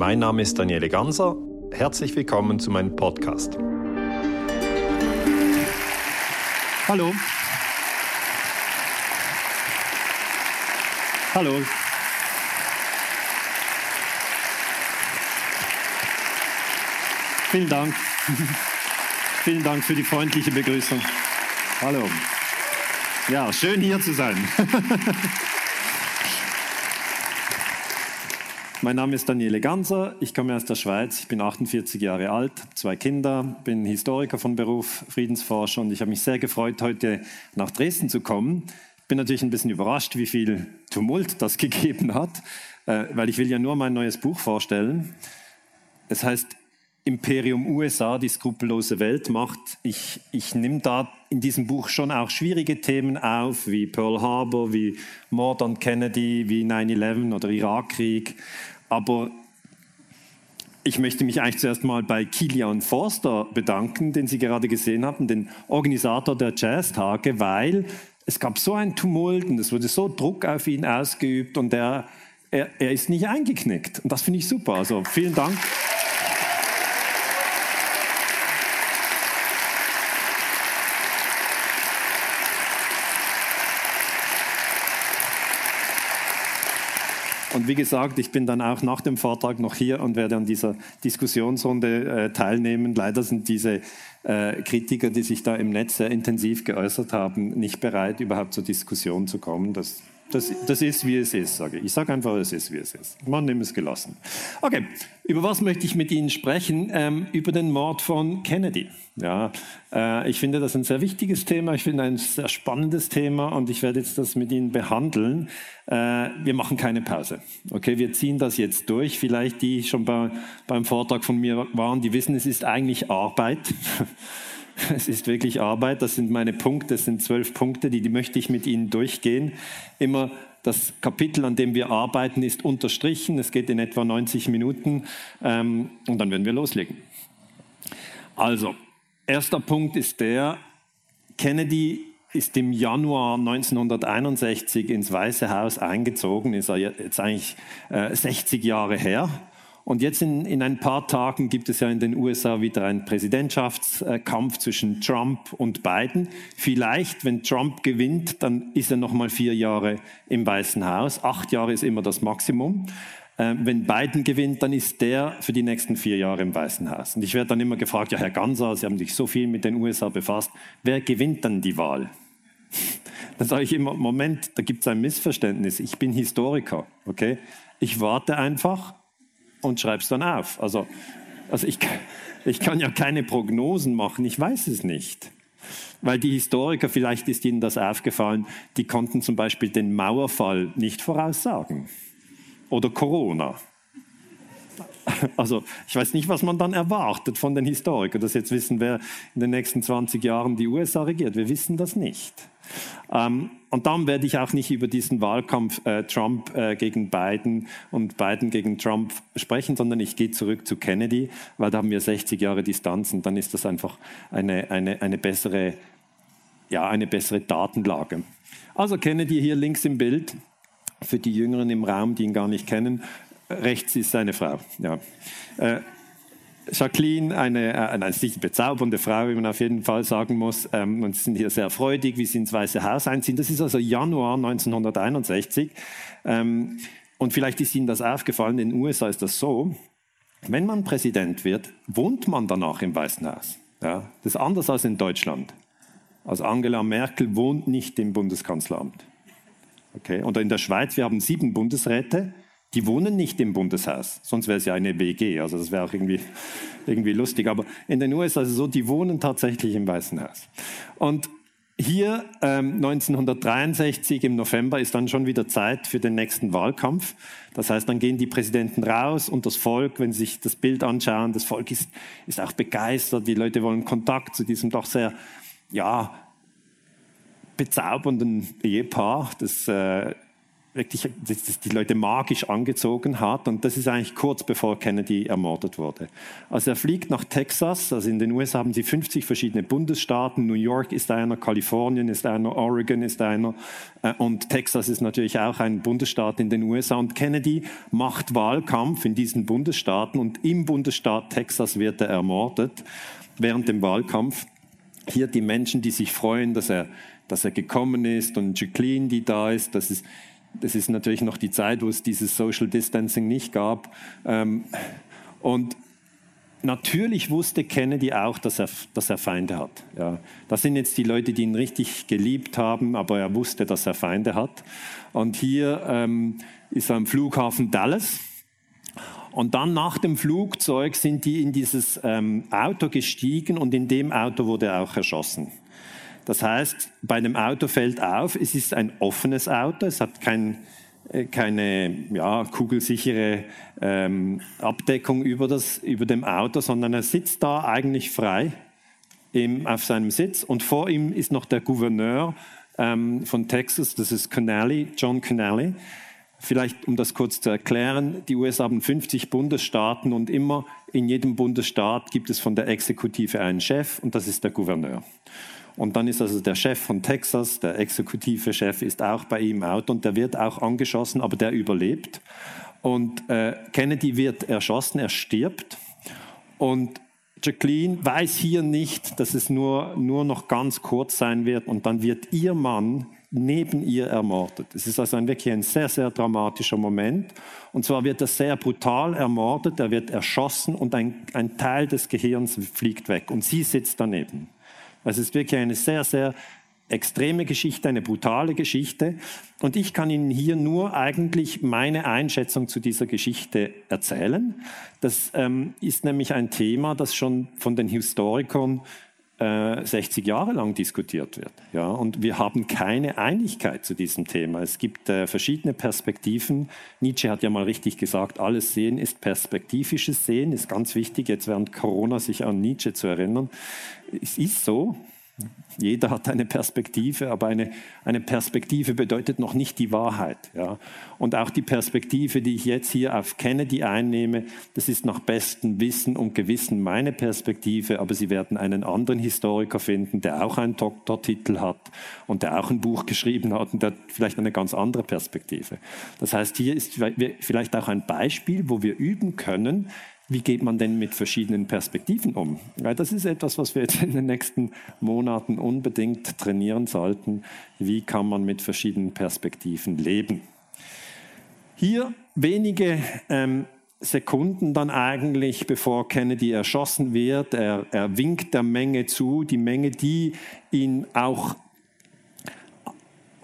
Mein Name ist Daniele Ganser. Herzlich willkommen zu meinem Podcast. Hallo. Hallo. Vielen Dank. Vielen Dank für die freundliche Begrüßung. Hallo. Ja, schön hier zu sein. mein Name ist Daniele Ganser, ich komme aus der Schweiz, ich bin 48 Jahre alt, zwei Kinder, bin Historiker von Beruf, Friedensforscher und ich habe mich sehr gefreut, heute nach Dresden zu kommen. Ich bin natürlich ein bisschen überrascht, wie viel Tumult das gegeben hat, äh, weil ich will ja nur mein neues Buch vorstellen. Es heißt Imperium USA, die skrupellose Weltmacht. Ich, ich nehme da in diesem Buch schon auch schwierige Themen auf, wie Pearl Harbor, wie Mord an Kennedy, wie 9-11 oder Irakkrieg. Aber ich möchte mich eigentlich zuerst mal bei Kilian Forster bedanken, den Sie gerade gesehen haben, den Organisator der Jazztage, weil es gab so ein Tumult und es wurde so Druck auf ihn ausgeübt und er, er, er ist nicht eingeknickt. Und das finde ich super. Also vielen Dank. Und wie gesagt, ich bin dann auch nach dem Vortrag noch hier und werde an dieser Diskussionsrunde äh, teilnehmen. Leider sind diese äh, Kritiker, die sich da im Netz sehr intensiv geäußert haben, nicht bereit, überhaupt zur Diskussion zu kommen. Das das, das ist, wie es ist, sage ich. Ich sage einfach, es ist, wie es ist. Man nimmt es gelassen. Okay, über was möchte ich mit Ihnen sprechen? Ähm, über den Mord von Kennedy. Ja, äh, ich finde das ein sehr wichtiges Thema. Ich finde ein sehr spannendes Thema und ich werde jetzt das mit Ihnen behandeln. Äh, wir machen keine Pause. Okay, wir ziehen das jetzt durch. Vielleicht die schon bei, beim Vortrag von mir waren, die wissen, es ist eigentlich Arbeit. Es ist wirklich Arbeit. Das sind meine Punkte. Das sind zwölf Punkte, die, die möchte ich mit Ihnen durchgehen. Immer das Kapitel, an dem wir arbeiten, ist unterstrichen. Es geht in etwa 90 Minuten. Ähm, und dann werden wir loslegen. Also, erster Punkt ist der, Kennedy ist im Januar 1961 ins Weiße Haus eingezogen, ist jetzt eigentlich äh, 60 Jahre her. Und jetzt in, in ein paar Tagen gibt es ja in den USA wieder einen Präsidentschaftskampf zwischen Trump und Biden. Vielleicht, wenn Trump gewinnt, dann ist er noch mal vier Jahre im Weißen Haus. Acht Jahre ist immer das Maximum. Ähm, wenn Biden gewinnt, dann ist der für die nächsten vier Jahre im Weißen Haus. Und ich werde dann immer gefragt, ja, Herr Ganser, Sie haben sich so viel mit den USA befasst. Wer gewinnt dann die Wahl? Dann sage ich immer, Moment, da gibt es ein Missverständnis. Ich bin Historiker, okay? Ich warte einfach und schreibe es dann auf. Also, also ich, ich kann ja keine Prognosen machen, ich weiß es nicht. Weil die Historiker, vielleicht ist Ihnen das aufgefallen, die konnten zum Beispiel den Mauerfall nicht voraussagen. Oder Corona. Also ich weiß nicht, was man dann erwartet von den Historikern, dass jetzt wissen, wer in den nächsten 20 Jahren die USA regiert. Wir wissen das nicht. Ähm, und darum werde ich auch nicht über diesen Wahlkampf äh, Trump äh, gegen Biden und Biden gegen Trump sprechen, sondern ich gehe zurück zu Kennedy, weil da haben wir 60 Jahre Distanz und dann ist das einfach eine, eine, eine, bessere, ja, eine bessere Datenlage. Also Kennedy hier links im Bild, für die Jüngeren im Raum, die ihn gar nicht kennen, rechts ist seine Frau. Ja. Äh, Jacqueline, eine, äh, eine nicht bezaubernde Frau, wie man auf jeden Fall sagen muss, ähm, und sind hier sehr freudig, wie sie ins Weiße Haus einziehen. Das ist also Januar 1961. Ähm, und vielleicht ist Ihnen das aufgefallen, in den USA ist das so, wenn man Präsident wird, wohnt man danach im Weißen Haus. Ja, das ist anders als in Deutschland. Also Angela Merkel wohnt nicht im Bundeskanzleramt. Okay? Und in der Schweiz, wir haben sieben Bundesräte, die wohnen nicht im Bundeshaus, sonst wäre es ja eine WG, also das wäre auch irgendwie, irgendwie lustig. Aber in den USA ist es so, die wohnen tatsächlich im Weißen Haus. Und hier ähm, 1963 im November ist dann schon wieder Zeit für den nächsten Wahlkampf. Das heißt, dann gehen die Präsidenten raus und das Volk, wenn sie sich das Bild anschauen, das Volk ist, ist auch begeistert, die Leute wollen Kontakt zu diesem doch sehr, ja, bezaubernden Ehepaar, das äh, wirklich die Leute magisch angezogen hat. Und das ist eigentlich kurz bevor Kennedy ermordet wurde. Also er fliegt nach Texas, also in den USA haben sie 50 verschiedene Bundesstaaten. New York ist einer, Kalifornien ist einer, Oregon ist einer. Äh, und Texas ist natürlich auch ein Bundesstaat in den USA. Und Kennedy macht Wahlkampf in diesen Bundesstaaten und im Bundesstaat Texas wird er ermordet während dem Wahlkampf. Hier die Menschen, die sich freuen, dass er dass er gekommen ist und Jacqueline, die da ist. Das ist das ist natürlich noch die Zeit, wo es dieses Social Distancing nicht gab. Ähm, und natürlich wusste Kennedy auch, dass er, dass er Feinde hat. Ja. Das sind jetzt die Leute, die ihn richtig geliebt haben, aber er wusste, dass er Feinde hat. Und hier ähm, ist er am Flughafen Dallas. Und dann nach dem Flugzeug sind die in dieses ähm, Auto gestiegen und in dem Auto wurde er auch erschossen. Das heißt, bei dem Auto fällt auf, es ist ein offenes Auto, es hat kein, äh, keine ja, kugelsichere ähm, Abdeckung über, das, über dem Auto, sondern er sitzt da eigentlich frei im, auf seinem Sitz und vor ihm ist noch der Gouverneur ähm, von Texas, das ist Connelly, John Connelly. Vielleicht, um das kurz zu erklären, die USA haben 50 Bundesstaaten und immer in jedem Bundesstaat gibt es von der Exekutive einen Chef und das ist der Gouverneur. Und dann ist also der Chef von Texas, der exekutive Chef, ist auch bei ihm Auto und der wird auch angeschossen, aber der überlebt. Und äh, Kennedy wird erschossen, er stirbt. Und Jacqueline weiß hier nicht, dass es nur, nur noch ganz kurz sein wird und dann wird ihr Mann neben ihr ermordet. Es ist also ein, wirklich ein sehr, sehr dramatischer Moment. Und zwar wird er sehr brutal ermordet, er wird erschossen und ein, ein Teil des Gehirns fliegt weg und sie sitzt daneben. Es ist wirklich eine sehr, sehr extreme Geschichte, eine brutale Geschichte. Und ich kann Ihnen hier nur eigentlich meine Einschätzung zu dieser Geschichte erzählen. Das ähm, ist nämlich ein Thema, das schon von den Historikern äh, 60 Jahre lang diskutiert wird. Ja, und wir haben keine Einigkeit zu diesem Thema. Es gibt äh, verschiedene Perspektiven. Nietzsche hat ja mal richtig gesagt, alles Sehen ist perspektivisches Sehen, ist ganz wichtig, jetzt während Corona sich an Nietzsche zu erinnern. Es ist so, jeder hat eine Perspektive, aber eine, eine Perspektive bedeutet noch nicht die Wahrheit. Ja. Und auch die Perspektive, die ich jetzt hier auf Kennedy einnehme, das ist nach bestem Wissen und Gewissen meine Perspektive, aber Sie werden einen anderen Historiker finden, der auch einen Doktortitel hat und der auch ein Buch geschrieben hat und der hat vielleicht eine ganz andere Perspektive. Das heißt, hier ist vielleicht auch ein Beispiel, wo wir üben können, wie geht man denn mit verschiedenen Perspektiven um? Weil das ist etwas, was wir jetzt in den nächsten Monaten unbedingt trainieren sollten. Wie kann man mit verschiedenen Perspektiven leben? Hier wenige ähm, Sekunden dann eigentlich, bevor Kennedy erschossen wird. Er, er winkt der Menge zu, die Menge, die ihn auch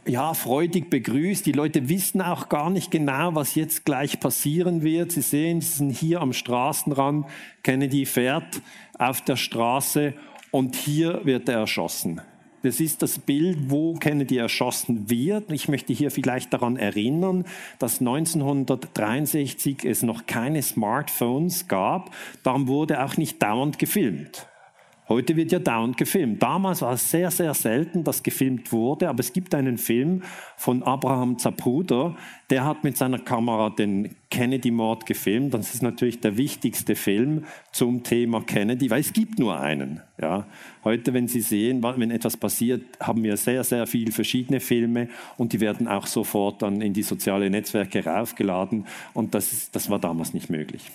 ja, freudig begrüßt. Die Leute wissen auch gar nicht genau, was jetzt gleich passieren wird. Sie sehen, sie sind hier am Straßenrand. Kennedy fährt auf der Straße und hier wird er erschossen. Das ist das Bild, wo Kennedy erschossen wird. Ich möchte hier vielleicht daran erinnern, dass 1963 es noch keine Smartphones gab. Darum wurde auch nicht dauernd gefilmt. Heute wird ja dauernd gefilmt. Damals war es sehr, sehr selten, dass gefilmt wurde, aber es gibt einen Film von Abraham Zapruder, der hat mit seiner Kamera den Kennedy-Mord gefilmt. Das ist natürlich der wichtigste Film zum Thema Kennedy, weil es gibt nur einen. Ja. Heute, wenn Sie sehen, wenn etwas passiert, haben wir sehr, sehr viele verschiedene Filme und die werden auch sofort dann in die sozialen Netzwerke raufgeladen und das, das war damals nicht möglich.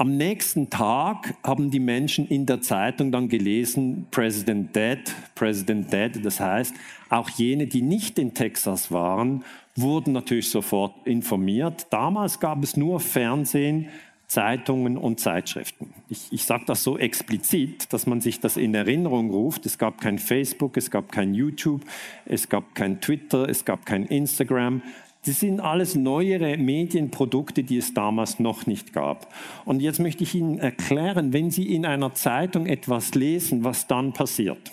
Am nächsten Tag haben die Menschen in der Zeitung dann gelesen, President dead, President dead. Das heißt, auch jene, die nicht in Texas waren, wurden natürlich sofort informiert. Damals gab es nur Fernsehen, Zeitungen und Zeitschriften. Ich, ich sage das so explizit, dass man sich das in Erinnerung ruft. Es gab kein Facebook, es gab kein YouTube, es gab kein Twitter, es gab kein Instagram. Das sind alles neuere Medienprodukte, die es damals noch nicht gab. Und jetzt möchte ich Ihnen erklären, wenn Sie in einer Zeitung etwas lesen, was dann passiert.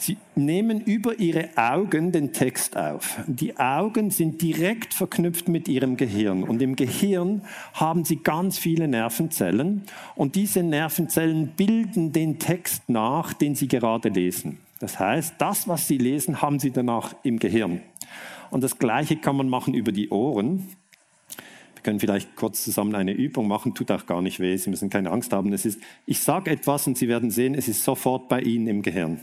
Sie nehmen über Ihre Augen den Text auf. Die Augen sind direkt verknüpft mit Ihrem Gehirn. Und im Gehirn haben Sie ganz viele Nervenzellen. Und diese Nervenzellen bilden den Text nach, den Sie gerade lesen. Das heißt, das, was Sie lesen, haben Sie danach im Gehirn. Und das Gleiche kann man machen über die Ohren. Wir können vielleicht kurz zusammen eine Übung machen, tut auch gar nicht weh, Sie müssen keine Angst haben. Es ist, ich sage etwas und Sie werden sehen, es ist sofort bei Ihnen im Gehirn.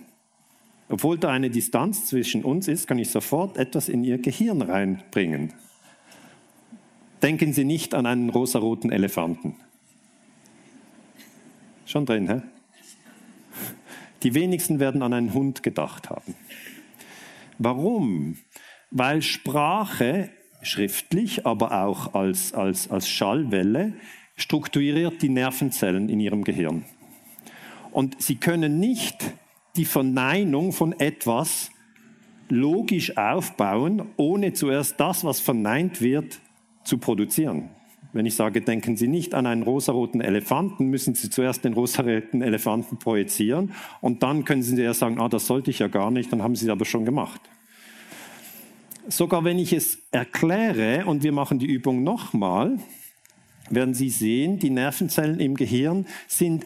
Obwohl da eine Distanz zwischen uns ist, kann ich sofort etwas in Ihr Gehirn reinbringen. Denken Sie nicht an einen rosaroten Elefanten. Schon drin, hä? Die wenigsten werden an einen Hund gedacht haben. Warum? Weil Sprache schriftlich, aber auch als, als, als Schallwelle strukturiert die Nervenzellen in ihrem Gehirn. Und sie können nicht die Verneinung von etwas logisch aufbauen, ohne zuerst das, was verneint wird, zu produzieren. Wenn ich sage, denken Sie nicht an einen rosaroten Elefanten, müssen Sie zuerst den rosaroten Elefanten projizieren und dann können Sie ja sagen, ah, das sollte ich ja gar nicht, dann haben Sie es aber schon gemacht. Sogar wenn ich es erkläre und wir machen die Übung nochmal, werden Sie sehen, die Nervenzellen im Gehirn sind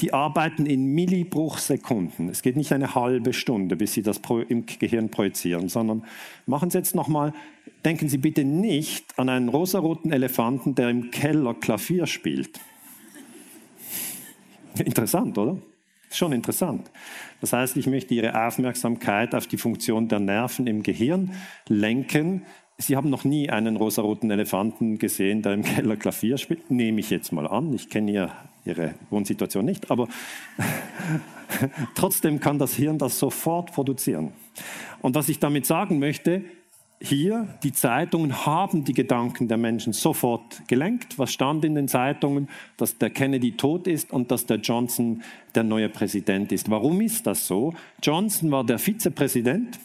die arbeiten in Millibruchsekunden. Es geht nicht eine halbe Stunde, bis Sie das im Gehirn projizieren, sondern machen Sie jetzt nochmal, denken Sie bitte nicht an einen rosaroten Elefanten, der im Keller Klavier spielt. Interessant, oder? Schon interessant. Das heißt, ich möchte Ihre Aufmerksamkeit auf die Funktion der Nerven im Gehirn lenken. Sie haben noch nie einen rosaroten Elefanten gesehen, der im Keller Klavier spielt. Nehme ich jetzt mal an. Ich kenne Ihr ihre Wohnsituation nicht, aber trotzdem kann das Hirn das sofort produzieren. Und was ich damit sagen möchte, hier, die Zeitungen haben die Gedanken der Menschen sofort gelenkt. Was stand in den Zeitungen? Dass der Kennedy tot ist und dass der Johnson der neue Präsident ist. Warum ist das so? Johnson war der Vizepräsident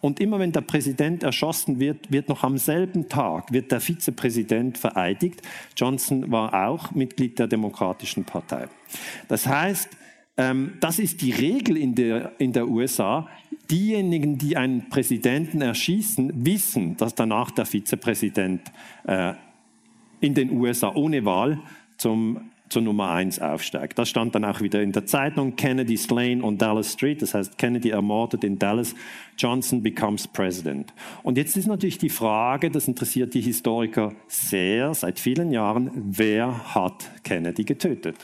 und immer wenn der Präsident erschossen wird, wird noch am selben Tag wird der Vizepräsident vereidigt. Johnson war auch Mitglied der Demokratischen Partei. Das heißt, das ist die Regel in der, in der USA. Diejenigen, die einen Präsidenten erschießen, wissen, dass danach der Vizepräsident äh, in den USA ohne Wahl zum zur Nummer eins aufsteigt. Das stand dann auch wieder in der Zeitung. Kennedy slain on Dallas Street, das heißt Kennedy ermordet in Dallas. Johnson becomes president. Und jetzt ist natürlich die Frage, das interessiert die Historiker sehr seit vielen Jahren, wer hat Kennedy getötet?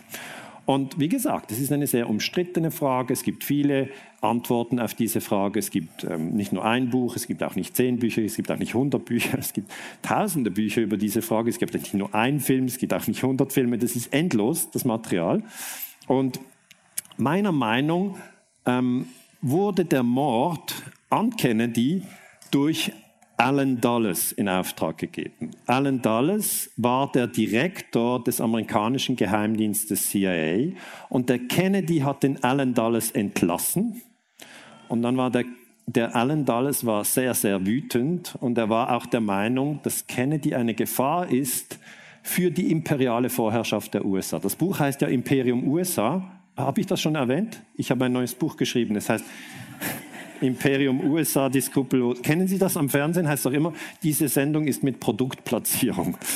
Und wie gesagt, es ist eine sehr umstrittene Frage. Es gibt viele Antworten auf diese Frage. Es gibt ähm, nicht nur ein Buch, es gibt auch nicht zehn Bücher, es gibt auch nicht hundert Bücher, es gibt tausende Bücher über diese Frage. Es gibt nicht nur einen Film, es gibt auch nicht hundert Filme. Das ist endlos, das Material. Und meiner Meinung ähm, wurde der Mord an Kennedy durch Alan Dulles in Auftrag gegeben. Alan Dulles war der Direktor des amerikanischen Geheimdienstes CIA und der Kennedy hat den Alan Dulles entlassen und dann war der der Alan Dulles war sehr, sehr wütend und er war auch der Meinung, dass Kennedy eine Gefahr ist für die imperiale Vorherrschaft der USA. Das Buch heißt ja Imperium USA. Habe ich das schon erwähnt? Ich habe ein neues Buch geschrieben. Das heißt Imperium USA, die Skrupellos. Kennen Sie das am Fernsehen? Heißt doch immer, diese Sendung ist mit Produktplatzierung.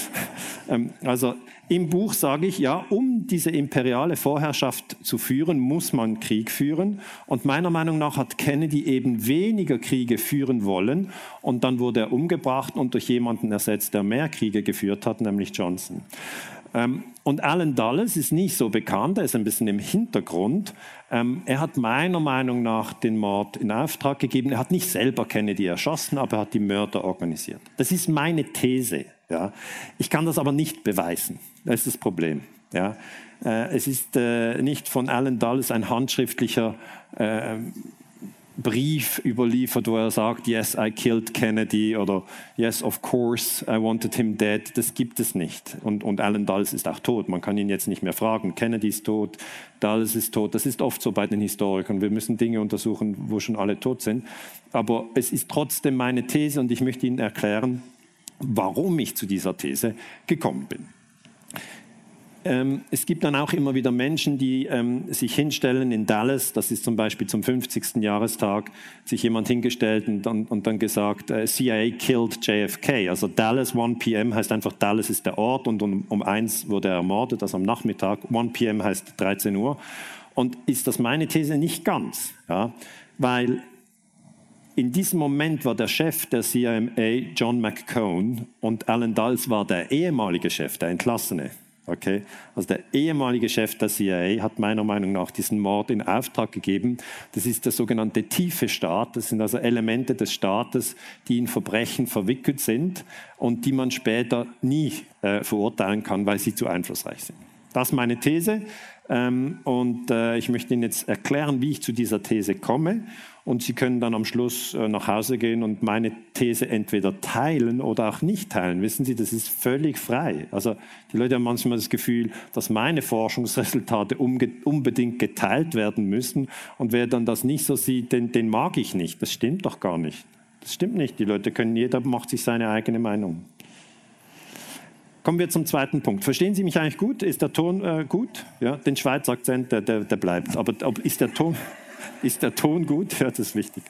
Ähm, also im Buch sage ich, ja, um diese imperiale Vorherrschaft zu führen, muss man Krieg führen. Und meiner Meinung nach hat Kennedy eben weniger Kriege führen wollen. Und dann wurde er umgebracht und durch jemanden ersetzt, der mehr Kriege geführt hat, nämlich Johnson. Ähm, und Alan Dulles ist nicht so bekannt, er ist ein bisschen im Hintergrund. Ähm, er hat meiner Meinung nach den Mord in Auftrag gegeben. Er hat nicht selber Kennedy erschossen, aber er hat die Mörder organisiert. Das ist meine These. Ja. Ich kann das aber nicht beweisen. Das ist das Problem. Ja. Äh, es ist äh, nicht von Alan Dulles ein handschriftlicher äh, Brief überliefert, wo er sagt, yes, I killed Kennedy oder yes, of course, I wanted him dead. Das gibt es nicht. Und, und Alan Dulles ist auch tot. Man kann ihn jetzt nicht mehr fragen. Kennedy ist tot, Dulles ist tot. Das ist oft so bei den Historikern. Wir müssen Dinge untersuchen, wo schon alle tot sind. Aber es ist trotzdem meine These und ich möchte Ihnen erklären, warum ich zu dieser These gekommen bin. Ähm, es gibt dann auch immer wieder Menschen, die ähm, sich hinstellen in Dallas, das ist zum Beispiel zum 50. Jahrestag, sich jemand hingestellt und dann, und dann gesagt, äh, CIA killed JFK. Also Dallas 1 p.m. heißt einfach, Dallas ist der Ort und um, um 1 wurde er ermordet, also am Nachmittag. 1 p.m. heißt 13 Uhr. Und ist das meine These? Nicht ganz, ja? weil in diesem Moment war der Chef der CIA John McCone und Alan Dulles war der ehemalige Chef, der Entlassene. Okay? Also der ehemalige Chef der CIA hat meiner Meinung nach diesen Mord in Auftrag gegeben. Das ist der sogenannte tiefe Staat. Das sind also Elemente des Staates, die in Verbrechen verwickelt sind und die man später nie äh, verurteilen kann, weil sie zu einflussreich sind. Das ist meine These. Ähm, und äh, ich möchte Ihnen jetzt erklären, wie ich zu dieser These komme. Und Sie können dann am Schluss äh, nach Hause gehen und meine These entweder teilen oder auch nicht teilen. Wissen Sie, das ist völlig frei. Also die Leute haben manchmal das Gefühl, dass meine Forschungsresultate unbedingt geteilt werden müssen. Und wer dann das nicht so sieht, den, den mag ich nicht. Das stimmt doch gar nicht. Das stimmt nicht. Die Leute können, jeder macht sich seine eigene Meinung. Kommen wir zum zweiten Punkt. Verstehen Sie mich eigentlich gut? Ist der Ton äh, gut? Ja, den Schweizer Akzent, der, der, der bleibt. Aber ob, ist, der Ton, ist der Ton gut? Ja, das ist wichtig.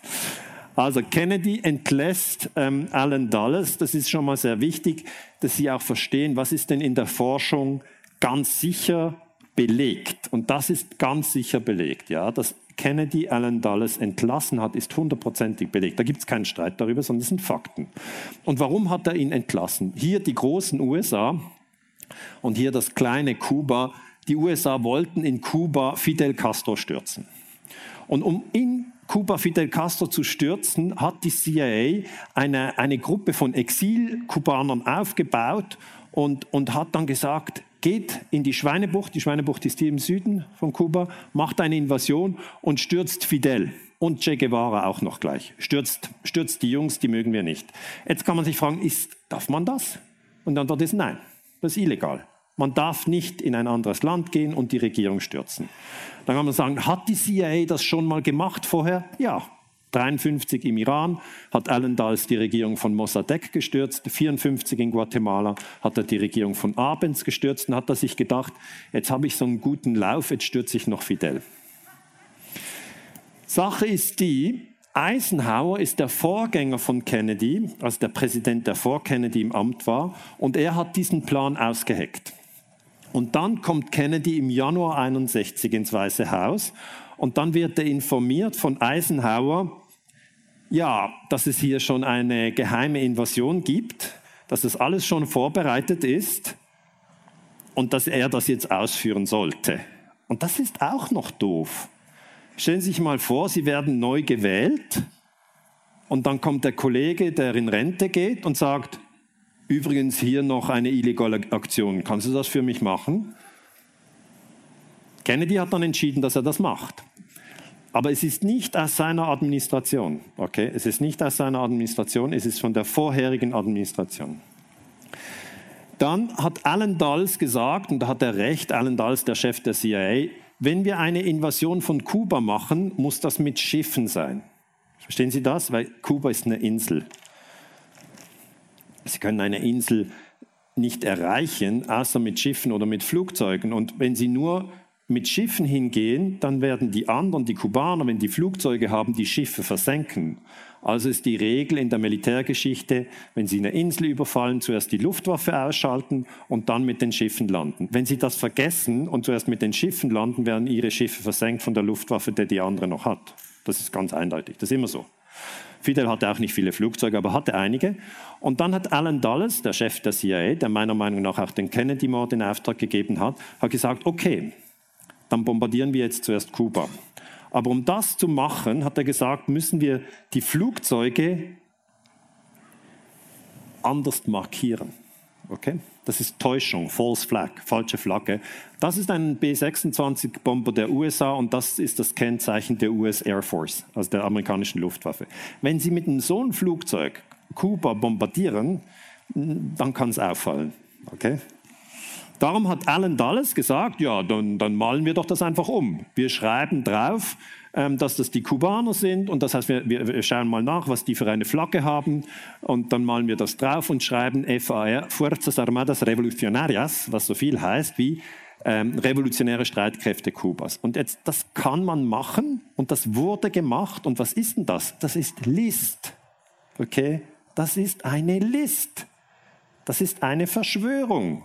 Also Kennedy entlässt ähm, Alan Dulles. Das ist schon mal sehr wichtig, dass Sie auch verstehen, was ist denn in der Forschung ganz sicher belegt. Und das ist ganz sicher belegt. Ja, dass Kennedy Alan Dulles entlassen hat, ist hundertprozentig belegt. Da gibt es keinen Streit darüber, sondern es sind Fakten. Und warum hat er ihn entlassen? Hier die großen USA und hier das kleine Kuba. Die USA wollten in Kuba Fidel Castro stürzen. Und um in Kuba Fidel Castro zu stürzen, hat die CIA eine, eine Gruppe von Exil-Kubanern aufgebaut und, und hat dann gesagt, geht in die Schweinebucht, die Schweinebucht ist hier im Süden von Kuba, macht eine Invasion und stürzt Fidel und Che Guevara auch noch gleich. Stürzt, stürzt die Jungs, die mögen wir nicht. Jetzt kann man sich fragen, ist, darf man das? Und die Antwort ist nein, das ist illegal. Man darf nicht in ein anderes Land gehen und die Regierung stürzen. Dann kann man sagen, hat die CIA das schon mal gemacht vorher? Ja, 1953 im Iran hat Alan Dulles die Regierung von Mossadegh gestürzt, 1954 in Guatemala hat er die Regierung von Abends gestürzt und hat er sich gedacht, jetzt habe ich so einen guten Lauf, jetzt stürze ich noch Fidel. Sache ist die, Eisenhower ist der Vorgänger von Kennedy, also der Präsident, der vor Kennedy im Amt war, und er hat diesen Plan ausgeheckt. Und dann kommt Kennedy im Januar 61 ins Weiße Haus und dann wird er informiert von Eisenhower, ja, dass es hier schon eine geheime Invasion gibt, dass das alles schon vorbereitet ist und dass er das jetzt ausführen sollte. Und das ist auch noch doof. Stellen Sie sich mal vor, Sie werden neu gewählt und dann kommt der Kollege, der in Rente geht und sagt, übrigens hier noch eine illegale Aktion, kannst du das für mich machen? Kennedy hat dann entschieden, dass er das macht. Aber es ist nicht aus seiner Administration. Okay? Es ist nicht aus seiner Administration, es ist von der vorherigen Administration. Dann hat Alan Dulles gesagt, und da hat er recht, Alan Dulles, der Chef der CIA, wenn wir eine Invasion von Kuba machen, muss das mit Schiffen sein. Verstehen Sie das? Weil Kuba ist eine Insel. Sie können eine Insel nicht erreichen, außer mit Schiffen oder mit Flugzeugen. Und wenn Sie nur mit Schiffen hingehen, dann werden die anderen, die Kubaner, wenn die Flugzeuge haben, die Schiffe versenken. Also ist die Regel in der Militärgeschichte, wenn sie eine Insel überfallen, zuerst die Luftwaffe ausschalten und dann mit den Schiffen landen. Wenn sie das vergessen und zuerst mit den Schiffen landen, werden ihre Schiffe versenkt von der Luftwaffe, der die andere noch hat. Das ist ganz eindeutig. Das ist immer so. Fidel hatte auch nicht viele Flugzeuge, aber hatte einige. Und dann hat Alan Dulles, der Chef der CIA, der meiner Meinung nach auch den Kennedy-Mord in Auftrag gegeben hat, hat gesagt, okay, dann bombardieren wir jetzt zuerst Kuba. Aber um das zu machen, hat er gesagt, müssen wir die Flugzeuge anders markieren. Okay? Das ist Täuschung, False Flag, falsche Flagge. Das ist ein B-26-Bomber der USA und das ist das Kennzeichen der US Air Force, also der amerikanischen Luftwaffe. Wenn Sie mit so einem Flugzeug Kuba bombardieren, dann kann es auffallen. Okay? Darum hat Alan Dulles gesagt, ja, dann, dann, malen wir doch das einfach um. Wir schreiben drauf, dass das die Kubaner sind und das heißt, wir, wir, schauen mal nach, was die für eine Flagge haben und dann malen wir das drauf und schreiben FAR, Fuerzas Armadas Revolucionarias, was so viel heißt wie ähm, revolutionäre Streitkräfte Kubas. Und jetzt, das kann man machen und das wurde gemacht. Und was ist denn das? Das ist List. Okay? Das ist eine List. Das ist eine Verschwörung.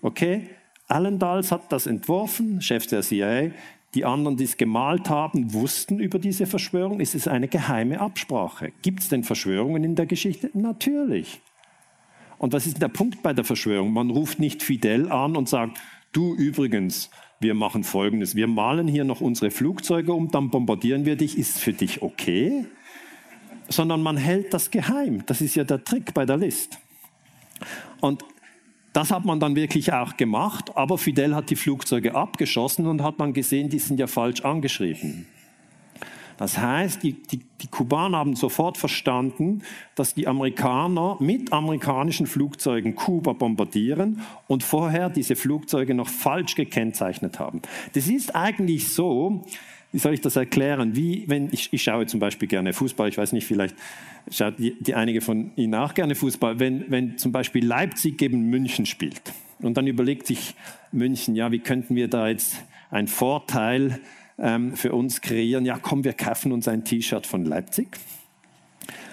Okay? Allendals hat das entworfen, Chef der CIA. Die anderen, die es gemalt haben, wussten über diese Verschwörung. Es ist eine geheime Absprache. Gibt es denn Verschwörungen in der Geschichte? Natürlich. Und was ist der Punkt bei der Verschwörung? Man ruft nicht Fidel an und sagt, du übrigens, wir machen Folgendes, wir malen hier noch unsere Flugzeuge um, dann bombardieren wir dich, ist für dich okay? Sondern man hält das geheim. Das ist ja der Trick bei der List. Und das hat man dann wirklich auch gemacht, aber Fidel hat die Flugzeuge abgeschossen und hat man gesehen, die sind ja falsch angeschrieben. Das heißt, die, die, die Kubaner haben sofort verstanden, dass die Amerikaner mit amerikanischen Flugzeugen Kuba bombardieren und vorher diese Flugzeuge noch falsch gekennzeichnet haben. Das ist eigentlich so, wie soll ich das erklären? Wie, wenn ich, ich schaue zum Beispiel gerne Fußball, ich weiß nicht, vielleicht schaut die, die einige von Ihnen auch gerne Fußball, wenn, wenn zum Beispiel Leipzig gegen München spielt und dann überlegt sich München, ja, wie könnten wir da jetzt einen Vorteil ähm, für uns kreieren, ja komm, wir kaufen uns ein T-Shirt von Leipzig.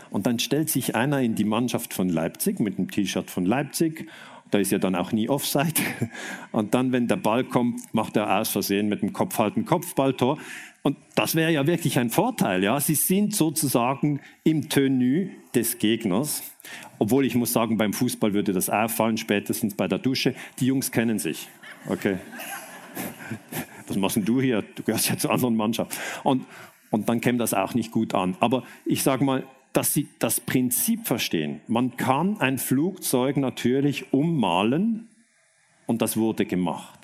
Und dann stellt sich einer in die Mannschaft von Leipzig mit einem T-Shirt von Leipzig. Da ist ja dann auch nie Offside. Und dann, wenn der Ball kommt, macht er aus Versehen mit dem Kopf halt ein Kopfballtor. Und das wäre ja wirklich ein Vorteil. Ja? Sie sind sozusagen im Tenue des Gegners. Obwohl ich muss sagen, beim Fußball würde das auffallen, spätestens bei der Dusche. Die Jungs kennen sich. Okay was machst denn du hier? Du gehörst ja zur anderen Mannschaft. Und, und dann käme das auch nicht gut an. Aber ich sage mal, dass sie das Prinzip verstehen. Man kann ein Flugzeug natürlich ummalen und das wurde gemacht.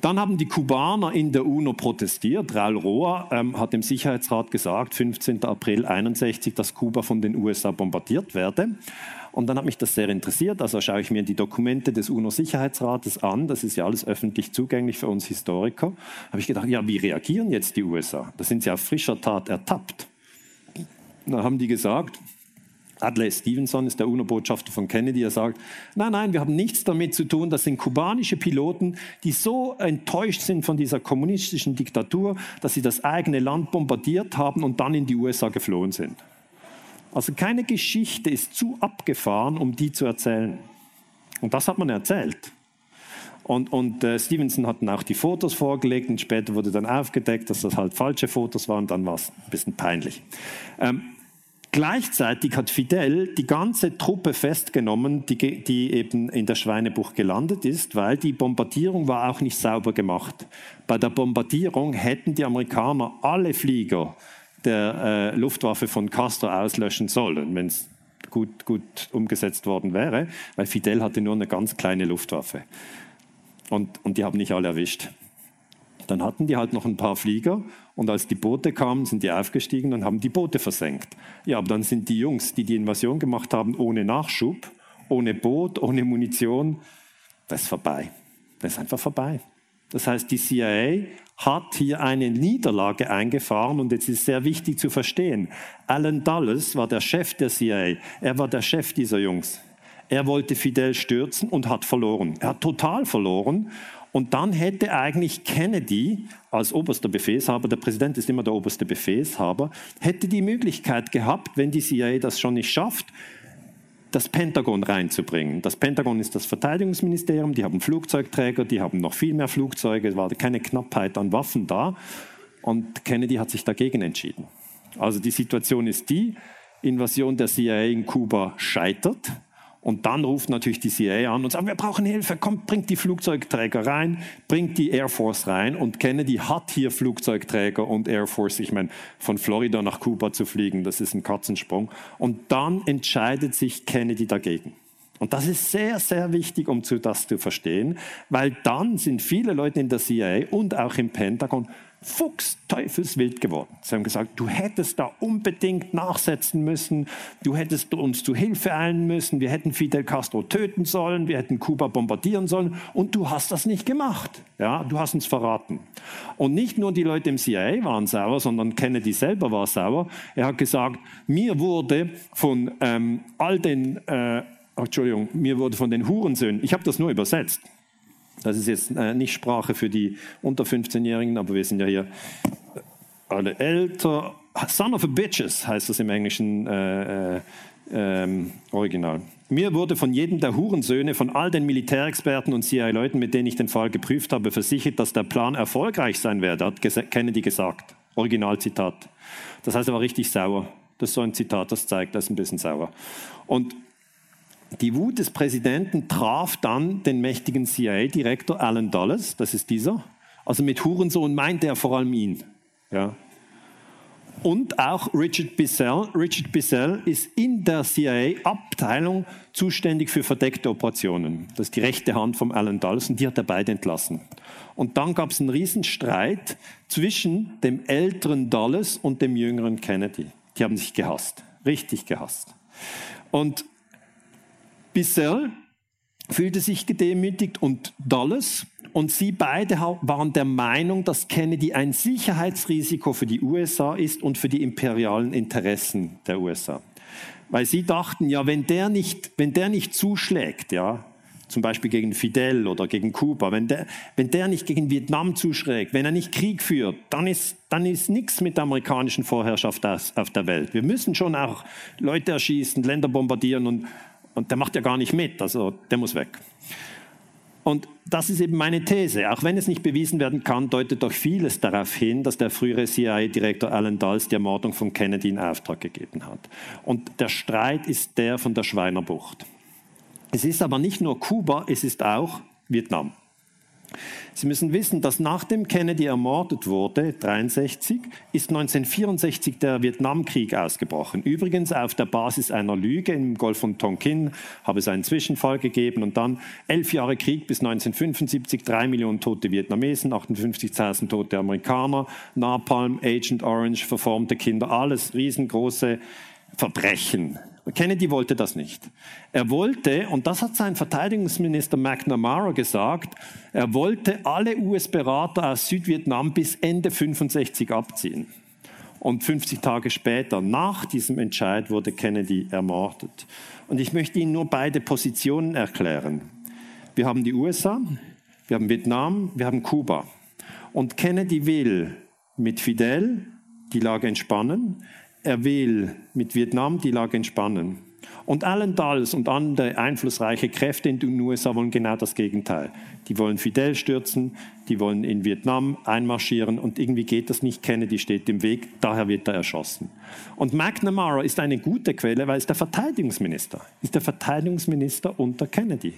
Dann haben die Kubaner in der UNO protestiert. Raul Roa ähm, hat dem Sicherheitsrat gesagt, 15. April 61, dass Kuba von den USA bombardiert werde. Und dann hat mich das sehr interessiert. Also schaue ich mir die Dokumente des UNO-Sicherheitsrates an. Das ist ja alles öffentlich zugänglich für uns Historiker. Habe ich gedacht, ja, wie reagieren jetzt die USA? Da sind sie auf frischer Tat ertappt. Da haben die gesagt, Adlai Stevenson ist der UNO-Botschafter von Kennedy, er sagt, nein, nein, wir haben nichts damit zu tun, das sind kubanische Piloten, die so enttäuscht sind von dieser kommunistischen Diktatur, dass sie das eigene Land bombardiert haben und dann in die USA geflohen sind. Also keine Geschichte ist zu abgefahren, um die zu erzählen. Und das hat man erzählt. Und, und äh, Stevenson hat dann auch die Fotos vorgelegt und später wurde dann aufgedeckt, dass das halt falsche Fotos waren. Dann war es ein bisschen peinlich. Ähm, gleichzeitig hat Fidel die ganze Truppe festgenommen, die, die eben in der Schweinebucht gelandet ist, weil die Bombardierung war auch nicht sauber gemacht. Bei der Bombardierung hätten die Amerikaner alle Flieger der äh, Luftwaffe von Castro auslöschen sollen, wenn es gut, gut umgesetzt worden wäre, weil Fidel hatte nur eine ganz kleine Luftwaffe. Und, und die haben nicht alle erwischt. Dann hatten die halt noch ein paar Flieger und als die Boote kamen, sind die aufgestiegen und haben die Boote versenkt. Ja, aber dann sind die Jungs, die die Invasion gemacht haben, ohne Nachschub, ohne Boot, ohne Munition, das ist vorbei. Das ist einfach vorbei. Das heißt, die CIA hat hier eine Niederlage eingefahren und jetzt ist sehr wichtig zu verstehen. Alan Dulles war der Chef der CIA. Er war der Chef dieser Jungs. Er wollte Fidel stürzen und hat verloren. Er hat total verloren. Und dann hätte eigentlich Kennedy als oberster Befehlshaber, der Präsident ist immer der oberste Befehlshaber, hätte die Möglichkeit gehabt, wenn die CIA das schon nicht schafft, das Pentagon reinzubringen. Das Pentagon ist das Verteidigungsministerium, die haben Flugzeugträger, die haben noch viel mehr Flugzeuge, es war keine Knappheit an Waffen da. Und Kennedy hat sich dagegen entschieden. Also die Situation ist die, Invasion der CIA in Kuba scheitert. Und dann ruft natürlich die CIA an und sagt, wir brauchen Hilfe, kommt, bringt die Flugzeugträger rein, bringt die Air Force rein. Und Kennedy hat hier Flugzeugträger und Air Force. Ich meine, von Florida nach Kuba zu fliegen, das ist ein Katzensprung. Und dann entscheidet sich Kennedy dagegen. Und das ist sehr, sehr wichtig, um das zu verstehen, weil dann sind viele Leute in der CIA und auch im Pentagon fuchsteufelswild geworden. Sie haben gesagt, du hättest da unbedingt nachsetzen müssen, du hättest uns zu Hilfe eilen müssen, wir hätten Fidel Castro töten sollen, wir hätten Kuba bombardieren sollen und du hast das nicht gemacht. Ja, du hast uns verraten. Und nicht nur die Leute im CIA waren sauer, sondern Kennedy selber war sauer. Er hat gesagt, mir wurde von ähm, all den, äh, Entschuldigung, mir wurde von den Hurensöhnen, ich habe das nur übersetzt, das ist jetzt äh, nicht Sprache für die unter 15-Jährigen, aber wir sind ja hier alle älter. Son of a Bitches heißt das im englischen äh, äh, ähm, Original. Mir wurde von jedem der Hurensöhne, von all den Militärexperten und CIA-Leuten, mit denen ich den Fall geprüft habe, versichert, dass der Plan erfolgreich sein werde, hat Kennedy gesagt. Originalzitat. Das heißt, er war richtig sauer. Das ist so ein Zitat, das zeigt, er ist ein bisschen sauer. Und die Wut des Präsidenten traf dann den mächtigen CIA-Direktor Alan Dulles, das ist dieser. Also mit Hurensohn meint er vor allem ihn. Ja. Und auch Richard Bissell. Richard Bissell ist in der CIA-Abteilung zuständig für verdeckte Operationen. Das ist die rechte Hand von Alan Dulles und die hat er beide entlassen. Und dann gab es einen Riesenstreit zwischen dem älteren Dulles und dem jüngeren Kennedy. Die haben sich gehasst, richtig gehasst. Und Bissell fühlte sich gedemütigt und Dulles und sie beide waren der Meinung, dass Kennedy ein Sicherheitsrisiko für die USA ist und für die imperialen Interessen der USA. Weil sie dachten, ja, wenn der nicht, wenn der nicht zuschlägt, ja, zum Beispiel gegen Fidel oder gegen Kuba, wenn der, wenn der nicht gegen Vietnam zuschlägt, wenn er nicht Krieg führt, dann ist, dann ist nichts mit der amerikanischen Vorherrschaft auf der Welt. Wir müssen schon auch Leute erschießen, Länder bombardieren und, und der macht ja gar nicht mit, also der muss weg. Und das ist eben meine These. Auch wenn es nicht bewiesen werden kann, deutet doch vieles darauf hin, dass der frühere CIA-Direktor Alan Dulles die Ermordung von Kennedy in Auftrag gegeben hat. Und der Streit ist der von der Schweinerbucht. Es ist aber nicht nur Kuba, es ist auch Vietnam. Sie müssen wissen, dass nachdem Kennedy ermordet wurde, 63, ist 1964 der Vietnamkrieg ausgebrochen. Übrigens auf der Basis einer Lüge im Golf von Tonkin habe es einen Zwischenfall gegeben und dann elf Jahre Krieg bis 1975, drei Millionen tote Vietnamesen, 58.000 tote Amerikaner, Napalm, Agent Orange, verformte Kinder, alles riesengroße Verbrechen. Kennedy wollte das nicht. Er wollte, und das hat sein Verteidigungsminister McNamara gesagt, er wollte alle US-Berater aus Südvietnam bis Ende 65 abziehen. Und 50 Tage später, nach diesem Entscheid, wurde Kennedy ermordet. Und ich möchte Ihnen nur beide Positionen erklären. Wir haben die USA, wir haben Vietnam, wir haben Kuba. Und Kennedy will mit Fidel die Lage entspannen. Er will mit Vietnam die Lage entspannen. Und Alan Dulles und andere einflussreiche Kräfte in den USA wollen genau das Gegenteil. Die wollen Fidel stürzen, die wollen in Vietnam einmarschieren und irgendwie geht das nicht. Kennedy steht im Weg, daher wird er erschossen. Und McNamara ist eine gute Quelle, weil er ist der Verteidigungsminister, ist der Verteidigungsminister unter Kennedy.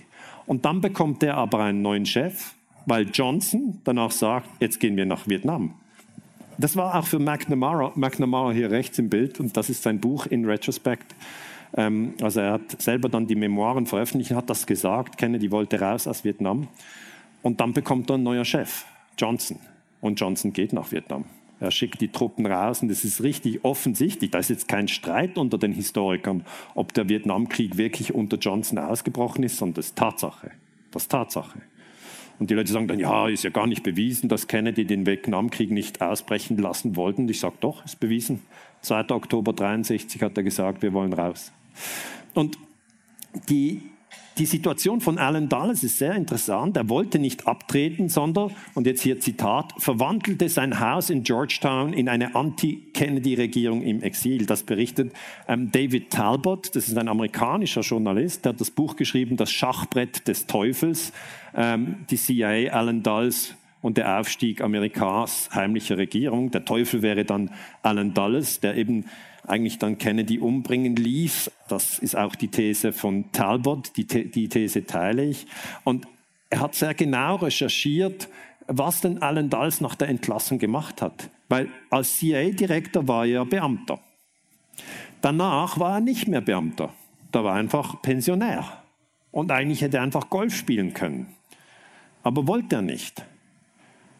Und dann bekommt er aber einen neuen Chef, weil Johnson danach sagt, jetzt gehen wir nach Vietnam. Das war auch für McNamara, McNamara hier rechts im Bild und das ist sein Buch in Retrospect. Ähm, also er hat selber dann die Memoiren veröffentlicht, hat das gesagt, Kennedy wollte raus aus Vietnam und dann bekommt er ein neuer Chef, Johnson. Und Johnson geht nach Vietnam. Er schickt die Truppen raus und es ist richtig offensichtlich, da ist jetzt kein Streit unter den Historikern, ob der Vietnamkrieg wirklich unter Johnson ausgebrochen ist, sondern das ist Tatsache. Das ist Tatsache. Und die Leute sagen dann, ja, ist ja gar nicht bewiesen, dass Kennedy den Vietnamkrieg nicht ausbrechen lassen wollte. Und ich sage, doch, ist bewiesen. 2. Oktober 63 hat er gesagt, wir wollen raus. Und die die Situation von Alan Dulles ist sehr interessant. Er wollte nicht abtreten, sondern, und jetzt hier Zitat, verwandelte sein Haus in Georgetown in eine Anti-Kennedy-Regierung im Exil. Das berichtet ähm, David Talbot, das ist ein amerikanischer Journalist, der hat das Buch geschrieben, Das Schachbrett des Teufels, ähm, die CIA, Alan Dulles und der Aufstieg Amerikas heimlicher Regierung. Der Teufel wäre dann Alan Dulles, der eben eigentlich dann Kennedy umbringen ließ. Das ist auch die These von Talbot, die, die These teile ich. Und er hat sehr genau recherchiert, was denn Alan Dulles nach der Entlassung gemacht hat. Weil als CIA-Direktor war er Beamter. Danach war er nicht mehr Beamter. Da war einfach Pensionär. Und eigentlich hätte er einfach Golf spielen können. Aber wollte er nicht.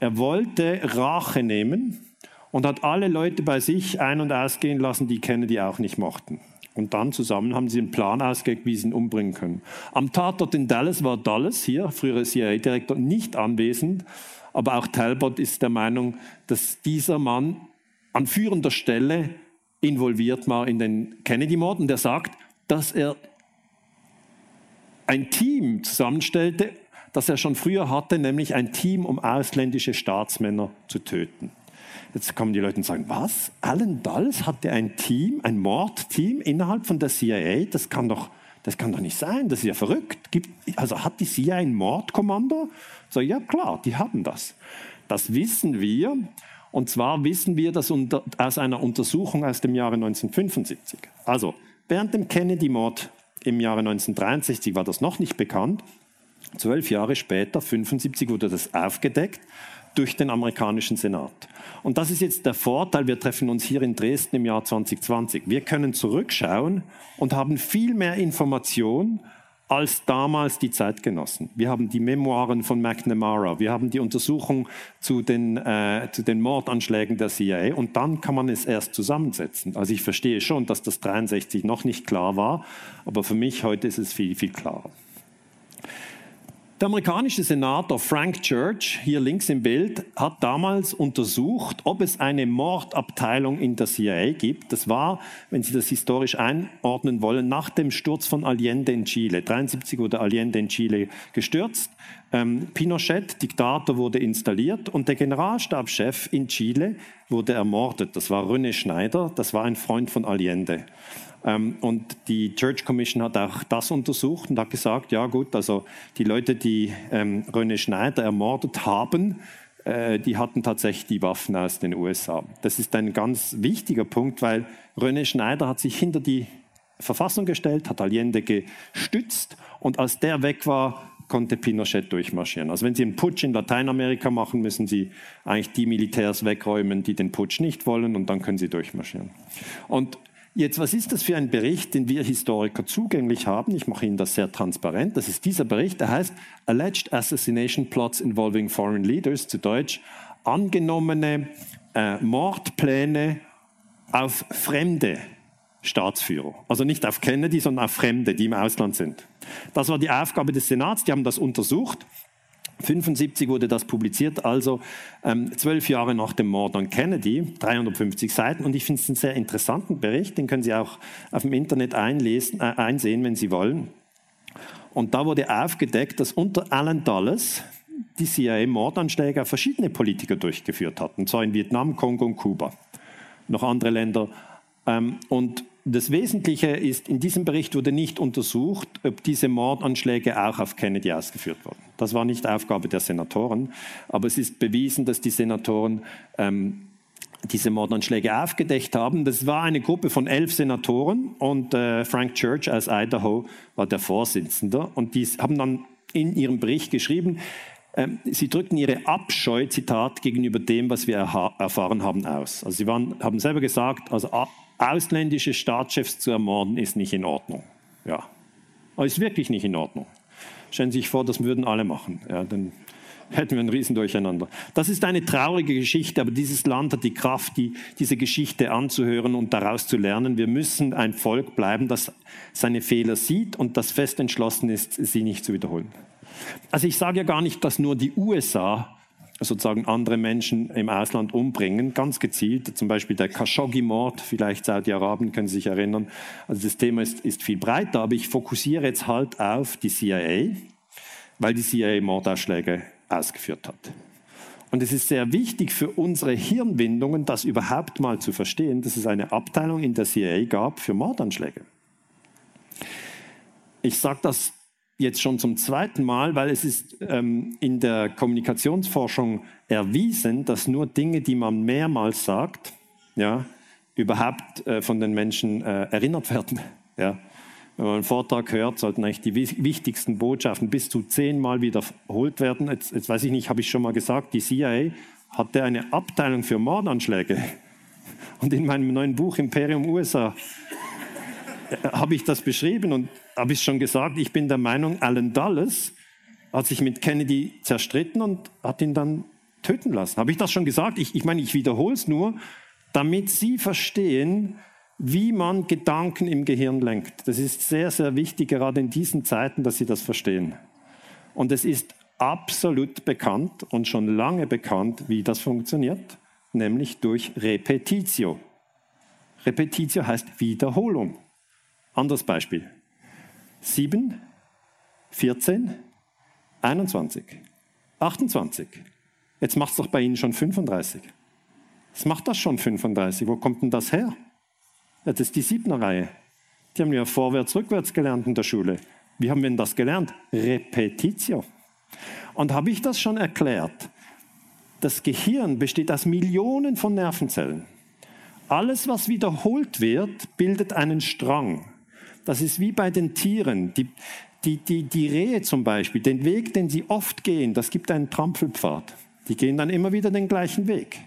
Er wollte Rache nehmen und hat alle Leute bei sich ein- und ausgehen lassen, die Kennedy auch nicht mochten. Und dann zusammen haben sie einen Plan ausgelegt, wie sie ihn umbringen können. Am Tatort in Dallas war Dallas, hier, frühere CIA-Direktor, nicht anwesend. Aber auch Talbot ist der Meinung, dass dieser Mann an führender Stelle involviert war in den Kennedy-Mord. Und er sagt, dass er ein Team zusammenstellte, das er schon früher hatte, nämlich ein Team, um ausländische Staatsmänner zu töten. Jetzt kommen die Leute und sagen, was? Alan Dulles hatte ein Team, ein Mordteam innerhalb von der CIA? Das kann doch, Das kann doch nicht sein, das ist ja verrückt. Gibt, also hat die CIA ein Mordkommando? So, ja klar, die haben das. Das wissen wir. Und zwar wissen wir das unter, aus einer Untersuchung aus dem Jahre 1975. Also, während dem Kennedy-Mord im Jahre 1963 war das noch nicht bekannt. Zwölf Jahre später, 1975, wurde das aufgedeckt durch den amerikanischen Senat. Und das ist jetzt der Vorteil, wir treffen uns hier in Dresden im Jahr 2020. Wir können zurückschauen und haben viel mehr Information als damals die Zeitgenossen. Wir haben die Memoiren von McNamara, wir haben die Untersuchung zu den, äh, zu den Mordanschlägen der CIA und dann kann man es erst zusammensetzen. Also ich verstehe schon, dass das 63 noch nicht klar war, aber für mich heute ist es viel, viel klarer. Der amerikanische Senator Frank Church, hier links im Bild, hat damals untersucht, ob es eine Mordabteilung in der CIA gibt. Das war, wenn Sie das historisch einordnen wollen, nach dem Sturz von Allende in Chile. 1973 wurde Allende in Chile gestürzt. Ähm, Pinochet, Diktator, wurde installiert und der Generalstabschef in Chile wurde ermordet. Das war René Schneider, das war ein Freund von Allende. Ähm, und die Church Commission hat auch das untersucht und hat gesagt, ja gut, also die Leute, die ähm, René Schneider ermordet haben, äh, die hatten tatsächlich die Waffen aus den USA. Das ist ein ganz wichtiger Punkt, weil René Schneider hat sich hinter die Verfassung gestellt, hat Allende gestützt und als der weg war, konnte Pinochet durchmarschieren. Also wenn Sie einen Putsch in Lateinamerika machen, müssen Sie eigentlich die Militärs wegräumen, die den Putsch nicht wollen und dann können Sie durchmarschieren. Und Jetzt, was ist das für ein Bericht, den wir Historiker zugänglich haben? Ich mache Ihnen das sehr transparent. Das ist dieser Bericht, der heißt Alleged Assassination Plots Involving Foreign Leaders, zu Deutsch angenommene äh, Mordpläne auf fremde Staatsführer. Also nicht auf Kennedy, sondern auf Fremde, die im Ausland sind. Das war die Aufgabe des Senats, die haben das untersucht 1975 wurde das publiziert, also ähm, zwölf Jahre nach dem Mord an Kennedy, 350 Seiten. Und ich finde es einen sehr interessanten Bericht, den können Sie auch auf dem Internet einlesen, äh, einsehen, wenn Sie wollen. Und da wurde aufgedeckt, dass unter Alan Dulles die CIA Mordanschläge auf verschiedene Politiker durchgeführt hat, und zwar in Vietnam, Kongo und Kuba. Noch andere Länder. Ähm, und das Wesentliche ist, in diesem Bericht wurde nicht untersucht, ob diese Mordanschläge auch auf Kennedy ausgeführt wurden. Das war nicht Aufgabe der Senatoren, aber es ist bewiesen, dass die Senatoren ähm, diese Mordanschläge aufgedeckt haben. Das war eine Gruppe von elf Senatoren und äh, Frank Church aus Idaho war der Vorsitzende. Und die haben dann in ihrem Bericht geschrieben, äh, sie drückten ihre Abscheu, Zitat, gegenüber dem, was wir erfahren haben, aus. Also sie waren, haben selber gesagt, also ausländische Staatschefs zu ermorden, ist nicht in Ordnung. Ja, aber ist wirklich nicht in Ordnung. Stellen Sie sich vor, das würden alle machen. Ja, dann hätten wir ein Riesendurcheinander. Das ist eine traurige Geschichte, aber dieses Land hat die Kraft, die, diese Geschichte anzuhören und daraus zu lernen. Wir müssen ein Volk bleiben, das seine Fehler sieht und das fest entschlossen ist, sie nicht zu wiederholen. Also ich sage ja gar nicht, dass nur die USA sozusagen andere Menschen im Ausland umbringen, ganz gezielt. Zum Beispiel der Khashoggi-Mord, vielleicht Saudi-Arabien, können Sie sich erinnern. Also das Thema ist, ist viel breiter, aber ich fokussiere jetzt halt auf die CIA, weil die CIA Mordausschläge ausgeführt hat. Und es ist sehr wichtig für unsere Hirnwindungen, das überhaupt mal zu verstehen, dass es eine Abteilung in der CIA gab für Mordanschläge. Ich sage das jetzt schon zum zweiten Mal, weil es ist ähm, in der Kommunikationsforschung erwiesen, dass nur Dinge, die man mehrmals sagt, ja, überhaupt äh, von den Menschen äh, erinnert werden. Ja. Wenn man einen Vortrag hört, sollten eigentlich die wichtigsten Botschaften bis zu zehnmal wiederholt werden. Jetzt, jetzt weiß ich nicht, habe ich schon mal gesagt, die CIA hatte eine Abteilung für Mordanschläge. Und in meinem neuen Buch Imperium USA äh, habe ich das beschrieben und habe ich schon gesagt, ich bin der Meinung, Alan Dulles hat sich mit Kennedy zerstritten und hat ihn dann töten lassen. Habe ich das schon gesagt? Ich, ich meine, ich wiederhole es nur, damit Sie verstehen, wie man Gedanken im Gehirn lenkt. Das ist sehr, sehr wichtig, gerade in diesen Zeiten, dass Sie das verstehen. Und es ist absolut bekannt und schon lange bekannt, wie das funktioniert, nämlich durch Repetitio. Repetitio heißt Wiederholung. Anderes Beispiel. 7, 14, 21, 28. Jetzt macht es doch bei Ihnen schon 35. Es macht das schon 35. Wo kommt denn das her? Ja, das ist die Siebener Reihe. Die haben ja vorwärts, rückwärts gelernt in der Schule. Wie haben wir denn das gelernt? Repetitio. Und habe ich das schon erklärt? Das Gehirn besteht aus Millionen von Nervenzellen. Alles, was wiederholt wird, bildet einen Strang. Das ist wie bei den Tieren. Die, die, die, die Rehe zum Beispiel, den Weg, den sie oft gehen, das gibt einen Trampelpfad. Die gehen dann immer wieder den gleichen Weg.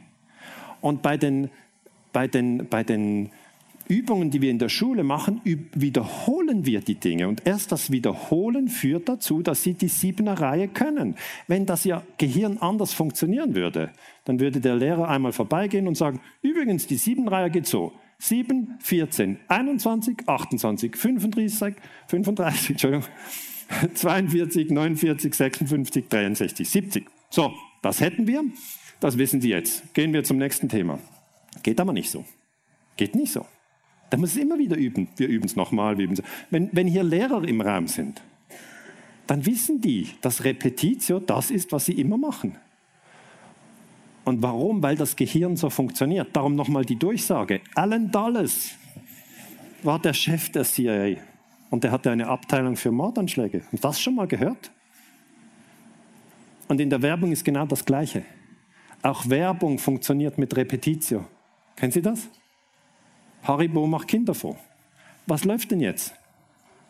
Und bei den, bei den, bei den Übungen, die wir in der Schule machen, wiederholen wir die Dinge. Und erst das Wiederholen führt dazu, dass Sie die siebener Reihe können. Wenn das Ihr Gehirn anders funktionieren würde, dann würde der Lehrer einmal vorbeigehen und sagen, übrigens, die siebener Reihe geht so. 7, 14, 21, 28, 35, 35, Entschuldigung, 42, 49, 56, 63, 70. So, das hätten wir, das wissen Sie jetzt. Gehen wir zum nächsten Thema. Geht aber nicht so. Geht nicht so. Da muss es immer wieder üben. Wir üben es nochmal. Wenn, wenn hier Lehrer im Raum sind, dann wissen die, dass Repetitio das ist, was sie immer machen. Und warum? Weil das Gehirn so funktioniert. Darum nochmal die Durchsage. Alan Dulles war der Chef der CIA und der hatte eine Abteilung für Mordanschläge. Sie das schon mal gehört? Und in der Werbung ist genau das Gleiche. Auch Werbung funktioniert mit Repetitio. Kennen Sie das? Haribo macht Kinder vor. Was läuft denn jetzt?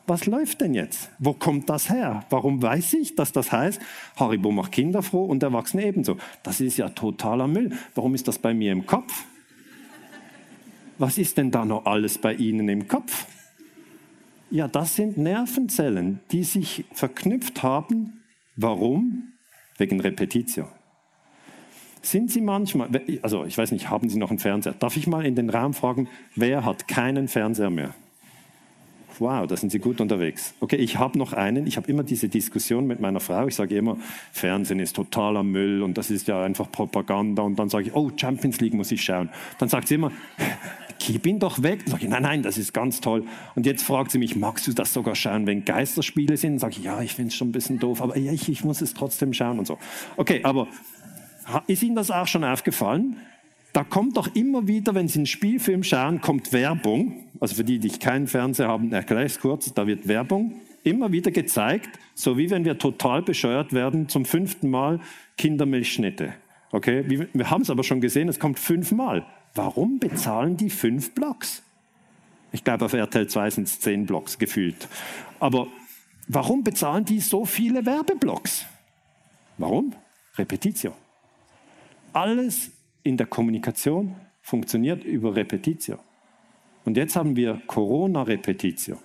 Was läuft denn jetzt? Wo kommt das her? Warum weiß ich, dass das heißt, Haribo macht Kinder froh und Erwachsene ebenso? Das ist ja totaler Müll. Warum ist das bei mir im Kopf? Was ist denn da noch alles bei Ihnen im Kopf? Ja, das sind Nervenzellen, die sich verknüpft haben. Warum? Wegen Repetitio. Sind Sie manchmal, also ich weiß nicht, haben Sie noch einen Fernseher? Darf ich mal in den Raum fragen, wer hat keinen Fernseher mehr? Wow, da sind Sie gut unterwegs. Okay, ich habe noch einen. Ich habe immer diese Diskussion mit meiner Frau. Ich sage immer, Fernsehen ist totaler Müll und das ist ja einfach Propaganda. Und dann sage ich, oh, Champions League muss ich schauen. Dann sagt sie immer, gib ihn doch weg. Dann sage ich, nein, nein, das ist ganz toll. Und jetzt fragt sie mich, magst du das sogar schauen, wenn Geisterspiele sind? Dann sage ich, ja, ich finde es schon ein bisschen doof, aber ich, ich muss es trotzdem schauen und so. Okay, aber ist Ihnen das auch schon aufgefallen? Da kommt doch immer wieder, wenn Sie einen Spielfilm schauen, kommt Werbung. Also für die, die keinen Fernseher haben, erkläre ich es kurz. Da wird Werbung immer wieder gezeigt, so wie wenn wir total bescheuert werden, zum fünften Mal Kindermilchschnitte. Okay, wir haben es aber schon gesehen, es kommt fünfmal. Warum bezahlen die fünf Blocks? Ich glaube, auf RTL 2 sind es zehn Blocks gefühlt. Aber warum bezahlen die so viele Werbeblocks? Warum? Repetitio. Alles in der Kommunikation funktioniert über Repetitio. Und jetzt haben wir Corona-Repetitio.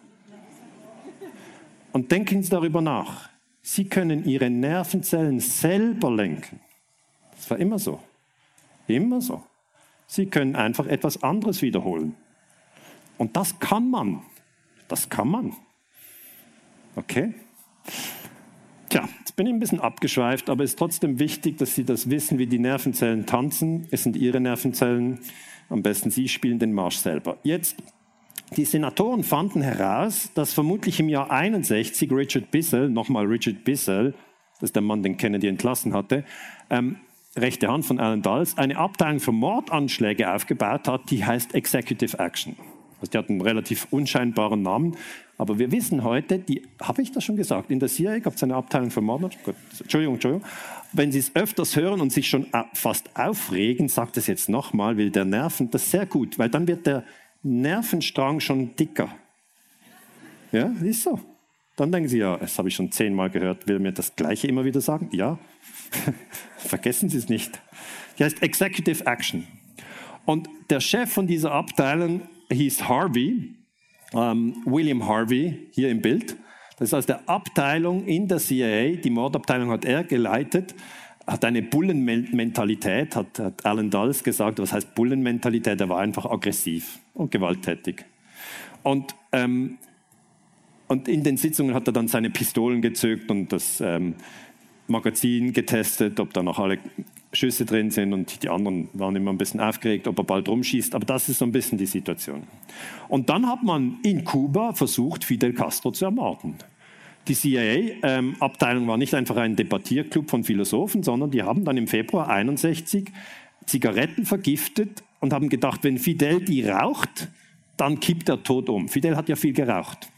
Und denken Sie darüber nach. Sie können Ihre Nervenzellen selber lenken. Das war immer so. Immer so. Sie können einfach etwas anderes wiederholen. Und das kann man. Das kann man. Okay? Tja, jetzt bin ich ein bisschen abgeschweift, aber es ist trotzdem wichtig, dass Sie das wissen, wie die Nervenzellen tanzen. Es sind Ihre Nervenzellen. Am besten Sie spielen den Marsch selber. Jetzt, die Senatoren fanden heraus, dass vermutlich im Jahr 61 Richard Bissell, nochmal Richard Bissell, das ist der Mann, den Kennedy entlassen hatte, ähm, rechte Hand von Alan Dulles, eine Abteilung für Mordanschläge aufgebaut hat, die heißt Executive Action. Also die hat einen relativ unscheinbaren Namen, aber wir wissen heute, die, habe ich das schon gesagt, in der CIA gab es eine Abteilung für Mordanschläge. Entschuldigung, Entschuldigung. Wenn Sie es öfters hören und sich schon fast aufregen, sagt es jetzt nochmal, will der Nerven, das ist sehr gut, weil dann wird der Nervenstrang schon dicker. Ja, ist so. Dann denken Sie, ja, das habe ich schon zehnmal gehört, will mir das Gleiche immer wieder sagen? Ja, vergessen Sie es nicht. Die heißt Executive Action. Und der Chef von dieser Abteilung hieß Harvey, ähm, William Harvey, hier im Bild. Das ist aus der Abteilung in der CIA, die Mordabteilung hat er geleitet, hat eine Bullenmentalität, hat, hat Alan Dulles gesagt. Was heißt Bullenmentalität? Er war einfach aggressiv und gewalttätig. Und, ähm, und in den Sitzungen hat er dann seine Pistolen gezückt und das ähm, Magazin getestet, ob da noch alle Schüsse drin sind und die anderen waren immer ein bisschen aufgeregt, ob er bald rumschießt. Aber das ist so ein bisschen die Situation. Und dann hat man in Kuba versucht, Fidel Castro zu ermorden. Die CIA-Abteilung ähm, war nicht einfach ein Debattierclub von Philosophen, sondern die haben dann im Februar 61 Zigaretten vergiftet und haben gedacht, wenn Fidel die raucht, dann kippt er tot um. Fidel hat ja viel geraucht.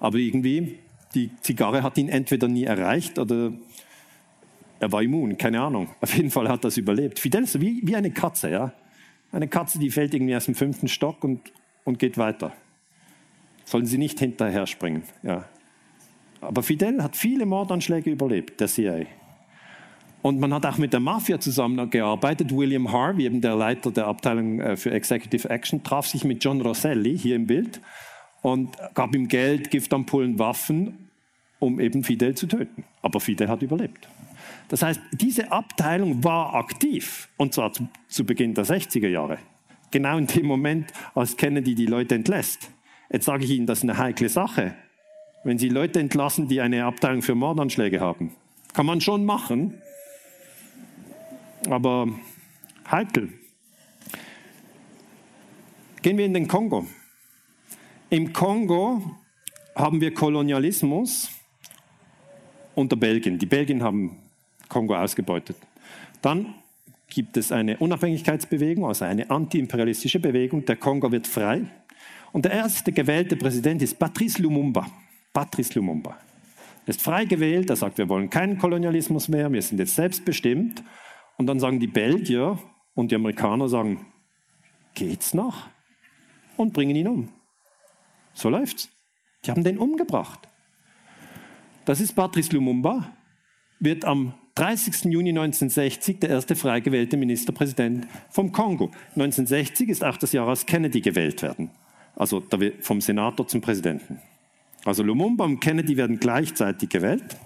Aber irgendwie, die Zigarre hat ihn entweder nie erreicht oder er war immun, keine Ahnung. Auf jeden Fall hat er es überlebt. Fidel ist wie, wie eine Katze, ja. Eine Katze, die fällt irgendwie aus dem fünften Stock und, und geht weiter. Sollen sie nicht hinterher springen, ja. Aber Fidel hat viele Mordanschläge überlebt, der CIA. Und man hat auch mit der Mafia zusammengearbeitet. William Harvey, eben der Leiter der Abteilung äh, für Executive Action, traf sich mit John Rosselli hier im Bild und gab ihm Geld, Giftampullen, Waffen, um eben Fidel zu töten. Aber Fidel hat überlebt. Das heißt, diese Abteilung war aktiv, und zwar zu, zu Beginn der 60er Jahre. Genau in dem Moment, als Kennedy die Leute entlässt. Jetzt sage ich Ihnen, das ist eine heikle Sache. Wenn Sie Leute entlassen, die eine Abteilung für Mordanschläge haben, kann man schon machen, aber heikel. Gehen wir in den Kongo. Im Kongo haben wir Kolonialismus unter Belgien. Die Belgien haben Kongo ausgebeutet. Dann gibt es eine Unabhängigkeitsbewegung, also eine antiimperialistische Bewegung. Der Kongo wird frei. Und der erste gewählte Präsident ist Patrice Lumumba. Patrice Lumumba. Er ist frei gewählt, er sagt, wir wollen keinen Kolonialismus mehr, wir sind jetzt selbstbestimmt. Und dann sagen die Belgier und die Amerikaner sagen, geht's noch? Und bringen ihn um. So läuft's. Die haben den umgebracht. Das ist Patrice Lumumba, wird am 30. Juni 1960 der erste frei gewählte Ministerpräsident vom Kongo. 1960 ist auch das Jahr, als Kennedy gewählt werden. Also vom Senator zum Präsidenten. Also Lumumba und Kennedy werden gleichzeitig gewählt.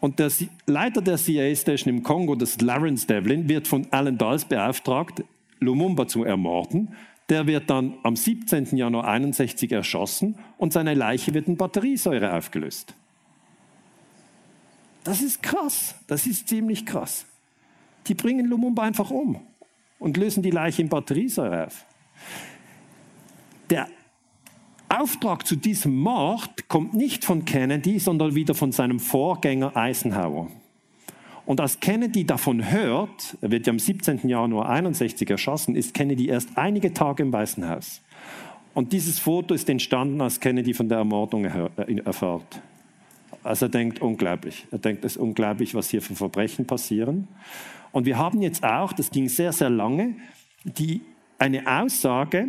Und der Leiter der CIA-Station im Kongo, das Lawrence Devlin, wird von Alan Dulles beauftragt, Lumumba zu ermorden. Der wird dann am 17. Januar 61 erschossen und seine Leiche wird in Batteriesäure aufgelöst. Das ist krass. Das ist ziemlich krass. Die bringen Lumumba einfach um und lösen die Leiche in Batteriesäure auf. Der Auftrag zu diesem Mord kommt nicht von Kennedy, sondern wieder von seinem Vorgänger Eisenhower. Und als Kennedy davon hört, er wird ja am 17. Januar 61 erschossen, ist Kennedy erst einige Tage im Weißen Haus. Und dieses Foto ist entstanden, als Kennedy von der Ermordung erfährt. Also er denkt, unglaublich. Er denkt, es ist unglaublich, was hier für Verbrechen passieren. Und wir haben jetzt auch, das ging sehr, sehr lange, die, eine Aussage,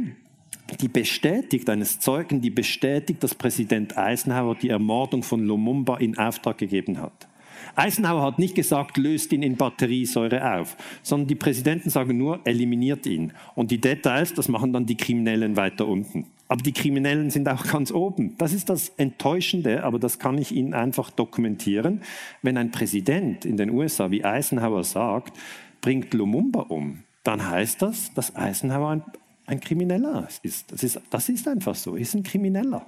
die bestätigt, eines Zeugen, die bestätigt, dass Präsident Eisenhower die Ermordung von Lumumba in Auftrag gegeben hat. Eisenhower hat nicht gesagt, löst ihn in Batteriesäure auf, sondern die Präsidenten sagen nur, eliminiert ihn. Und die Details, das machen dann die Kriminellen weiter unten. Aber die Kriminellen sind auch ganz oben. Das ist das Enttäuschende, aber das kann ich Ihnen einfach dokumentieren. Wenn ein Präsident in den USA wie Eisenhower sagt, bringt Lumumba um, dann heißt das, dass Eisenhower ein, ein Krimineller ist. Das, ist. das ist einfach so, ist ein Krimineller.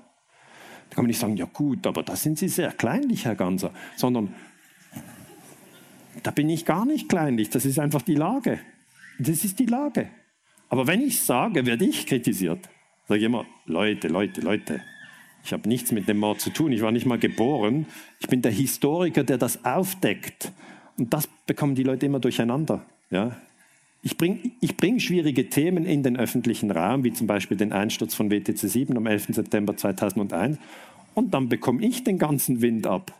Da kann man nicht sagen, ja gut, aber da sind Sie sehr kleinlich, Herr Ganser, sondern da bin ich gar nicht kleinlich, das ist einfach die Lage. Das ist die Lage. Aber wenn ich sage, werde ich kritisiert sage ich immer, Leute, Leute, Leute, ich habe nichts mit dem Mord zu tun, ich war nicht mal geboren, ich bin der Historiker, der das aufdeckt. Und das bekommen die Leute immer durcheinander. Ja? Ich bringe ich bring schwierige Themen in den öffentlichen Raum, wie zum Beispiel den Einsturz von WTC 7 am 11. September 2001, und dann bekomme ich den ganzen Wind ab.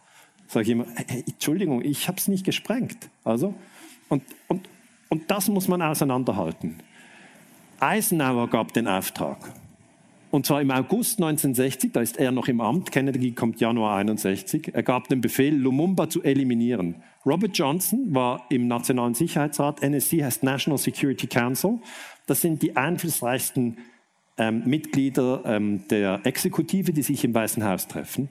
Sage ich immer, hey, Entschuldigung, ich habe es nicht gesprengt. Also, und, und, und das muss man auseinanderhalten. Eisenhower gab den Auftrag. Und zwar im August 1960, da ist er noch im Amt, Kennedy kommt Januar 61. Er gab den Befehl, Lumumba zu eliminieren. Robert Johnson war im Nationalen Sicherheitsrat, NSC heißt National Security Council. Das sind die einflussreichsten ähm, Mitglieder ähm, der Exekutive, die sich im Weißen Haus treffen.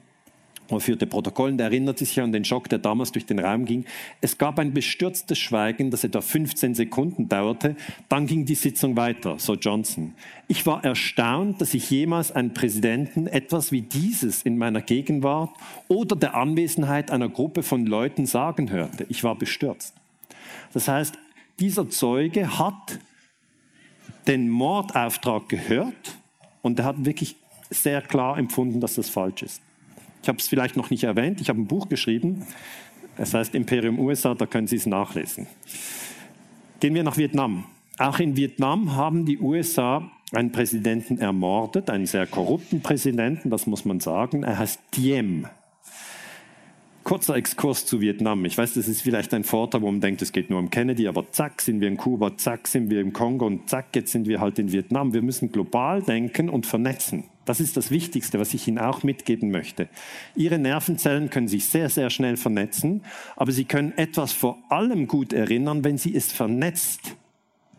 Er führte Protokollen, der erinnert sich an den Schock, der damals durch den Raum ging. Es gab ein bestürztes Schweigen, das etwa 15 Sekunden dauerte. Dann ging die Sitzung weiter, so Johnson. Ich war erstaunt, dass ich jemals einen Präsidenten etwas wie dieses in meiner Gegenwart oder der Anwesenheit einer Gruppe von Leuten sagen hörte. Ich war bestürzt. Das heißt, dieser Zeuge hat den Mordauftrag gehört und er hat wirklich sehr klar empfunden, dass das falsch ist. Ich habe es vielleicht noch nicht erwähnt, ich habe ein Buch geschrieben, es heißt Imperium USA, da können Sie es nachlesen. Gehen wir nach Vietnam. Auch in Vietnam haben die USA einen Präsidenten ermordet, einen sehr korrupten Präsidenten, das muss man sagen. Er heißt Diem. Kurzer Exkurs zu Vietnam. Ich weiß, das ist vielleicht ein Vorteil, wo man denkt, es geht nur um Kennedy, aber zack sind wir in Kuba, zack sind wir im Kongo und zack, jetzt sind wir halt in Vietnam. Wir müssen global denken und vernetzen. Das ist das Wichtigste, was ich Ihnen auch mitgeben möchte. Ihre Nervenzellen können sich sehr, sehr schnell vernetzen, aber Sie können etwas vor allem gut erinnern, wenn Sie es vernetzt,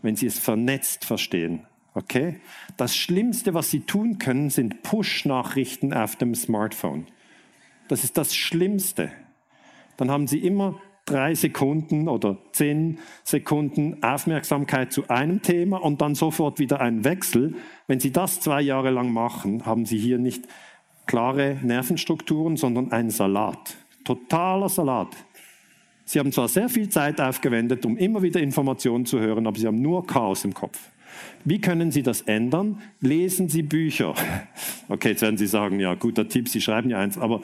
wenn Sie es vernetzt verstehen. Okay? Das Schlimmste, was Sie tun können, sind Push-Nachrichten auf dem Smartphone. Das ist das Schlimmste. Dann haben Sie immer drei Sekunden oder zehn Sekunden Aufmerksamkeit zu einem Thema und dann sofort wieder einen Wechsel. Wenn Sie das zwei Jahre lang machen, haben Sie hier nicht klare Nervenstrukturen, sondern einen Salat. Totaler Salat. Sie haben zwar sehr viel Zeit aufgewendet, um immer wieder Informationen zu hören, aber Sie haben nur Chaos im Kopf. Wie können Sie das ändern? Lesen Sie Bücher. Okay, jetzt werden Sie sagen, ja, guter Tipp, Sie schreiben ja eins, aber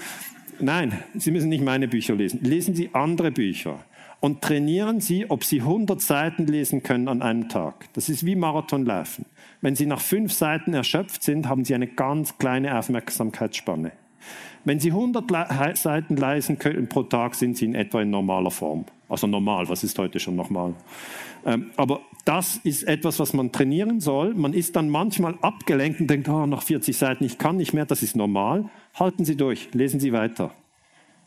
nein, Sie müssen nicht meine Bücher lesen. Lesen Sie andere Bücher und trainieren Sie, ob Sie 100 Seiten lesen können an einem Tag. Das ist wie Marathonlaufen. Wenn Sie nach fünf Seiten erschöpft sind, haben Sie eine ganz kleine Aufmerksamkeitsspanne. Wenn Sie 100 Seiten lesen können pro Tag, sind Sie in etwa in normaler Form. Also normal, was ist heute schon normal? Ähm, aber das ist etwas, was man trainieren soll. Man ist dann manchmal abgelenkt und denkt, oh, nach 40 Seiten, ich kann nicht mehr, das ist normal. Halten Sie durch, lesen Sie weiter.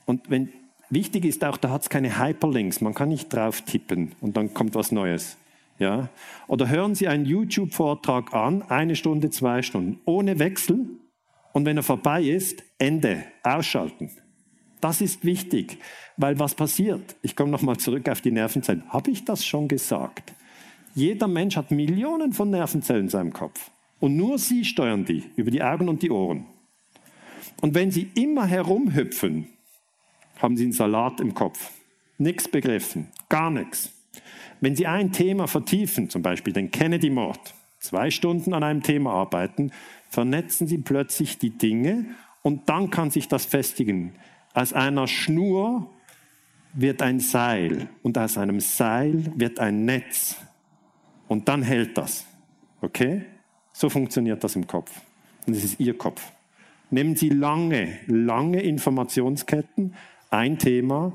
Und wenn, wichtig ist auch, da hat es keine Hyperlinks, man kann nicht drauf tippen und dann kommt was Neues. Ja? Oder hören Sie einen YouTube-Vortrag an, eine Stunde, zwei Stunden, ohne Wechsel, und wenn er vorbei ist, Ende, ausschalten. Das ist wichtig, weil was passiert? Ich komme nochmal zurück auf die Nervenzellen. Habe ich das schon gesagt? Jeder Mensch hat Millionen von Nervenzellen in seinem Kopf. Und nur sie steuern die über die Augen und die Ohren. Und wenn sie immer herumhüpfen, haben sie einen Salat im Kopf. Nichts begriffen, gar nichts. Wenn sie ein Thema vertiefen, zum Beispiel den Kennedy-Mord, zwei Stunden an einem Thema arbeiten, vernetzen sie plötzlich die Dinge und dann kann sich das festigen. Aus einer Schnur wird ein Seil und aus einem Seil wird ein Netz und dann hält das. Okay? So funktioniert das im Kopf. Und das ist Ihr Kopf. Nehmen Sie lange, lange Informationsketten, ein Thema,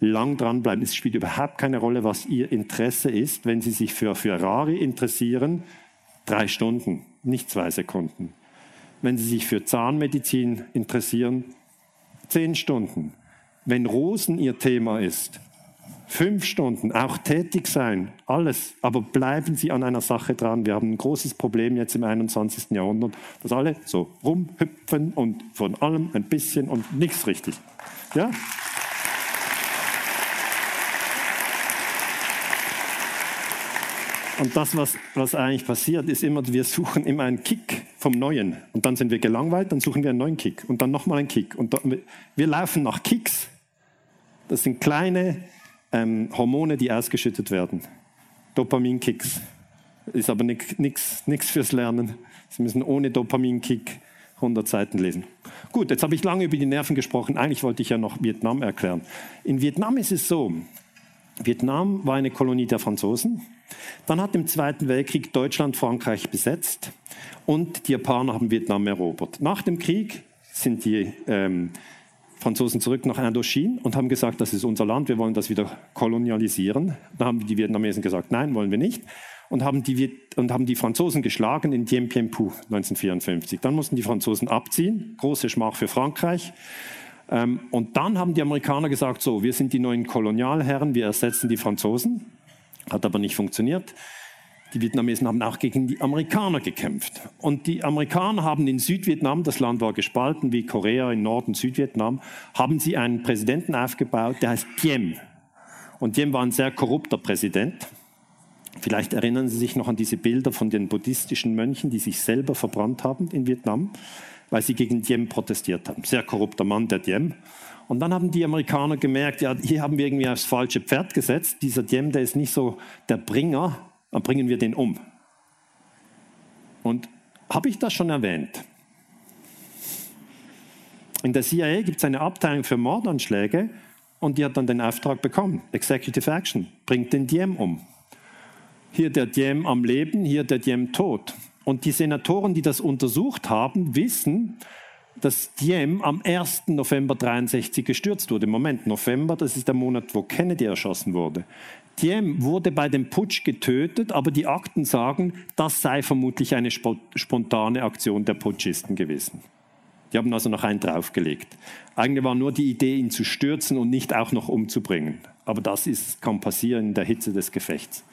lang dranbleiben. Es spielt überhaupt keine Rolle, was Ihr Interesse ist. Wenn Sie sich für Ferrari interessieren, drei Stunden, nicht zwei Sekunden. Wenn Sie sich für Zahnmedizin interessieren, zehn Stunden. Wenn Rosen Ihr Thema ist, fünf Stunden, auch tätig sein, alles. Aber bleiben Sie an einer Sache dran. Wir haben ein großes Problem jetzt im 21. Jahrhundert, dass alle so rumhüpfen und von allem ein bisschen und nichts richtig. Ja? Und das, was, was eigentlich passiert, ist immer, wir suchen immer einen Kick vom Neuen. Und dann sind wir gelangweilt, dann suchen wir einen neuen Kick. Und dann nochmal einen Kick. Und dann, wir laufen nach Kicks. Das sind kleine ähm, Hormone, die ausgeschüttet werden. Dopaminkicks. Ist aber nichts fürs Lernen. Sie müssen ohne Dopaminkick 100 Seiten lesen. Gut, jetzt habe ich lange über die Nerven gesprochen. Eigentlich wollte ich ja noch Vietnam erklären. In Vietnam ist es so, Vietnam war eine Kolonie der Franzosen. Dann hat im Zweiten Weltkrieg Deutschland Frankreich besetzt und die Japaner haben Vietnam erobert. Nach dem Krieg sind die ähm, Franzosen zurück nach Indochine und haben gesagt, das ist unser Land, wir wollen das wieder kolonialisieren. Da haben die Vietnamesen gesagt, nein, wollen wir nicht. Und haben die, und haben die Franzosen geschlagen in Dien Bien Phu 1954. Dann mussten die Franzosen abziehen, große Schmach für Frankreich. Ähm, und dann haben die Amerikaner gesagt, so, wir sind die neuen Kolonialherren, wir ersetzen die Franzosen. Hat aber nicht funktioniert. Die Vietnamesen haben auch gegen die Amerikaner gekämpft. Und die Amerikaner haben in Südvietnam, das Land war gespalten wie Korea in Nord- und Südvietnam, haben sie einen Präsidenten aufgebaut, der heißt Diem. Und Diem war ein sehr korrupter Präsident. Vielleicht erinnern Sie sich noch an diese Bilder von den buddhistischen Mönchen, die sich selber verbrannt haben in Vietnam weil sie gegen Diem protestiert haben. Sehr korrupter Mann, der Diem. Und dann haben die Amerikaner gemerkt, ja, hier haben wir irgendwie aufs falsche Pferd gesetzt. Dieser Diem, der ist nicht so der Bringer, dann bringen wir den um. Und habe ich das schon erwähnt? In der CIA gibt es eine Abteilung für Mordanschläge und die hat dann den Auftrag bekommen, Executive Action, bringt den Diem um. Hier der Diem am Leben, hier der Diem tot. Und die Senatoren, die das untersucht haben, wissen, dass Diem am 1. November 63 gestürzt wurde. Moment, November, das ist der Monat, wo Kennedy erschossen wurde. Diem wurde bei dem Putsch getötet, aber die Akten sagen, das sei vermutlich eine spontane Aktion der Putschisten gewesen. Die haben also noch einen draufgelegt. Eigentlich war nur die Idee, ihn zu stürzen und nicht auch noch umzubringen. Aber das ist, kann passieren in der Hitze des Gefechts.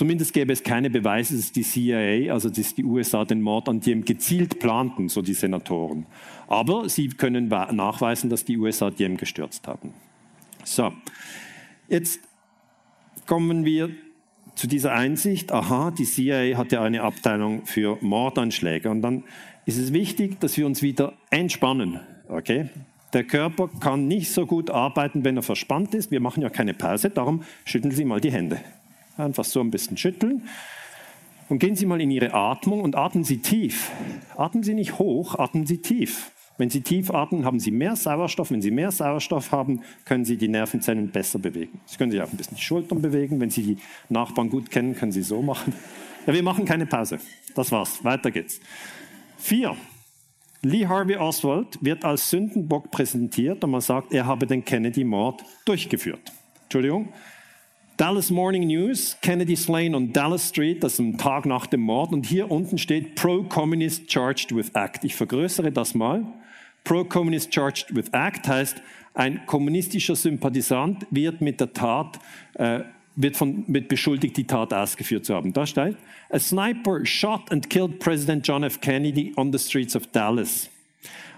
Zumindest gäbe es keine Beweise, dass die CIA, also dass die USA den Mord an Diem gezielt planten, so die Senatoren. Aber sie können nachweisen, dass die USA Diem gestürzt haben. So, jetzt kommen wir zu dieser Einsicht, aha, die CIA hat ja eine Abteilung für Mordanschläge. Und dann ist es wichtig, dass wir uns wieder entspannen. Okay? Der Körper kann nicht so gut arbeiten, wenn er verspannt ist. Wir machen ja keine Pause, darum schütteln Sie mal die Hände. Einfach so ein bisschen schütteln. Und gehen Sie mal in Ihre Atmung und atmen Sie tief. Atmen Sie nicht hoch, atmen Sie tief. Wenn Sie tief atmen, haben Sie mehr Sauerstoff. Wenn Sie mehr Sauerstoff haben, können Sie die Nervenzellen besser bewegen. Sie können sich auch ein bisschen die Schultern bewegen. Wenn Sie die Nachbarn gut kennen, können Sie so machen. Ja, wir machen keine Pause. Das war's. Weiter geht's. Vier. Lee Harvey Oswald wird als Sündenbock präsentiert und man sagt, er habe den Kennedy-Mord durchgeführt. Entschuldigung. Dallas Morning News, Kennedy slain on Dallas Street, das ist ein Tag nach dem Mord. Und hier unten steht Pro-Communist Charged with Act. Ich vergrößere das mal. Pro-Communist Charged with Act heißt, ein kommunistischer Sympathisant wird mit der Tat, äh, wird, von, wird beschuldigt, die Tat ausgeführt zu haben. Da steht, a sniper shot and killed President John F. Kennedy on the streets of Dallas.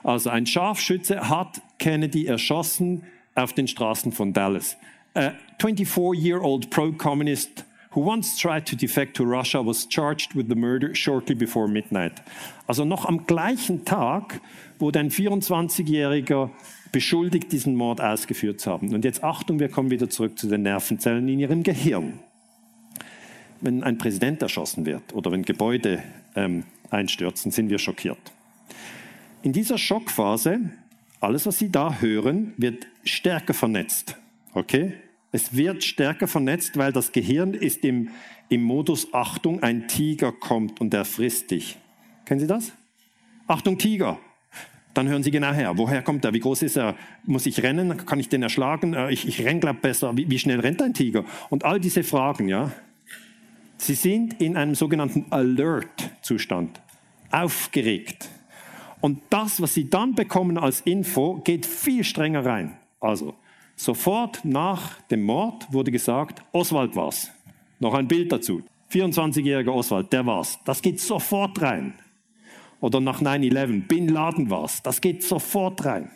Also ein Scharfschütze hat Kennedy erschossen auf den Straßen von Dallas. A 24-year-old pro-communist who once tried to defect to Russia was charged with the murder shortly before midnight. Also noch am gleichen Tag wurde ein 24-jähriger beschuldigt, diesen Mord ausgeführt zu haben. Und jetzt Achtung, wir kommen wieder zurück zu den Nervenzellen in ihrem Gehirn. Wenn ein Präsident erschossen wird oder wenn Gebäude ähm, einstürzen, sind wir schockiert. In dieser Schockphase, alles, was Sie da hören, wird stärker vernetzt. Okay? Es wird stärker vernetzt, weil das Gehirn ist im, im Modus Achtung, ein Tiger kommt und er frisst dich. Kennen Sie das? Achtung, Tiger. Dann hören Sie genau her. Woher kommt er? Wie groß ist er? Muss ich rennen? Kann ich den erschlagen? Äh, ich, ich renne, glaube besser. Wie, wie schnell rennt ein Tiger? Und all diese Fragen, ja. Sie sind in einem sogenannten Alert-Zustand. Aufgeregt. Und das, was Sie dann bekommen als Info, geht viel strenger rein. Also, Sofort nach dem Mord wurde gesagt, Oswald war's. Noch ein Bild dazu. 24-jähriger Oswald, der war's. Das geht sofort rein. Oder nach 9-11, Bin Laden war's. Das geht sofort rein.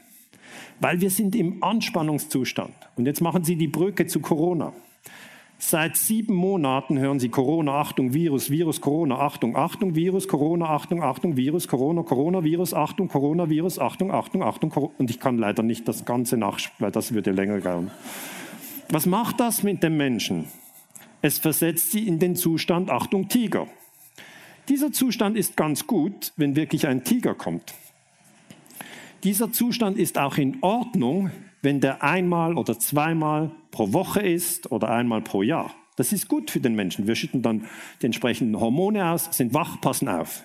Weil wir sind im Anspannungszustand. Und jetzt machen Sie die Brücke zu Corona. Seit sieben Monaten hören Sie Corona, Achtung, Virus, Virus, Corona, Achtung, Achtung, Virus, Corona, Achtung, Achtung, Virus, Corona, Coronavirus, Achtung, Coronavirus, Achtung, Achtung, Achtung. Und ich kann leider nicht das Ganze nachspielen, weil das würde länger dauern. Was macht das mit dem Menschen? Es versetzt sie in den Zustand, Achtung, Tiger. Dieser Zustand ist ganz gut, wenn wirklich ein Tiger kommt. Dieser Zustand ist auch in Ordnung, wenn der einmal oder zweimal pro Woche ist oder einmal pro Jahr. Das ist gut für den Menschen. Wir schütten dann die entsprechenden Hormone aus, sind wach, passen auf.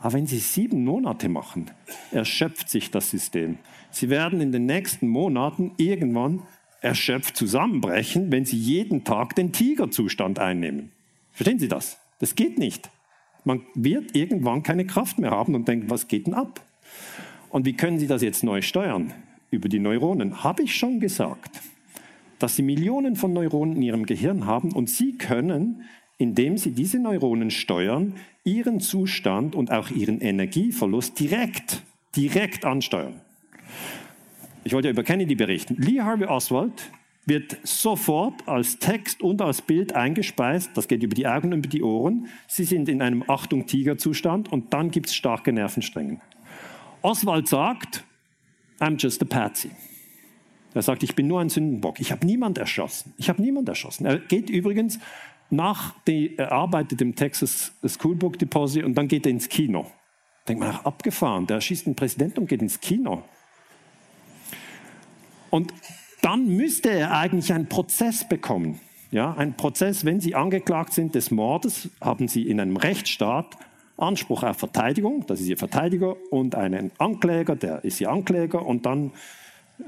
Aber wenn Sie sieben Monate machen, erschöpft sich das System. Sie werden in den nächsten Monaten irgendwann erschöpft zusammenbrechen, wenn Sie jeden Tag den Tigerzustand einnehmen. Verstehen Sie das? Das geht nicht. Man wird irgendwann keine Kraft mehr haben und denkt, was geht denn ab? Und wie können Sie das jetzt neu steuern? über die Neuronen, habe ich schon gesagt, dass Sie Millionen von Neuronen in Ihrem Gehirn haben und Sie können, indem Sie diese Neuronen steuern, Ihren Zustand und auch Ihren Energieverlust direkt, direkt ansteuern. Ich wollte ja über Kennedy berichten. Lee Harvey Oswald wird sofort als Text und als Bild eingespeist. Das geht über die Augen und über die Ohren. Sie sind in einem Achtung-Tiger-Zustand und dann gibt es starke Nervenstränge. Oswald sagt, I'm just a patsy. Er sagt, ich bin nur ein Sündenbock. Ich habe niemand erschossen. Ich habe niemand erschossen. Er geht übrigens nach, die, er arbeitet im Texas Schoolbook Deposit und dann geht er ins Kino. Denkt man, abgefahren, der erschießt den Präsidenten und geht ins Kino. Und dann müsste er eigentlich einen Prozess bekommen. Ja, ein Prozess, wenn Sie angeklagt sind des Mordes, haben Sie in einem Rechtsstaat Anspruch auf Verteidigung, das ist ihr Verteidiger, und einen Ankläger, der ist ihr Ankläger, und dann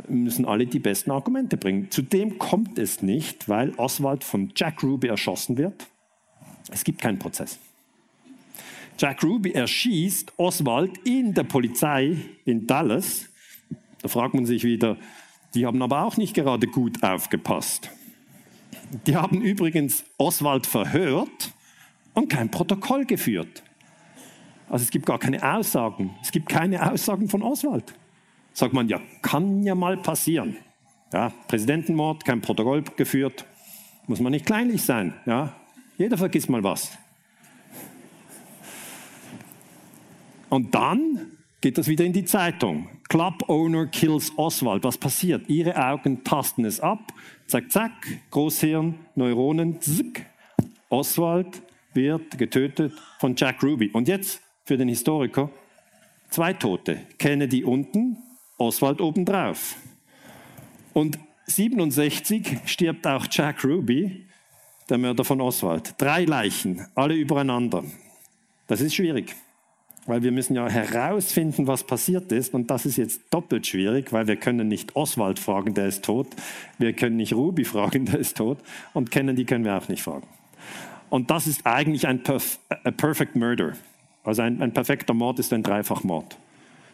müssen alle die besten Argumente bringen. Zudem kommt es nicht, weil Oswald von Jack Ruby erschossen wird. Es gibt keinen Prozess. Jack Ruby erschießt Oswald in der Polizei in Dallas. Da fragt man sich wieder, die haben aber auch nicht gerade gut aufgepasst. Die haben übrigens Oswald verhört und kein Protokoll geführt. Also es gibt gar keine Aussagen. Es gibt keine Aussagen von Oswald. Sagt man, ja, kann ja mal passieren. Ja, Präsidentenmord, kein Protokoll geführt. Muss man nicht kleinlich sein. Ja, jeder vergisst mal was. Und dann geht das wieder in die Zeitung. Club Owner kills Oswald. Was passiert? Ihre Augen tasten es ab. Zack, zack, Großhirn, Neuronen, zick. Oswald wird getötet von Jack Ruby. Und jetzt für den Historiker zwei Tote. Kennedy unten, Oswald obendrauf. Und 67 stirbt auch Jack Ruby, der Mörder von Oswald. Drei Leichen, alle übereinander. Das ist schwierig weil wir müssen ja herausfinden, was passiert ist. Und das ist jetzt doppelt schwierig, weil wir können nicht Oswald fragen, der ist tot. Wir können nicht Ruby fragen, der ist tot. Und Kennedy können wir auch nicht fragen. Und das ist eigentlich ein Perf Perfect Murder. Also ein, ein, perfekter Mord ist ein Dreifachmord.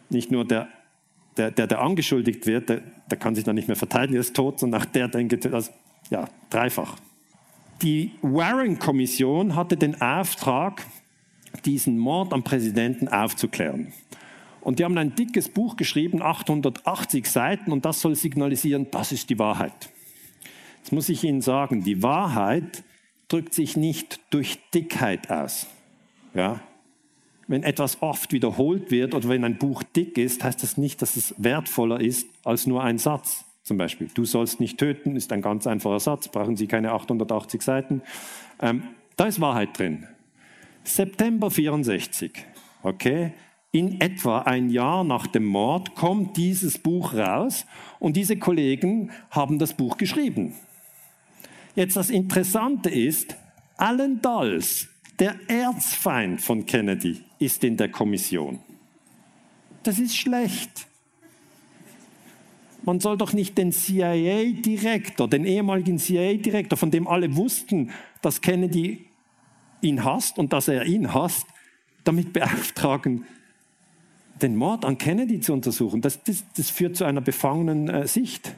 Nicht nur der, der, der, der angeschuldigt wird, der, der kann sich dann nicht mehr verteidigen, der ist tot, sondern auch der denkt, also, ja, dreifach. Die Warren-Kommission hatte den Auftrag, diesen Mord am Präsidenten aufzuklären. Und die haben ein dickes Buch geschrieben, 880 Seiten, und das soll signalisieren, das ist die Wahrheit. Jetzt muss ich Ihnen sagen, die Wahrheit drückt sich nicht durch Dickheit aus. Ja? Wenn etwas oft wiederholt wird oder wenn ein Buch dick ist, heißt das nicht, dass es wertvoller ist als nur ein Satz. Zum Beispiel, du sollst nicht töten, ist ein ganz einfacher Satz, brauchen Sie keine 880 Seiten. Ähm, da ist Wahrheit drin. September 64, okay, in etwa ein Jahr nach dem Mord kommt dieses Buch raus und diese Kollegen haben das Buch geschrieben. Jetzt das Interessante ist, Alan Dulles, der Erzfeind von Kennedy, ist in der Kommission. Das ist schlecht. Man soll doch nicht den CIA-Direktor, den ehemaligen CIA-Direktor, von dem alle wussten, dass Kennedy ihn hasst und dass er ihn hasst, damit beauftragen, den Mord an Kennedy zu untersuchen. Das, das, das führt zu einer befangenen äh, Sicht.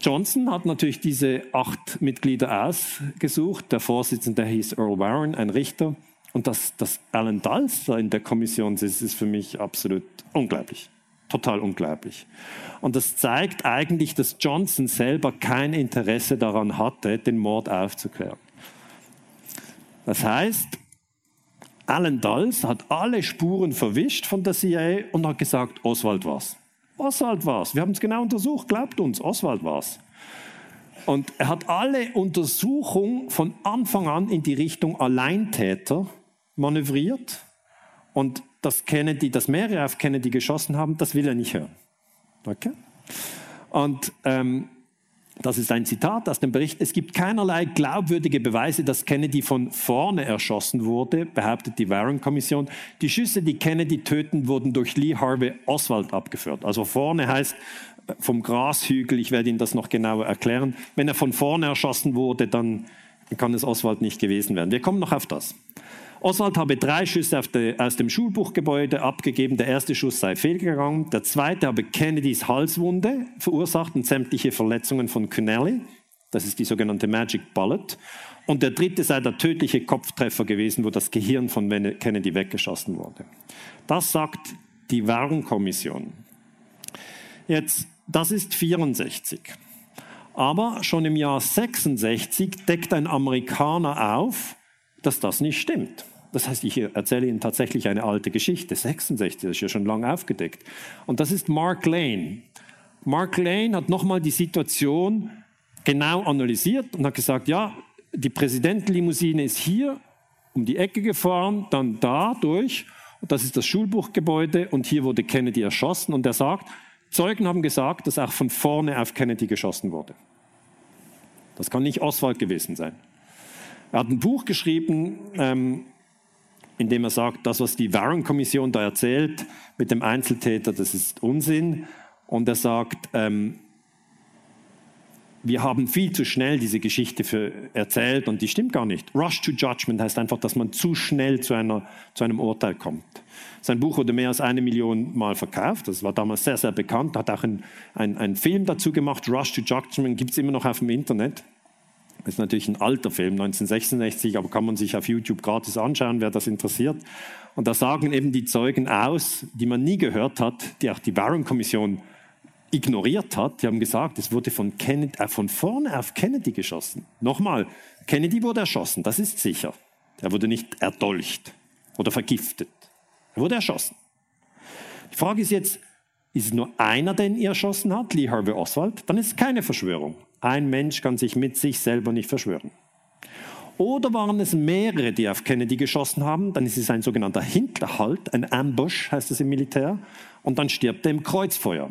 Johnson hat natürlich diese acht Mitglieder ausgesucht. Der Vorsitzende hieß Earl Warren, ein Richter. Und dass, dass Alan Dulles in der Kommission sitzt, ist für mich absolut unglaublich. Total unglaublich. Und das zeigt eigentlich, dass Johnson selber kein Interesse daran hatte, den Mord aufzuklären. Das heißt, Alan Dulles hat alle Spuren verwischt von der CIA und hat gesagt, Oswald war's. Oswald war's. Wir haben es genau untersucht, glaubt uns, Oswald war's. Und er hat alle Untersuchungen von Anfang an in die Richtung Alleintäter manövriert. Und dass Kennedy, dass mehrere auf Kennedy geschossen haben, das will er nicht hören. Okay? Und ähm, das ist ein Zitat aus dem Bericht. Es gibt keinerlei glaubwürdige Beweise, dass Kennedy von vorne erschossen wurde, behauptet die Warren-Kommission. Die Schüsse, die Kennedy töten, wurden durch Lee Harvey Oswald abgeführt. Also vorne heißt äh, vom Grashügel, ich werde Ihnen das noch genauer erklären. Wenn er von vorne erschossen wurde, dann kann es Oswald nicht gewesen werden. Wir kommen noch auf das. Oswald habe drei Schüsse de, aus dem Schulbuchgebäude abgegeben. Der erste Schuss sei fehlgegangen. Der zweite habe Kennedys Halswunde verursacht und sämtliche Verletzungen von Connelly. Das ist die sogenannte Magic Bullet. Und der dritte sei der tödliche Kopftreffer gewesen, wo das Gehirn von Kennedy weggeschossen wurde. Das sagt die Warnkommission. Jetzt, das ist 64. Aber schon im Jahr 66 deckt ein Amerikaner auf, dass das nicht stimmt. Das heißt, ich erzähle Ihnen tatsächlich eine alte Geschichte. 66, das ist ja schon lange aufgedeckt. Und das ist Mark Lane. Mark Lane hat nochmal die Situation genau analysiert und hat gesagt, ja, die Präsidentenlimousine ist hier um die Ecke gefahren, dann da durch. Das ist das Schulbuchgebäude und hier wurde Kennedy erschossen. Und er sagt, Zeugen haben gesagt, dass auch von vorne auf Kennedy geschossen wurde. Das kann nicht Oswald gewesen sein. Er hat ein Buch geschrieben, ähm, indem er sagt, das, was die Warren-Kommission da erzählt mit dem Einzeltäter, das ist Unsinn. Und er sagt, ähm, wir haben viel zu schnell diese Geschichte für erzählt und die stimmt gar nicht. Rush to Judgment heißt einfach, dass man zu schnell zu, einer, zu einem Urteil kommt. Sein Buch wurde mehr als eine Million Mal verkauft. Das war damals sehr, sehr bekannt. Hat auch einen Film dazu gemacht. Rush to Judgment gibt es immer noch auf dem Internet. Das ist natürlich ein alter Film, 1966, aber kann man sich auf YouTube gratis anschauen, wer das interessiert. Und da sagen eben die Zeugen aus, die man nie gehört hat, die auch die Warren-Kommission ignoriert hat. Die haben gesagt, es wurde von, Kennedy, äh, von vorne auf Kennedy geschossen. Nochmal, Kennedy wurde erschossen, das ist sicher. Er wurde nicht erdolcht oder vergiftet. Er wurde erschossen. Die Frage ist jetzt, ist es nur einer, den er erschossen hat, Lee Harvey Oswald? Dann ist es keine Verschwörung. Ein Mensch kann sich mit sich selber nicht verschwören. Oder waren es mehrere, die auf Kennedy geschossen haben? Dann ist es ein sogenannter Hinterhalt, ein Ambush heißt es im Militär. Und dann stirbt er im Kreuzfeuer.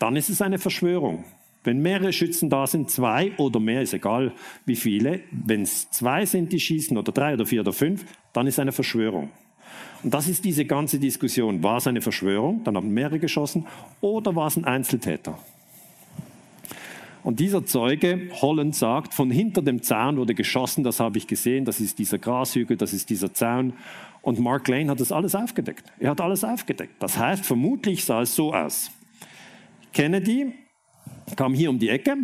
Dann ist es eine Verschwörung. Wenn mehrere Schützen da sind, zwei oder mehr, ist egal wie viele, wenn es zwei sind, die schießen, oder drei oder vier oder fünf, dann ist es eine Verschwörung. Und das ist diese ganze Diskussion. War es eine Verschwörung? Dann haben mehrere geschossen. Oder war es ein Einzeltäter? Und dieser Zeuge, Holland, sagt, von hinter dem Zaun wurde geschossen, das habe ich gesehen, das ist dieser Grashügel, das ist dieser Zaun. Und Mark Lane hat das alles aufgedeckt. Er hat alles aufgedeckt. Das heißt, vermutlich sah es so aus. Kennedy kam hier um die Ecke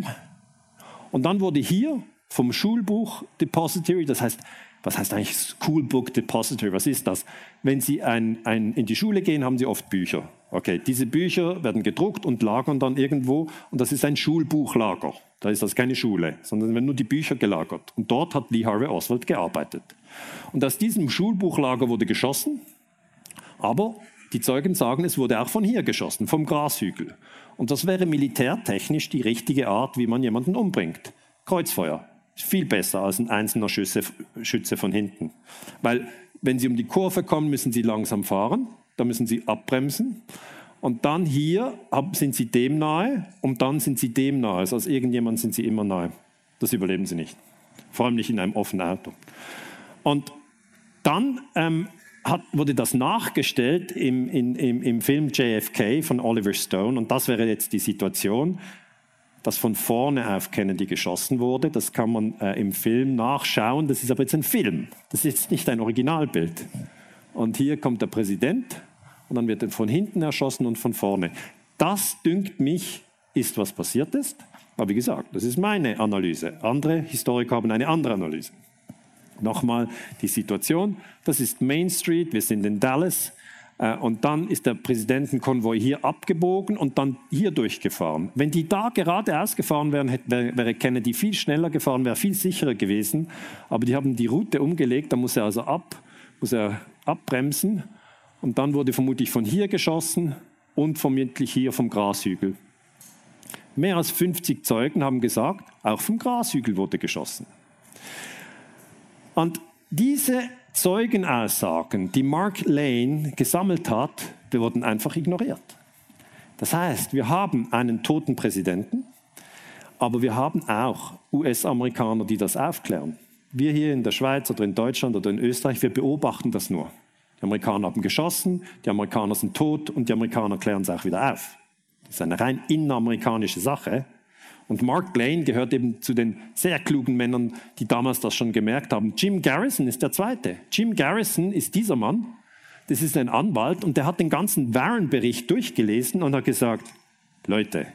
und dann wurde hier vom Schulbuch Depository, das heißt was heißt eigentlich School Book Depository? Was ist das? Wenn Sie ein, ein, in die Schule gehen, haben Sie oft Bücher. Okay, diese Bücher werden gedruckt und lagern dann irgendwo und das ist ein Schulbuchlager. Da ist das keine Schule, sondern werden nur die Bücher gelagert. Und dort hat Lee Harvey Oswald gearbeitet. Und aus diesem Schulbuchlager wurde geschossen, aber die Zeugen sagen, es wurde auch von hier geschossen, vom Grashügel. Und das wäre militärtechnisch die richtige Art, wie man jemanden umbringt. Kreuzfeuer. Viel besser als ein einzelner Schütze, Schütze von hinten. Weil wenn Sie um die Kurve kommen, müssen Sie langsam fahren, da müssen Sie abbremsen. Und dann hier sind Sie dem nahe und dann sind Sie dem nahe. Also als irgendjemand sind Sie immer nahe. Das überleben Sie nicht. Vor allem nicht in einem offenen Auto. Und dann ähm, hat, wurde das nachgestellt im, in, im, im Film JFK von Oliver Stone. Und das wäre jetzt die Situation das von vorne auf Kennedy geschossen wurde. Das kann man äh, im Film nachschauen. Das ist aber jetzt ein Film. Das ist nicht ein Originalbild. Und hier kommt der Präsident und dann wird er von hinten erschossen und von vorne. Das dünkt mich, ist was passiert ist. Aber wie gesagt, das ist meine Analyse. Andere Historiker haben eine andere Analyse. Nochmal die Situation. Das ist Main Street. Wir sind in Dallas. Äh, und dann ist der Präsidentenkonvoi hier abgebogen und dann hier durchgefahren. Wenn die da geradeaus gefahren wären, wäre Kennedy viel schneller gefahren, wäre viel sicherer gewesen. Aber die haben die Route umgelegt, da muss er also ab, muss er abbremsen. Und dann wurde vermutlich von hier geschossen und vermutlich hier vom Grashügel. Mehr als 50 Zeugen haben gesagt, auch vom Grashügel wurde geschossen. Und diese Zeugenaussagen, die Mark Lane gesammelt hat, die wurden einfach ignoriert. Das heißt, wir haben einen toten Präsidenten, aber wir haben auch US-Amerikaner, die das aufklären. Wir hier in der Schweiz oder in Deutschland oder in Österreich, wir beobachten das nur. Die Amerikaner haben geschossen, die Amerikaner sind tot und die Amerikaner klären es auch wieder auf. Das ist eine rein inneramerikanische Sache. Und Mark Blaine gehört eben zu den sehr klugen Männern, die damals das schon gemerkt haben. Jim Garrison ist der Zweite. Jim Garrison ist dieser Mann. Das ist ein Anwalt und der hat den ganzen Warren-Bericht durchgelesen und hat gesagt, Leute,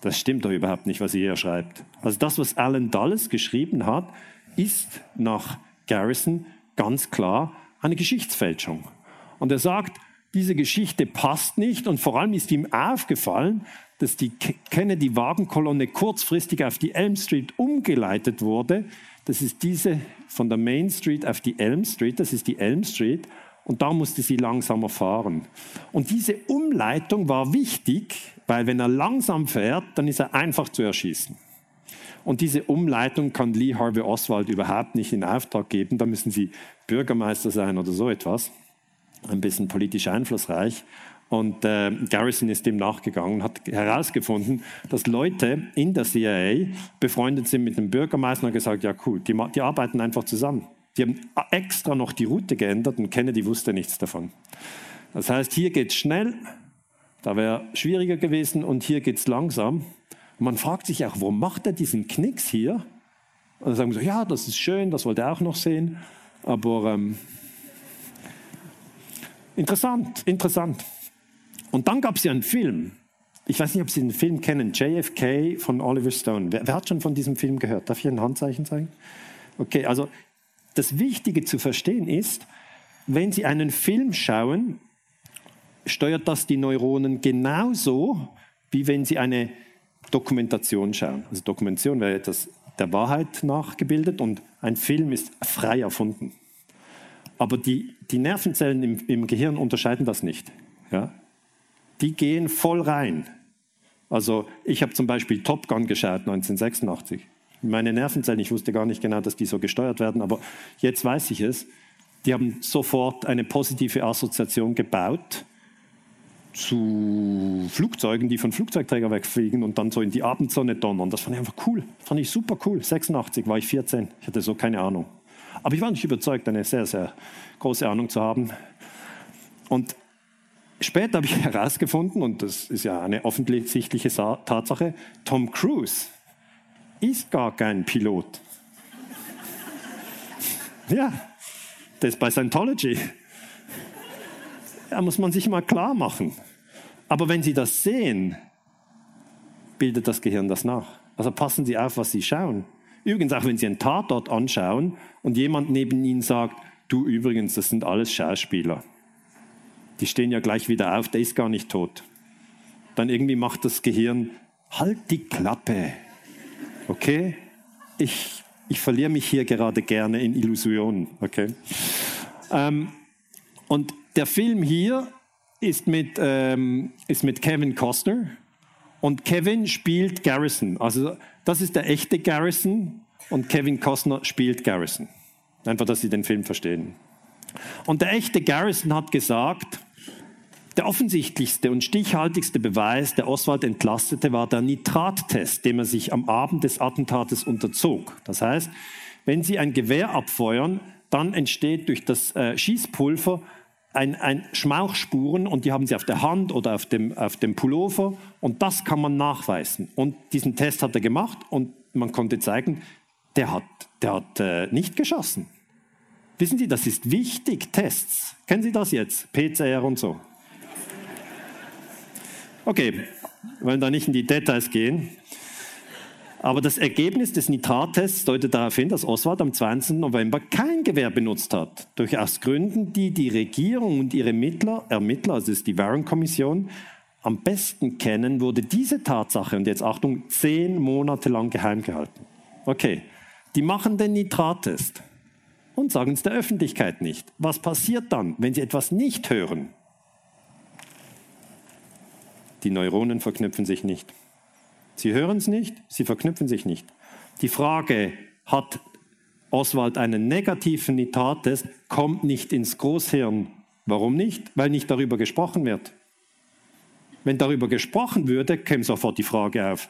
das stimmt doch überhaupt nicht, was ihr hier schreibt. Also das, was Alan Dulles geschrieben hat, ist nach Garrison ganz klar eine Geschichtsfälschung. Und er sagt, diese Geschichte passt nicht und vor allem ist ihm aufgefallen, dass die Kennedy-Wagenkolonne kurzfristig auf die Elm Street umgeleitet wurde. Das ist diese von der Main Street auf die Elm Street, das ist die Elm Street. Und da musste sie langsamer fahren. Und diese Umleitung war wichtig, weil wenn er langsam fährt, dann ist er einfach zu erschießen. Und diese Umleitung kann Lee Harvey Oswald überhaupt nicht in Auftrag geben. Da müssen sie Bürgermeister sein oder so etwas. Ein bisschen politisch einflussreich. Und äh, Garrison ist dem nachgegangen, hat herausgefunden, dass Leute in der CIA befreundet sind mit dem Bürgermeister und gesagt, ja cool, die, die arbeiten einfach zusammen. Die haben extra noch die Route geändert und Kennedy wusste nichts davon. Das heißt, hier geht es schnell, da wäre schwieriger gewesen und hier geht es langsam. Und man fragt sich auch, warum macht er diesen Knicks hier? Und dann sagen so, ja, das ist schön, das wollte er auch noch sehen. Aber ähm, interessant, interessant. Und dann gab es ja einen Film. Ich weiß nicht, ob Sie den Film kennen, JFK von Oliver Stone. Wer, wer hat schon von diesem Film gehört? Darf ich ein Handzeichen zeigen? Okay, also das Wichtige zu verstehen ist, wenn Sie einen Film schauen, steuert das die Neuronen genauso, wie wenn Sie eine Dokumentation schauen. Also Dokumentation wäre etwas der Wahrheit nachgebildet und ein Film ist frei erfunden. Aber die, die Nervenzellen im, im Gehirn unterscheiden das nicht. Ja? Die gehen voll rein. Also ich habe zum Beispiel Top Gun geschaut 1986. Meine Nervenzellen, ich wusste gar nicht genau, dass die so gesteuert werden, aber jetzt weiß ich es. Die haben sofort eine positive Assoziation gebaut zu Flugzeugen, die von Flugzeugträgern wegfliegen und dann so in die Abendsonne donnern. Das fand ich einfach cool. Fand ich super cool. 86 war ich 14. Ich hatte so keine Ahnung. Aber ich war nicht überzeugt, eine sehr, sehr große Ahnung zu haben. Und später habe ich herausgefunden, und das ist ja eine offensichtliche Tatsache, Tom Cruise ist gar kein Pilot. ja, das ist bei Scientology. Da muss man sich mal klar machen. Aber wenn Sie das sehen, bildet das Gehirn das nach. Also passen Sie auf, was Sie schauen. Übrigens, auch wenn Sie einen Tatort anschauen und jemand neben Ihnen sagt, du übrigens, das sind alles Schauspieler. Die stehen ja gleich wieder auf, der ist gar nicht tot. Dann irgendwie macht das Gehirn, halt die Klappe. Okay? Ich, ich verliere mich hier gerade gerne in Illusionen. Okay? Ähm, und der Film hier ist mit, ähm, ist mit Kevin Costner und Kevin spielt Garrison. Also das ist der echte Garrison und Kevin Costner spielt Garrison. Einfach, dass Sie den Film verstehen. Und der echte Garrison hat gesagt, der offensichtlichste und stichhaltigste Beweis, der Oswald entlastete, war der Nitrattest, dem er sich am Abend des Attentates unterzog. Das heißt, wenn Sie ein Gewehr abfeuern, dann entsteht durch das äh, Schießpulver ein, ein Schmauchspuren und die haben sie auf der Hand oder auf dem, auf dem Pullover und das kann man nachweisen. Und diesen Test hat er gemacht und man konnte zeigen, der hat, der hat äh, nicht geschossen. Wissen Sie, das ist wichtig, Tests. Kennen Sie das jetzt? PCR und so. Okay, wir wollen da nicht in die Details gehen. Aber das Ergebnis des Nitrattests deutet darauf hin, dass Oswald am 20. November kein Gewehr benutzt hat. Durchaus Gründen, die die Regierung und ihre Mittler, Ermittler, also ist die Warren-Kommission, am besten kennen, wurde diese Tatsache, und jetzt Achtung, zehn Monate lang geheim gehalten. Okay, die machen den Nitrattest und sagen es der Öffentlichkeit nicht. Was passiert dann, wenn sie etwas nicht hören? Die Neuronen verknüpfen sich nicht. Sie hören es nicht, sie verknüpfen sich nicht. Die Frage, hat Oswald einen negativen Nitrattest, kommt nicht ins Großhirn. Warum nicht? Weil nicht darüber gesprochen wird. Wenn darüber gesprochen würde, käme sofort die Frage auf,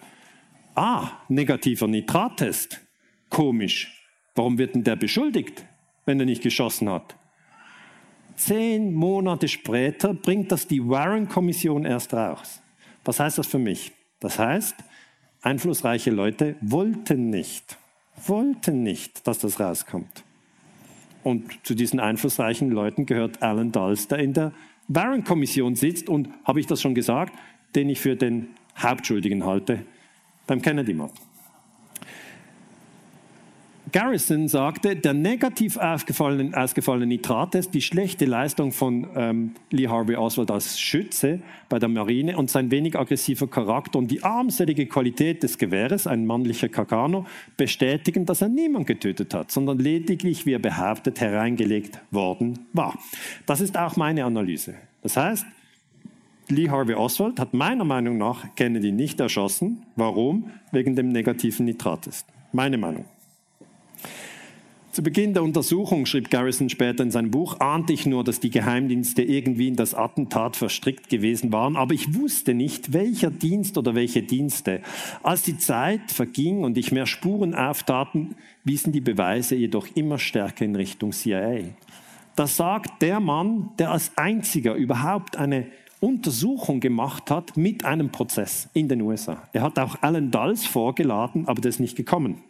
ah, negativer Nitrattest, komisch. Warum wird denn der beschuldigt, wenn er nicht geschossen hat? Zehn Monate später bringt das die Warren-Kommission erst raus. Was heißt das für mich? Das heißt, einflussreiche Leute wollten nicht, wollten nicht, dass das rauskommt. Und zu diesen einflussreichen Leuten gehört Alan Dulles, der in der Warren-Kommission sitzt und, habe ich das schon gesagt, den ich für den Hauptschuldigen halte beim Kennedy-Mord. Garrison sagte, der negativ ausgefallene, ausgefallene Nitrattest, die schlechte Leistung von ähm, Lee Harvey Oswald als Schütze bei der Marine und sein wenig aggressiver Charakter und die armselige Qualität des Gewehres, ein männlicher Kakano, bestätigen, dass er niemand getötet hat, sondern lediglich, wie er behauptet, hereingelegt worden war. Das ist auch meine Analyse. Das heißt, Lee Harvey Oswald hat meiner Meinung nach Kennedy nicht erschossen. Warum? Wegen dem negativen Nitrattest. Meine Meinung. Zu Beginn der Untersuchung, schrieb Garrison später in seinem Buch, ahnte ich nur, dass die Geheimdienste irgendwie in das Attentat verstrickt gewesen waren, aber ich wusste nicht, welcher Dienst oder welche Dienste. Als die Zeit verging und ich mehr Spuren auftaten, wiesen die Beweise jedoch immer stärker in Richtung CIA. Das sagt der Mann, der als einziger überhaupt eine Untersuchung gemacht hat mit einem Prozess in den USA. Er hat auch Alan Dulles vorgeladen, aber der ist nicht gekommen.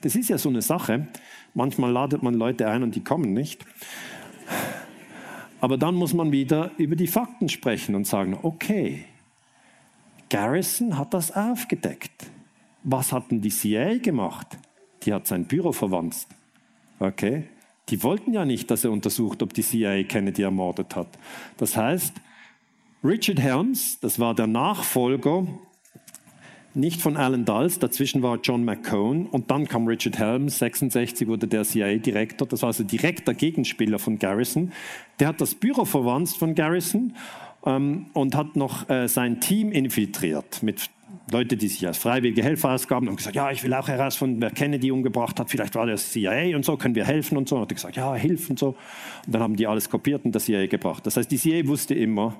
Das ist ja so eine Sache. Manchmal ladet man Leute ein und die kommen nicht. Aber dann muss man wieder über die Fakten sprechen und sagen, okay, Garrison hat das aufgedeckt. Was hat denn die CIA gemacht? Die hat sein Büro verwandt. Okay, die wollten ja nicht, dass er untersucht, ob die CIA Kennedy ermordet hat. Das heißt, Richard Helms, das war der Nachfolger nicht von Alan Dulles, dazwischen war John McCone und dann kam Richard Helms, 66 wurde der CIA-Direktor, das war also direkter Gegenspieler von Garrison. Der hat das Büro verwandt von Garrison ähm, und hat noch äh, sein Team infiltriert mit Leute, die sich als freiwillige Helfer ausgaben und gesagt, ja, ich will auch herausfinden, wer Kennedy umgebracht hat, vielleicht war das CIA und so, können wir helfen und so. Und hat gesagt, ja, hilf und so. Und dann haben die alles kopiert und das CIA gebracht. Das heißt, die CIA wusste immer,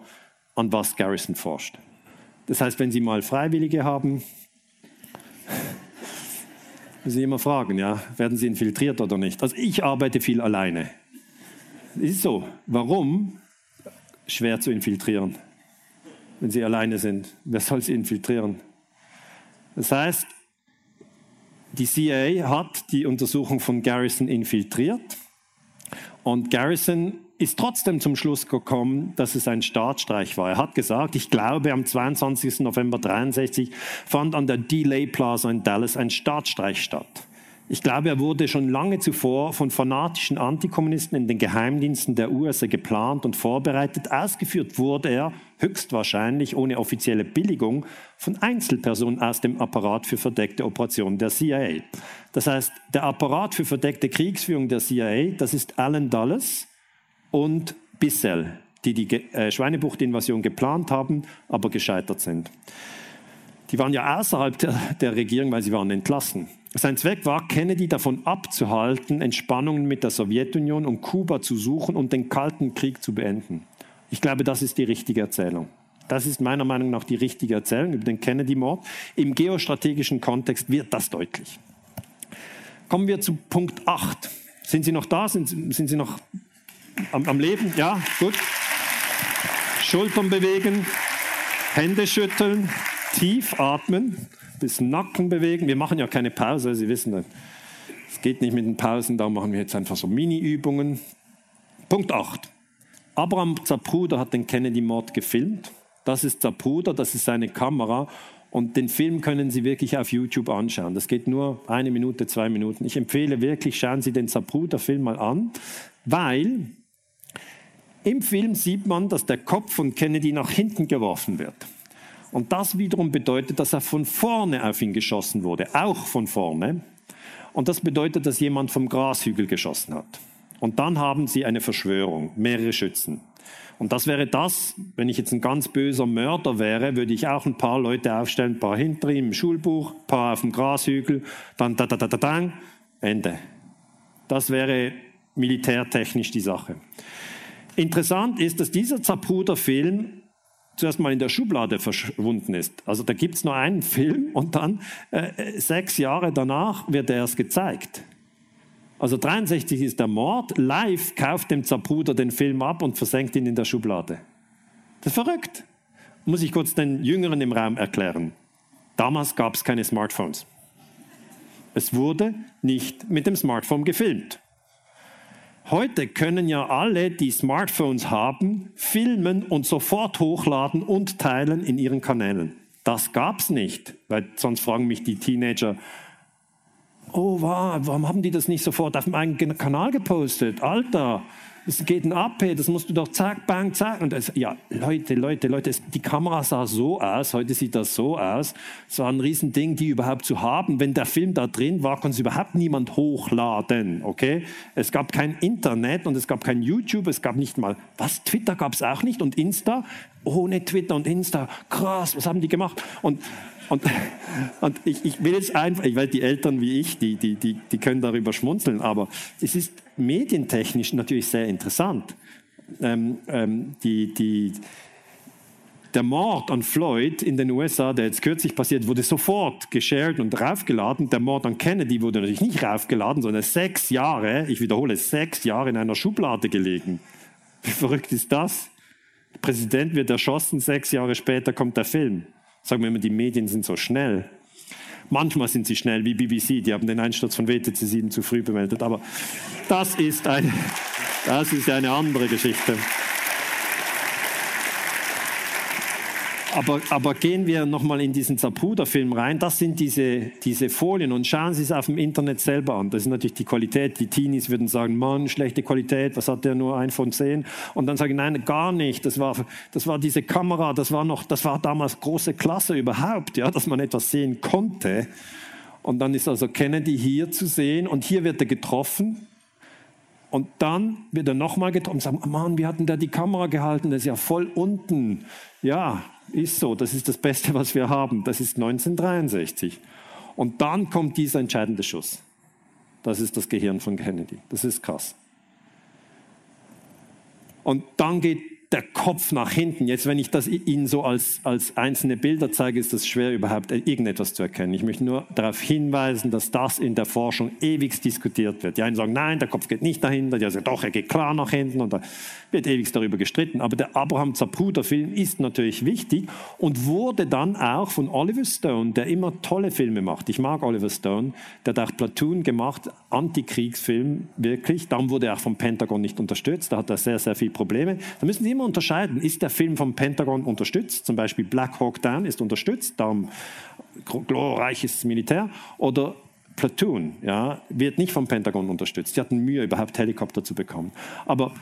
an was Garrison forscht. Das heißt, wenn Sie mal Freiwillige haben, müssen Sie immer fragen, ja, werden Sie infiltriert oder nicht? Also ich arbeite viel alleine. ist so. Warum? Schwer zu infiltrieren, wenn Sie alleine sind. Wer soll Sie infiltrieren? Das heißt, die CIA hat die Untersuchung von Garrison infiltriert und Garrison ist trotzdem zum Schluss gekommen, dass es ein Staatsstreich war. Er hat gesagt, ich glaube, am 22. November 63 fand an der Delay Plaza in Dallas ein Staatsstreich statt. Ich glaube, er wurde schon lange zuvor von fanatischen Antikommunisten in den Geheimdiensten der USA geplant und vorbereitet. Ausgeführt wurde er höchstwahrscheinlich ohne offizielle Billigung von Einzelpersonen aus dem Apparat für verdeckte Operationen der CIA. Das heißt, der Apparat für verdeckte Kriegsführung der CIA, das ist Alan Dulles, und Bissell, die die äh, Schweinebucht-Invasion geplant haben, aber gescheitert sind. Die waren ja außerhalb der, der Regierung, weil sie waren entlassen. Sein Zweck war, Kennedy davon abzuhalten, Entspannungen mit der Sowjetunion und Kuba zu suchen und den Kalten Krieg zu beenden. Ich glaube, das ist die richtige Erzählung. Das ist meiner Meinung nach die richtige Erzählung über den Kennedy-Mord. Im geostrategischen Kontext wird das deutlich. Kommen wir zu Punkt 8. Sind Sie noch da? Sind, sind Sie noch am, am Leben? Ja, gut. Schultern bewegen, Hände schütteln, tief atmen, bis Nacken bewegen. Wir machen ja keine Pause, Sie wissen das. Es geht nicht mit den Pausen, da machen wir jetzt einfach so Mini-Übungen. Punkt 8. Abraham Zapruder hat den Kennedy-Mord gefilmt. Das ist Zapruder, das ist seine Kamera. Und den Film können Sie wirklich auf YouTube anschauen. Das geht nur eine Minute, zwei Minuten. Ich empfehle wirklich, schauen Sie den Zapruder-Film mal an, weil im Film sieht man, dass der Kopf von Kennedy nach hinten geworfen wird. Und das wiederum bedeutet, dass er von vorne auf ihn geschossen wurde, auch von vorne. Und das bedeutet, dass jemand vom Grashügel geschossen hat. Und dann haben sie eine Verschwörung, mehrere Schützen. Und das wäre das, wenn ich jetzt ein ganz böser Mörder wäre, würde ich auch ein paar Leute aufstellen, ein paar hinter ihm im Schulbuch, ein paar auf dem Grashügel, dann da da da da da, Ende. Das wäre militärtechnisch die Sache. Interessant ist, dass dieser Zapruder-Film zuerst mal in der Schublade verschwunden ist. Also da gibt es nur einen Film und dann äh, sechs Jahre danach wird er erst gezeigt. Also 63 ist der Mord, live kauft dem Zapruder den Film ab und versenkt ihn in der Schublade. Das ist verrückt. Muss ich kurz den Jüngeren im Raum erklären. Damals gab es keine Smartphones. Es wurde nicht mit dem Smartphone gefilmt. Heute können ja alle, die Smartphones haben, filmen und sofort hochladen und teilen in ihren Kanälen. Das gab's nicht, weil sonst fragen mich die Teenager, oh, warum haben die das nicht sofort auf dem eigenen Kanal gepostet? Alter, es geht ein ab, das musst du doch zack, bang, zack. Und das, ja, Leute, Leute, Leute, die Kamera sah so aus, heute sieht das so aus. Es war ein Riesending, die überhaupt zu haben. Wenn der Film da drin war, konnte es überhaupt niemand hochladen, okay? Es gab kein Internet und es gab kein YouTube, es gab nicht mal, was, Twitter gab es auch nicht und Insta? Ohne Twitter und Insta, krass, was haben die gemacht? Und Und, und ich, ich, will jetzt einfach, ich weiß, die Eltern wie ich, die, die, die, die können darüber schmunzeln, aber es ist medientechnisch natürlich sehr interessant. Ähm, ähm, die, die, der Mord an Floyd in den USA, der jetzt kürzlich passiert, wurde sofort geshared und raufgeladen. Der Mord an Kennedy wurde natürlich nicht raufgeladen, sondern sechs Jahre, ich wiederhole, sechs Jahre in einer Schublade gelegen. Wie verrückt ist das? Der Präsident wird erschossen, sechs Jahre später kommt der Film. Sagen wir immer, die Medien sind so schnell. Manchmal sind sie schnell wie BBC, die haben den Einsturz von WTC 7 zu früh bemeldet, aber das ist eine, das ist eine andere Geschichte. Aber, aber gehen wir nochmal in diesen Zapruder-Film rein. Das sind diese, diese Folien und schauen Sie es auf dem Internet selber an. Das ist natürlich die Qualität. Die Teenies würden sagen, Mann, schlechte Qualität, was hat der nur ein von zehn? Und dann sagen, nein, gar nicht. Das war, das war diese Kamera, das war noch, das war damals große Klasse überhaupt, ja, dass man etwas sehen konnte. Und dann ist also Kennedy hier zu sehen und hier wird er getroffen. Und dann wird er nochmal getroffen und sagt, Mann, wie hatten der die Kamera gehalten? Das ist ja voll unten. Ja, ist so, das ist das Beste, was wir haben. Das ist 1963. Und dann kommt dieser entscheidende Schuss. Das ist das Gehirn von Kennedy. Das ist krass. Und dann geht der Kopf nach hinten. Jetzt, wenn ich das Ihnen so als, als einzelne Bilder zeige, ist das schwer, überhaupt irgendetwas zu erkennen. Ich möchte nur darauf hinweisen, dass das in der Forschung ewig diskutiert wird. Die einen sagen, nein, der Kopf geht nicht dahinter. Die anderen sagen, doch, er geht klar nach hinten. Und da wird ewig darüber gestritten. Aber der Abraham Zapruder-Film ist natürlich wichtig und wurde dann auch von Oliver Stone, der immer tolle Filme macht. Ich mag Oliver Stone. Der hat auch Platoon gemacht, Antikriegsfilm, wirklich. Darum wurde er auch vom Pentagon nicht unterstützt. Da hat er sehr, sehr viele Probleme. Da müssen Sie immer unterscheiden, ist der Film vom Pentagon unterstützt, zum Beispiel Black Hawk Down ist unterstützt, darum glorreiches Militär, oder Platoon ja, wird nicht vom Pentagon unterstützt. Sie hatten Mühe, überhaupt Helikopter zu bekommen. Aber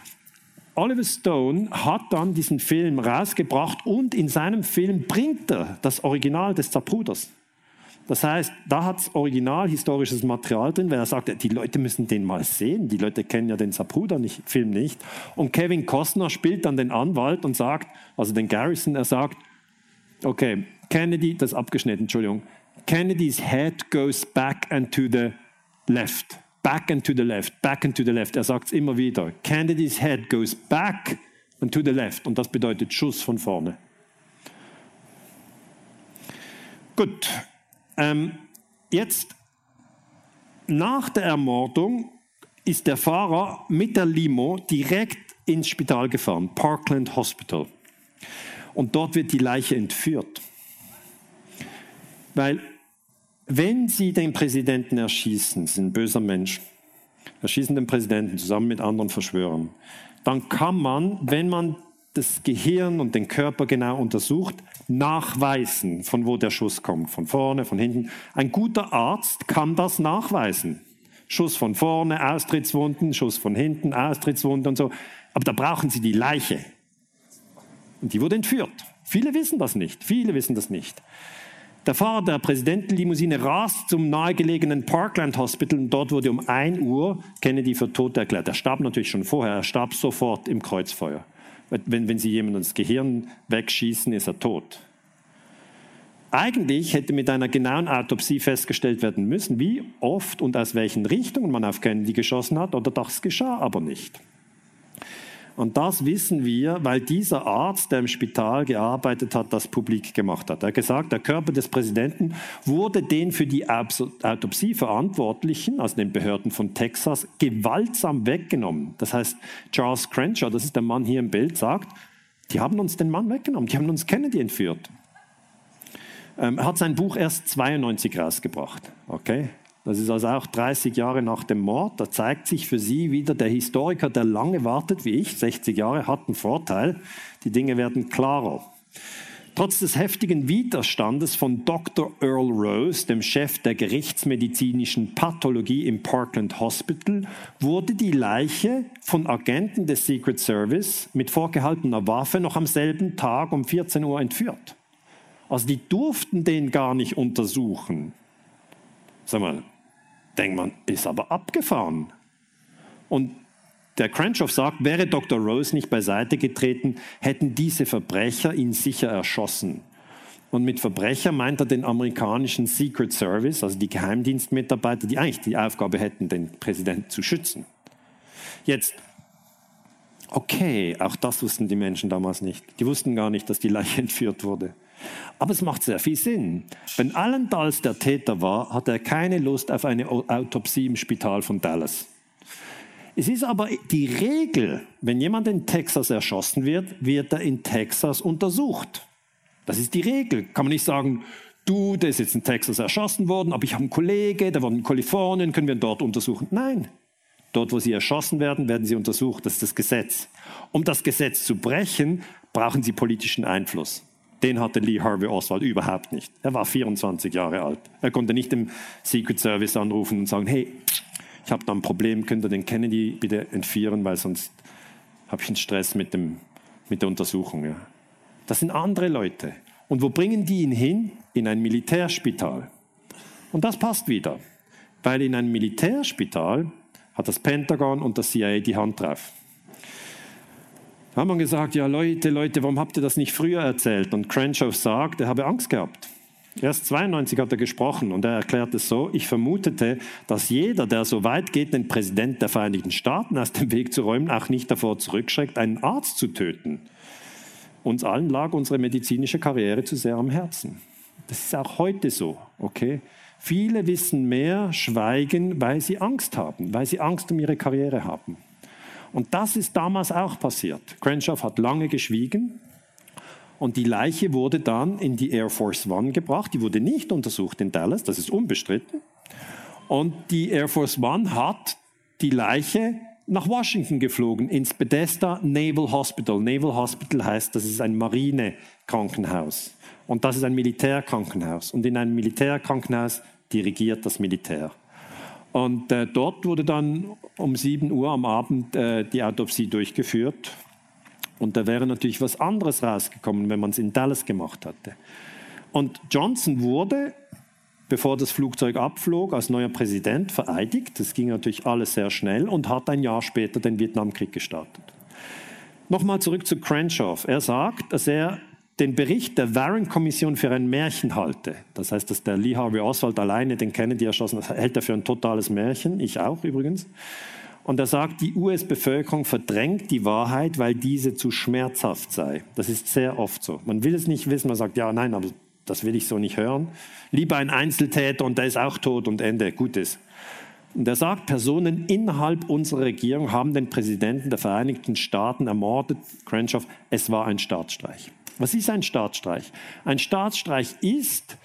Oliver Stone hat dann diesen Film rausgebracht und in seinem Film bringt er das Original des Zapruders. Das heißt, da hat es original historisches Material drin, weil er sagt, die Leute müssen den mal sehen. Die Leute kennen ja den Zapruder nicht, Film nicht. Und Kevin Costner spielt dann den Anwalt und sagt, also den Garrison, er sagt, okay, Kennedy, das ist abgeschnitten, Entschuldigung. Kennedy's head goes back and to the left. Back and to the left, back and to the left. Er sagt es immer wieder. Kennedy's head goes back and to the left. Und das bedeutet Schuss von vorne. Gut, ähm, jetzt, nach der Ermordung, ist der Fahrer mit der Limo direkt ins Spital gefahren, Parkland Hospital. Und dort wird die Leiche entführt. Weil, wenn Sie den Präsidenten erschießen, sind ein böser Mensch, erschießen den Präsidenten zusammen mit anderen Verschwörern, dann kann man, wenn man das Gehirn und den Körper genau untersucht, nachweisen, von wo der Schuss kommt, von vorne, von hinten. Ein guter Arzt kann das nachweisen. Schuss von vorne, Austrittswunden, Schuss von hinten, Austrittswunden und so. Aber da brauchen Sie die Leiche. Und die wurde entführt. Viele wissen das nicht. Viele wissen das nicht. Der Fahrer der Präsidentenlimousine rast zum nahegelegenen Parkland Hospital und dort wurde um 1 Uhr Kennedy für tot erklärt. Er starb natürlich schon vorher, er starb sofort im Kreuzfeuer. Wenn, wenn Sie jemandem das Gehirn wegschießen, ist er tot. Eigentlich hätte mit einer genauen Autopsie festgestellt werden müssen, wie oft und aus welchen Richtungen man auf Kennedy geschossen hat, oder das geschah aber nicht. Und das wissen wir, weil dieser Arzt, der im Spital gearbeitet hat, das publik gemacht hat. Er hat gesagt, der Körper des Präsidenten wurde den für die Autopsie Verantwortlichen, also den Behörden von Texas, gewaltsam weggenommen. Das heißt, Charles Crenshaw, das ist der Mann hier im Bild, sagt, die haben uns den Mann weggenommen, die haben uns Kennedy entführt. Ähm, er hat sein Buch erst 92 rausgebracht. Okay? Das ist also auch 30 Jahre nach dem Mord. Da zeigt sich für Sie wieder der Historiker, der lange wartet, wie ich, 60 Jahre, hat einen Vorteil. Die Dinge werden klarer. Trotz des heftigen Widerstandes von Dr. Earl Rose, dem Chef der gerichtsmedizinischen Pathologie im Parkland Hospital, wurde die Leiche von Agenten des Secret Service mit vorgehaltener Waffe noch am selben Tag um 14 Uhr entführt. Also die durften den gar nicht untersuchen. Sag mal, denkt man, ist aber abgefahren. Und der Crenshaw sagt, wäre Dr. Rose nicht beiseite getreten, hätten diese Verbrecher ihn sicher erschossen. Und mit Verbrecher meint er den amerikanischen Secret Service, also die Geheimdienstmitarbeiter, die eigentlich die Aufgabe hätten, den Präsidenten zu schützen. Jetzt, okay, auch das wussten die Menschen damals nicht. Die wussten gar nicht, dass die Leiche entführt wurde. Aber es macht sehr viel Sinn. Wenn Alan Dulles der Täter war, hatte er keine Lust auf eine Autopsie im Spital von Dallas. Es ist aber die Regel, wenn jemand in Texas erschossen wird, wird er in Texas untersucht. Das ist die Regel. Kann man nicht sagen, du, der ist jetzt in Texas erschossen worden, aber ich habe einen Kollege, der war in Kalifornien, können wir ihn dort untersuchen? Nein. Dort, wo sie erschossen werden, werden sie untersucht. Das ist das Gesetz. Um das Gesetz zu brechen, brauchen sie politischen Einfluss. Den hatte Lee Harvey Oswald überhaupt nicht. Er war 24 Jahre alt. Er konnte nicht im Secret Service anrufen und sagen, hey, ich habe da ein Problem, könnt ihr den Kennedy bitte entführen, weil sonst habe ich einen Stress mit, dem, mit der Untersuchung. Ja. Das sind andere Leute. Und wo bringen die ihn hin? In ein Militärspital. Und das passt wieder, weil in einem Militärspital hat das Pentagon und das CIA die Hand drauf. Da haben wir gesagt, ja Leute, Leute, warum habt ihr das nicht früher erzählt? Und Crenshaw sagt, er habe Angst gehabt. Erst 92 hat er gesprochen und er erklärt es so, ich vermutete, dass jeder, der so weit geht, den Präsident der Vereinigten Staaten aus dem Weg zu räumen, auch nicht davor zurückschreckt, einen Arzt zu töten. Uns allen lag unsere medizinische Karriere zu sehr am Herzen. Das ist auch heute so, okay? Viele wissen mehr, schweigen, weil sie Angst haben, weil sie Angst um ihre Karriere haben. Und das ist damals auch passiert. Crenshaw hat lange geschwiegen, und die Leiche wurde dann in die Air Force One gebracht. Die wurde nicht untersucht in Dallas, das ist unbestritten. Und die Air Force One hat die Leiche nach Washington geflogen, ins Bethesda Naval Hospital. Naval Hospital heißt, das ist ein Marinekrankenhaus. Und das ist ein Militärkrankenhaus. Und in einem Militärkrankenhaus dirigiert das Militär. Und äh, dort wurde dann um 7 Uhr am Abend äh, die Autopsie durchgeführt. Und da wäre natürlich was anderes rausgekommen, wenn man es in Dallas gemacht hätte. Und Johnson wurde, bevor das Flugzeug abflog, als neuer Präsident vereidigt. Das ging natürlich alles sehr schnell und hat ein Jahr später den Vietnamkrieg gestartet. Nochmal zurück zu Crenshaw. Er sagt, dass er den Bericht der Warren-Kommission für ein Märchen halte. Das heißt, dass der Lee Harvey Oswald alleine den Kennedy erschossen hat, hält er für ein totales Märchen. Ich auch übrigens. Und er sagt, die US-Bevölkerung verdrängt die Wahrheit, weil diese zu schmerzhaft sei. Das ist sehr oft so. Man will es nicht wissen, man sagt, ja, nein, aber das will ich so nicht hören. Lieber ein Einzeltäter und der ist auch tot und Ende, Gutes. Und er sagt, Personen innerhalb unserer Regierung haben den Präsidenten der Vereinigten Staaten ermordet. Crenshaw, es war ein Staatsstreich. Was ist ein Staatsstreich? Ein Staatsstreich ist,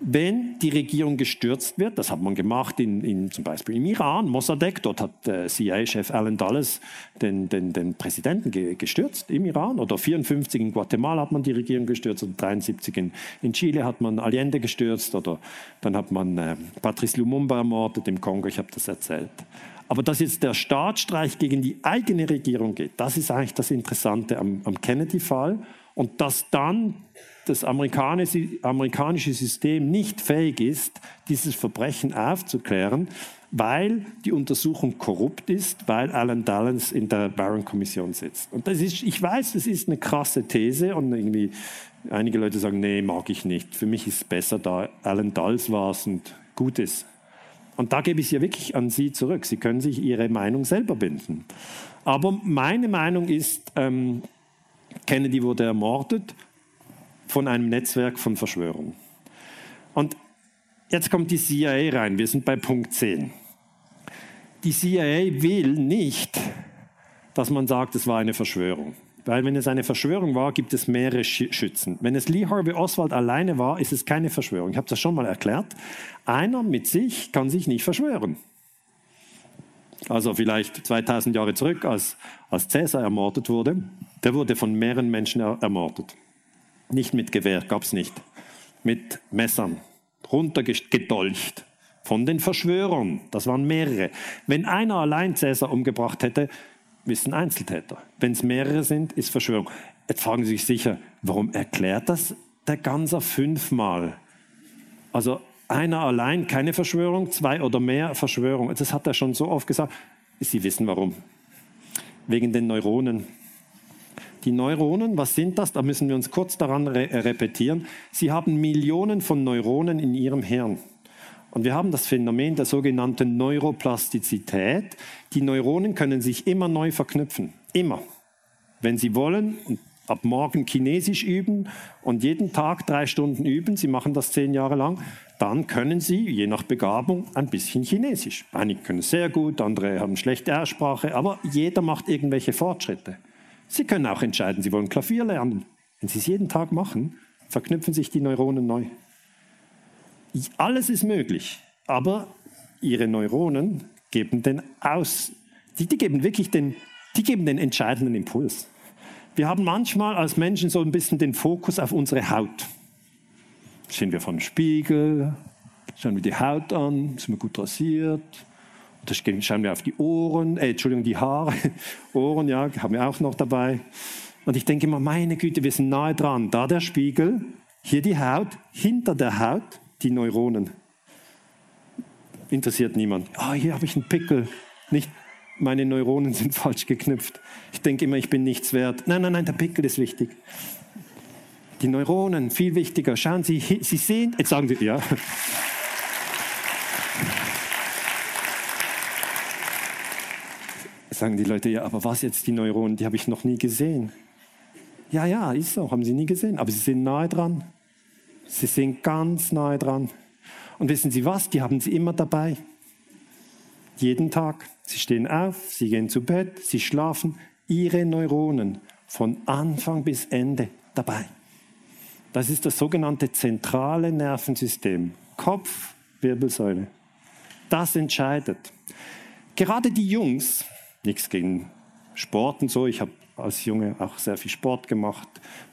wenn die Regierung gestürzt wird, das hat man gemacht in, in zum Beispiel im Iran, Mossadegh, dort hat äh, CIA-Chef Alan Dulles den, den, den Präsidenten ge, gestürzt im Iran, oder 54 in Guatemala hat man die Regierung gestürzt, oder 73 in, in Chile hat man Allende gestürzt, oder dann hat man äh, Patrice Lumumba ermordet im Kongo, ich habe das erzählt. Aber dass jetzt der Staatsstreich gegen die eigene Regierung geht, das ist eigentlich das Interessante am, am Kennedy-Fall. Und dass dann das amerikanische, System nicht fähig ist, dieses Verbrechen aufzuklären, weil die Untersuchung korrupt ist, weil Alan Dulles in der Warren-Kommission sitzt. Und das ist, ich weiß, das ist eine krasse These und irgendwie einige Leute sagen, nee, mag ich nicht. Für mich ist es besser, da Alan Dulles war es und gut ist. Und da gebe ich es ja wirklich an Sie zurück. Sie können sich Ihre Meinung selber binden. Aber meine Meinung ist, ähm, Kennedy wurde ermordet von einem Netzwerk von Verschwörungen. Und jetzt kommt die CIA rein. Wir sind bei Punkt 10. Die CIA will nicht, dass man sagt, es war eine Verschwörung. Weil wenn es eine Verschwörung war, gibt es mehrere Schützen. Wenn es Lee Harvey Oswald alleine war, ist es keine Verschwörung. Ich habe das schon mal erklärt. Einer mit sich kann sich nicht verschwören. Also vielleicht 2000 Jahre zurück, als, als Cäsar ermordet wurde, der wurde von mehreren Menschen ermordet. Nicht mit Gewehr, gab es nicht. Mit Messern, runtergedolcht. Von den Verschwörern, das waren mehrere. Wenn einer allein Cäsar umgebracht hätte, wissen Einzeltäter. Wenn es mehrere sind, ist Verschwörung. Jetzt fragen Sie sich sicher, warum erklärt das der Ganser fünfmal? Also einer allein keine Verschwörung, zwei oder mehr Verschwörung. Das hat er schon so oft gesagt. Sie wissen warum. Wegen den Neuronen. Die Neuronen, was sind das? Da müssen wir uns kurz daran re repetieren. Sie haben Millionen von Neuronen in ihrem Hirn. Und wir haben das Phänomen der sogenannten Neuroplastizität. Die Neuronen können sich immer neu verknüpfen. Immer. Wenn sie wollen und ab morgen Chinesisch üben und jeden Tag drei Stunden üben, Sie machen das zehn Jahre lang, dann können Sie, je nach Begabung, ein bisschen Chinesisch. Einige können sehr gut, andere haben schlechte Aussprache, aber jeder macht irgendwelche Fortschritte. Sie können auch entscheiden, Sie wollen Klavier lernen. Wenn Sie es jeden Tag machen, verknüpfen sich die Neuronen neu. Alles ist möglich, aber Ihre Neuronen geben den aus, die, die geben wirklich den, die geben den entscheidenden Impuls. Wir haben manchmal als Menschen so ein bisschen den Fokus auf unsere Haut. Sehen wir vom Spiegel, schauen wir die Haut an, sind wir gut rasiert, oder schauen wir auf die Ohren, äh, Entschuldigung, die Haare, Ohren, ja, haben wir auch noch dabei. Und ich denke immer, meine Güte, wir sind nahe dran. Da der Spiegel, hier die Haut, hinter der Haut die Neuronen. Interessiert niemand. Ah, oh, hier habe ich einen Pickel. Nicht meine Neuronen sind falsch geknüpft. Ich denke immer, ich bin nichts wert. Nein, nein, nein, der Pickel ist wichtig. Die Neuronen, viel wichtiger. Schauen Sie, Sie sehen, jetzt sagen Sie, ja. Sagen die Leute, ja, aber was jetzt die Neuronen, die habe ich noch nie gesehen. Ja, ja, ist so, haben Sie nie gesehen, aber Sie sind nahe dran. Sie sind ganz nahe dran. Und wissen Sie was, die haben Sie immer dabei. Jeden Tag. Sie stehen auf, sie gehen zu Bett, sie schlafen. Ihre Neuronen von Anfang bis Ende dabei. Das ist das sogenannte zentrale Nervensystem. Kopf, Wirbelsäule. Das entscheidet. Gerade die Jungs, nichts gegen Sport und so, ich habe als Junge auch sehr viel Sport gemacht,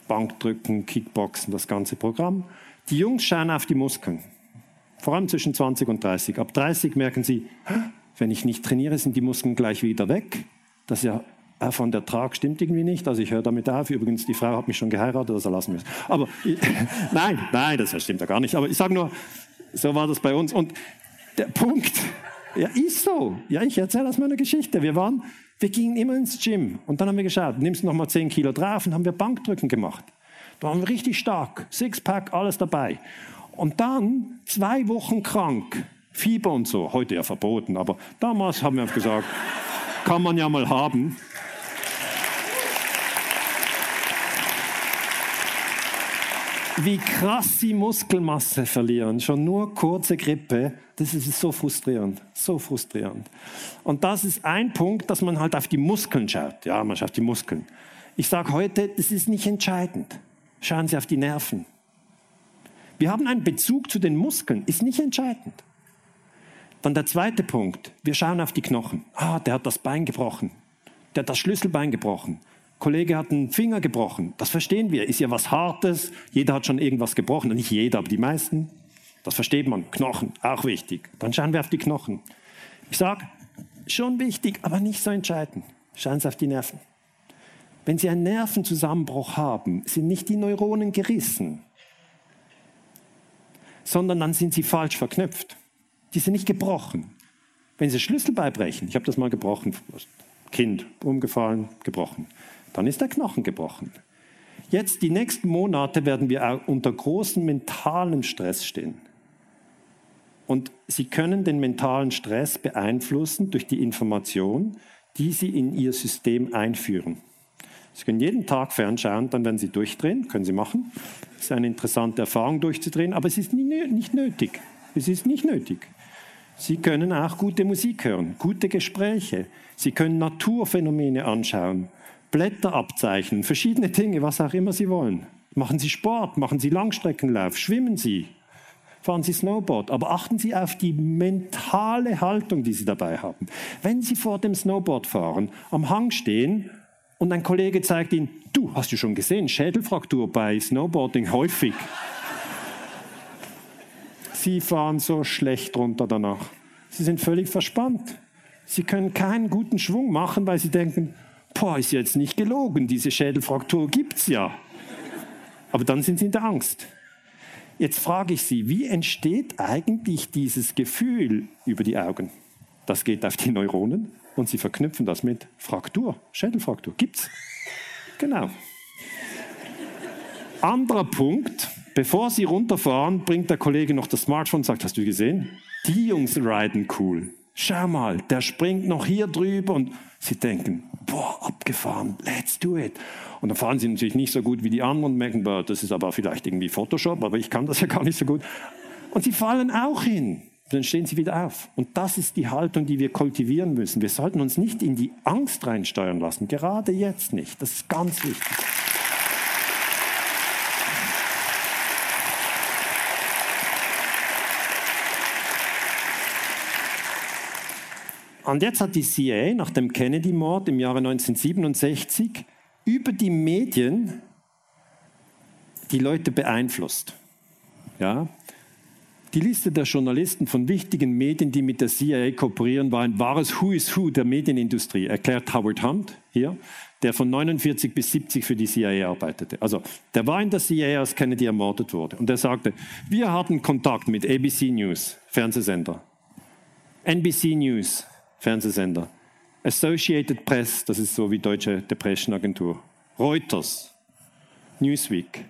Bankdrücken, Kickboxen, das ganze Programm. Die Jungs schauen auf die Muskeln, vor allem zwischen 20 und 30. Ab 30 merken sie, wenn ich nicht trainiere, sind die Muskeln gleich wieder weg. Das ist ja von der Trag stimmt irgendwie nicht. Also ich höre damit auf. Übrigens, die Frau hat mich schon geheiratet, das erlassen wir. Aber ich, nein, nein, das stimmt ja gar nicht. Aber ich sage nur, so war das bei uns. Und der Punkt, ja, ist so. Ja, ich erzähle aus meiner Geschichte. Wir waren, wir gingen immer ins Gym und dann haben wir geschaut, nimmst noch mal 10 Kilo drauf und haben wir Bankdrücken gemacht. Da waren wir richtig stark, Sixpack, alles dabei. Und dann zwei Wochen krank. Fieber und so, heute ja verboten, aber damals haben wir gesagt, kann man ja mal haben. Wie krass sie Muskelmasse verlieren, schon nur kurze Grippe, das ist so frustrierend, so frustrierend. Und das ist ein Punkt, dass man halt auf die Muskeln schaut. Ja, man schaut die Muskeln. Ich sage heute, das ist nicht entscheidend. Schauen Sie auf die Nerven. Wir haben einen Bezug zu den Muskeln, ist nicht entscheidend. Dann der zweite Punkt. Wir schauen auf die Knochen. Ah, der hat das Bein gebrochen. Der hat das Schlüsselbein gebrochen. Kollege hat einen Finger gebrochen. Das verstehen wir. Ist ja was Hartes. Jeder hat schon irgendwas gebrochen. Nicht jeder, aber die meisten. Das versteht man. Knochen, auch wichtig. Dann schauen wir auf die Knochen. Ich sage, schon wichtig, aber nicht so entscheidend. Schauen Sie auf die Nerven. Wenn Sie einen Nervenzusammenbruch haben, sind nicht die Neuronen gerissen, sondern dann sind sie falsch verknüpft. Die sind nicht gebrochen. Wenn Sie Schlüssel beibrechen, ich habe das mal gebrochen, Kind umgefallen, gebrochen, dann ist der Knochen gebrochen. Jetzt, die nächsten Monate werden wir unter großem mentalen Stress stehen. Und Sie können den mentalen Stress beeinflussen durch die Information, die Sie in Ihr System einführen. Sie können jeden Tag fernschauen, dann werden Sie durchdrehen, können Sie machen. Es ist eine interessante Erfahrung, durchzudrehen, aber es ist nicht nötig. Es ist nicht nötig. Sie können auch gute Musik hören, gute Gespräche. Sie können Naturphänomene anschauen, Blätter abzeichnen, verschiedene Dinge, was auch immer Sie wollen. Machen Sie Sport, machen Sie Langstreckenlauf, schwimmen Sie, fahren Sie Snowboard. Aber achten Sie auf die mentale Haltung, die Sie dabei haben. Wenn Sie vor dem Snowboard fahren, am Hang stehen und ein Kollege zeigt Ihnen, du, hast du schon gesehen, Schädelfraktur bei Snowboarding häufig. Sie fahren so schlecht runter danach. Sie sind völlig verspannt. Sie können keinen guten Schwung machen, weil sie denken, boah, ist jetzt nicht gelogen, diese Schädelfraktur gibt's ja. Aber dann sind sie in der Angst. Jetzt frage ich Sie, wie entsteht eigentlich dieses Gefühl über die Augen? Das geht auf die Neuronen und Sie verknüpfen das mit Fraktur, Schädelfraktur. Gibt's? Genau. Anderer Punkt, bevor Sie runterfahren, bringt der Kollege noch das Smartphone und sagt, hast du gesehen? Die Jungs riden cool. Schau mal, der springt noch hier drüber und Sie denken, boah, abgefahren, let's do it. Und dann fahren Sie natürlich nicht so gut wie die anderen und merken, boah, das ist aber vielleicht irgendwie Photoshop, aber ich kann das ja gar nicht so gut. Und Sie fallen auch hin. Dann stehen Sie wieder auf. Und das ist die Haltung, die wir kultivieren müssen. Wir sollten uns nicht in die Angst reinsteuern lassen, gerade jetzt nicht. Das ist ganz wichtig. Und jetzt hat die CIA nach dem Kennedy-Mord im Jahre 1967 über die Medien die Leute beeinflusst. Ja? Die Liste der Journalisten von wichtigen Medien, die mit der CIA kooperieren, war ein wahres Who is Who der Medienindustrie, erklärt Howard Hunt hier, der von 49 bis 70 für die CIA arbeitete. Also, der war in der CIA, als Kennedy ermordet wurde. Und er sagte, wir hatten Kontakt mit ABC News, Fernsehsender, NBC News, Fernsehsender. Associated Press, das ist so wie Deutsche Depression Agentur. Reuters, Newsweek.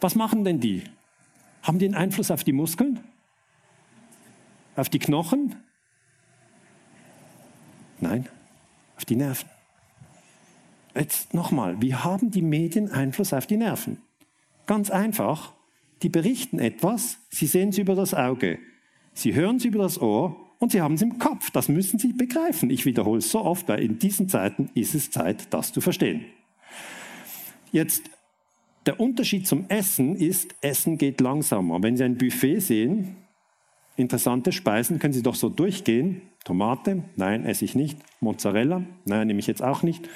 Was machen denn die? Haben die einen Einfluss auf die Muskeln? Auf die Knochen? Nein, auf die Nerven. Jetzt nochmal, wie haben die Medien Einfluss auf die Nerven? Ganz einfach, die berichten etwas, sie sehen es über das Auge, sie hören es über das Ohr und sie haben es im Kopf. Das müssen Sie begreifen. Ich wiederhole es so oft, weil in diesen Zeiten ist es Zeit, das zu verstehen. Jetzt, der Unterschied zum Essen ist, Essen geht langsamer. Wenn Sie ein Buffet sehen, interessante Speisen, können Sie doch so durchgehen. Tomate, nein, esse ich nicht. Mozzarella, nein, nehme ich jetzt auch nicht.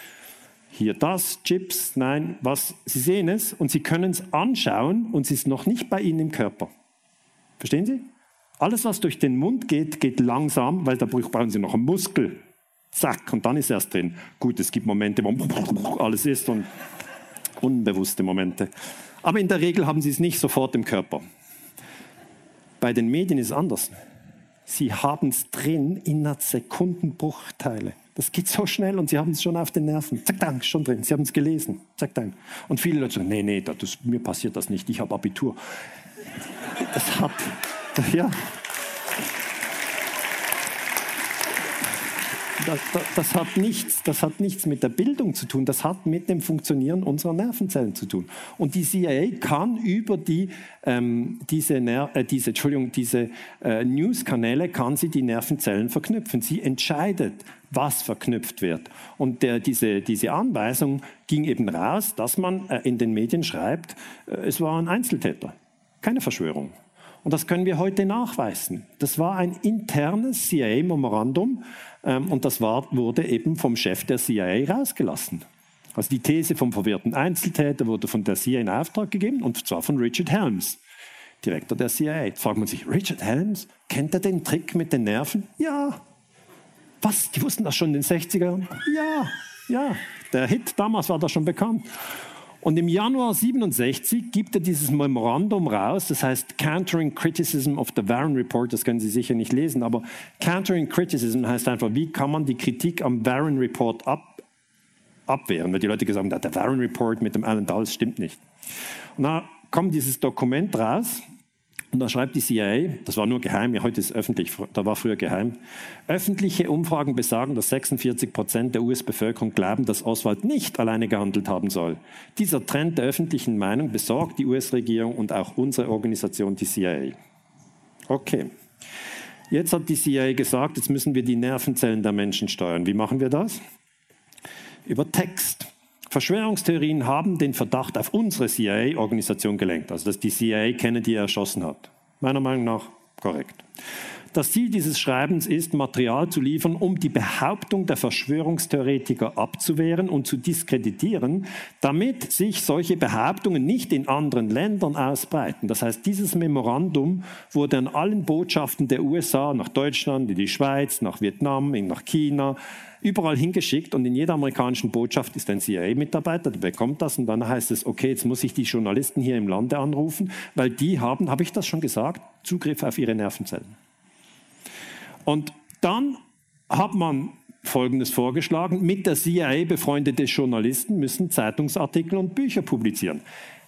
Hier das, Chips, nein, was. Sie sehen es und Sie können es anschauen und es ist noch nicht bei Ihnen im Körper. Verstehen Sie? Alles, was durch den Mund geht, geht langsam, weil da brauchen Sie noch einen Muskel. Zack, und dann ist erst drin. Gut, es gibt Momente, wo alles ist und unbewusste Momente. Aber in der Regel haben Sie es nicht sofort im Körper. Bei den Medien ist es anders. Sie haben es drin in einer Sekundenbruchteile. Das geht so schnell und Sie haben es schon auf den Nerven. Zack, dank, schon drin. Sie haben es gelesen. Zack, dank. Und viele Leute sagen, nee, nee, das, mir passiert das nicht. Ich habe Abitur. Das hat, ja. Das, das, das, hat nichts, das hat nichts mit der Bildung zu tun, das hat mit dem Funktionieren unserer Nervenzellen zu tun. Und die CIA kann über die, ähm, diese, äh, diese, Entschuldigung, diese äh, News-Kanäle, kann sie die Nervenzellen verknüpfen. Sie entscheidet, was verknüpft wird. Und der, diese, diese Anweisung ging eben raus, dass man äh, in den Medien schreibt, äh, es war ein Einzeltäter, keine Verschwörung. Und das können wir heute nachweisen. Das war ein internes CIA-Memorandum ähm, und das war, wurde eben vom Chef der CIA rausgelassen. Also die These vom verwirrten Einzeltäter wurde von der CIA in Auftrag gegeben und zwar von Richard Helms, Direktor der CIA. Jetzt fragt man sich, Richard Helms, kennt er den Trick mit den Nerven? Ja. Was? Die wussten das schon in den 60ern? Ja, ja. Der Hit damals war da schon bekannt. Und im Januar 67 gibt er dieses Memorandum raus, das heißt Countering Criticism of the Warren Report, das können Sie sicher nicht lesen, aber Countering Criticism heißt einfach, wie kann man die Kritik am Warren Report ab, abwehren, weil die Leute gesagt haben, der Warren Report mit dem Alan Dulles stimmt nicht. Und da kommt dieses Dokument raus und da schreibt die CIA, das war nur geheim, ja, heute ist es öffentlich, da war früher geheim. Öffentliche Umfragen besagen, dass 46 Prozent der US-Bevölkerung glauben, dass Oswald nicht alleine gehandelt haben soll. Dieser Trend der öffentlichen Meinung besorgt die US-Regierung und auch unsere Organisation, die CIA. Okay. Jetzt hat die CIA gesagt, jetzt müssen wir die Nervenzellen der Menschen steuern. Wie machen wir das? Über Text. Verschwörungstheorien haben den Verdacht auf unsere CIA-Organisation gelenkt, also dass die CIA Kennedy erschossen hat. Meiner Meinung nach korrekt. Das Ziel dieses Schreibens ist, Material zu liefern, um die Behauptung der Verschwörungstheoretiker abzuwehren und zu diskreditieren, damit sich solche Behauptungen nicht in anderen Ländern ausbreiten. Das heißt, dieses Memorandum wurde an allen Botschaften der USA nach Deutschland, in die Schweiz, nach Vietnam, nach China, überall hingeschickt und in jeder amerikanischen Botschaft ist ein CIA-Mitarbeiter, der bekommt das und dann heißt es, okay, jetzt muss ich die Journalisten hier im Lande anrufen, weil die haben, habe ich das schon gesagt, Zugriff auf ihre Nervenzellen. Und dann hat man Folgendes vorgeschlagen. Mit der CIA befreundete Journalisten müssen Zeitungsartikel und Bücher publizieren.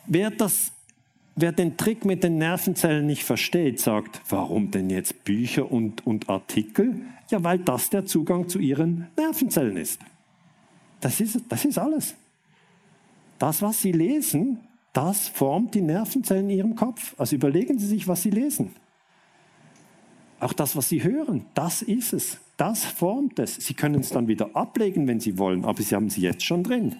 Wer, das, wer den Trick mit den Nervenzellen nicht versteht, sagt, warum denn jetzt Bücher und, und Artikel? Ja, weil das der Zugang zu ihren Nervenzellen ist. Das ist, das ist alles. Das, was Sie lesen, das formt die Nervenzellen in Ihrem Kopf. Also überlegen Sie sich, was Sie lesen. Auch das, was Sie hören, das ist es. Das formt es. Sie können es dann wieder ablegen, wenn Sie wollen, aber Sie haben es jetzt schon drin.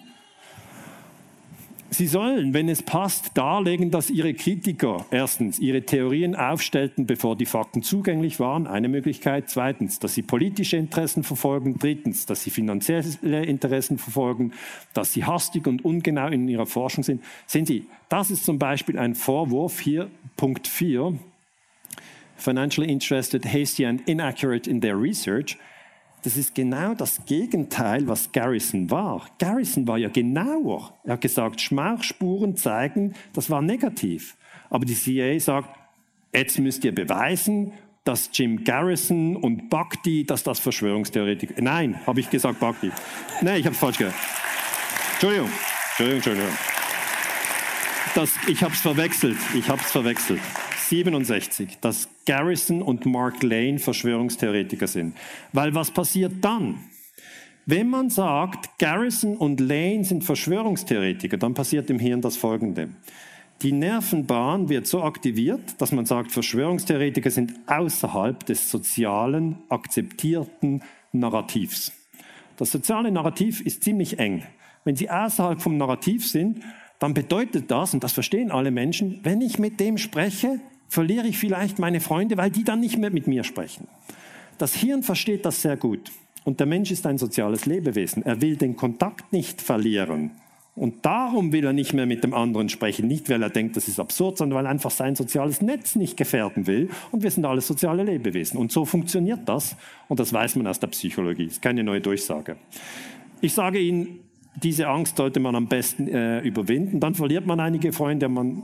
Sie sollen, wenn es passt, darlegen, dass Ihre Kritiker erstens ihre Theorien aufstellten, bevor die Fakten zugänglich waren, eine Möglichkeit. Zweitens, dass sie politische Interessen verfolgen. Drittens, dass sie finanzielle Interessen verfolgen, dass sie hastig und ungenau in ihrer Forschung sind. Sehen Sie, das ist zum Beispiel ein Vorwurf hier, Punkt 4. Financially interested, hasty and inaccurate in their research. Das ist genau das Gegenteil, was Garrison war. Garrison war ja genauer. Er hat gesagt, Schmauchspuren zeigen, das war negativ. Aber die CIA sagt, jetzt müsst ihr beweisen, dass Jim Garrison und Bhakti, dass das Verschwörungstheoretiker. Nein, habe ich gesagt Bhakti. Nein, ich habe es falsch gehört. Entschuldigung, Entschuldigung, Entschuldigung. Das, ich habe es verwechselt. Ich habe es verwechselt. 67, dass Garrison und Mark Lane Verschwörungstheoretiker sind. Weil was passiert dann? Wenn man sagt, Garrison und Lane sind Verschwörungstheoretiker, dann passiert im Hirn das Folgende. Die Nervenbahn wird so aktiviert, dass man sagt, Verschwörungstheoretiker sind außerhalb des sozialen, akzeptierten Narrativs. Das soziale Narrativ ist ziemlich eng. Wenn sie außerhalb vom Narrativ sind, dann bedeutet das, und das verstehen alle Menschen, wenn ich mit dem spreche, verliere ich vielleicht meine Freunde, weil die dann nicht mehr mit mir sprechen. Das Hirn versteht das sehr gut. Und der Mensch ist ein soziales Lebewesen. Er will den Kontakt nicht verlieren. Und darum will er nicht mehr mit dem anderen sprechen. Nicht, weil er denkt, das ist absurd, sondern weil er einfach sein soziales Netz nicht gefährden will. Und wir sind alle soziale Lebewesen. Und so funktioniert das. Und das weiß man aus der Psychologie. Das ist keine neue Durchsage. Ich sage Ihnen, diese Angst sollte man am besten äh, überwinden. Dann verliert man einige Freunde, man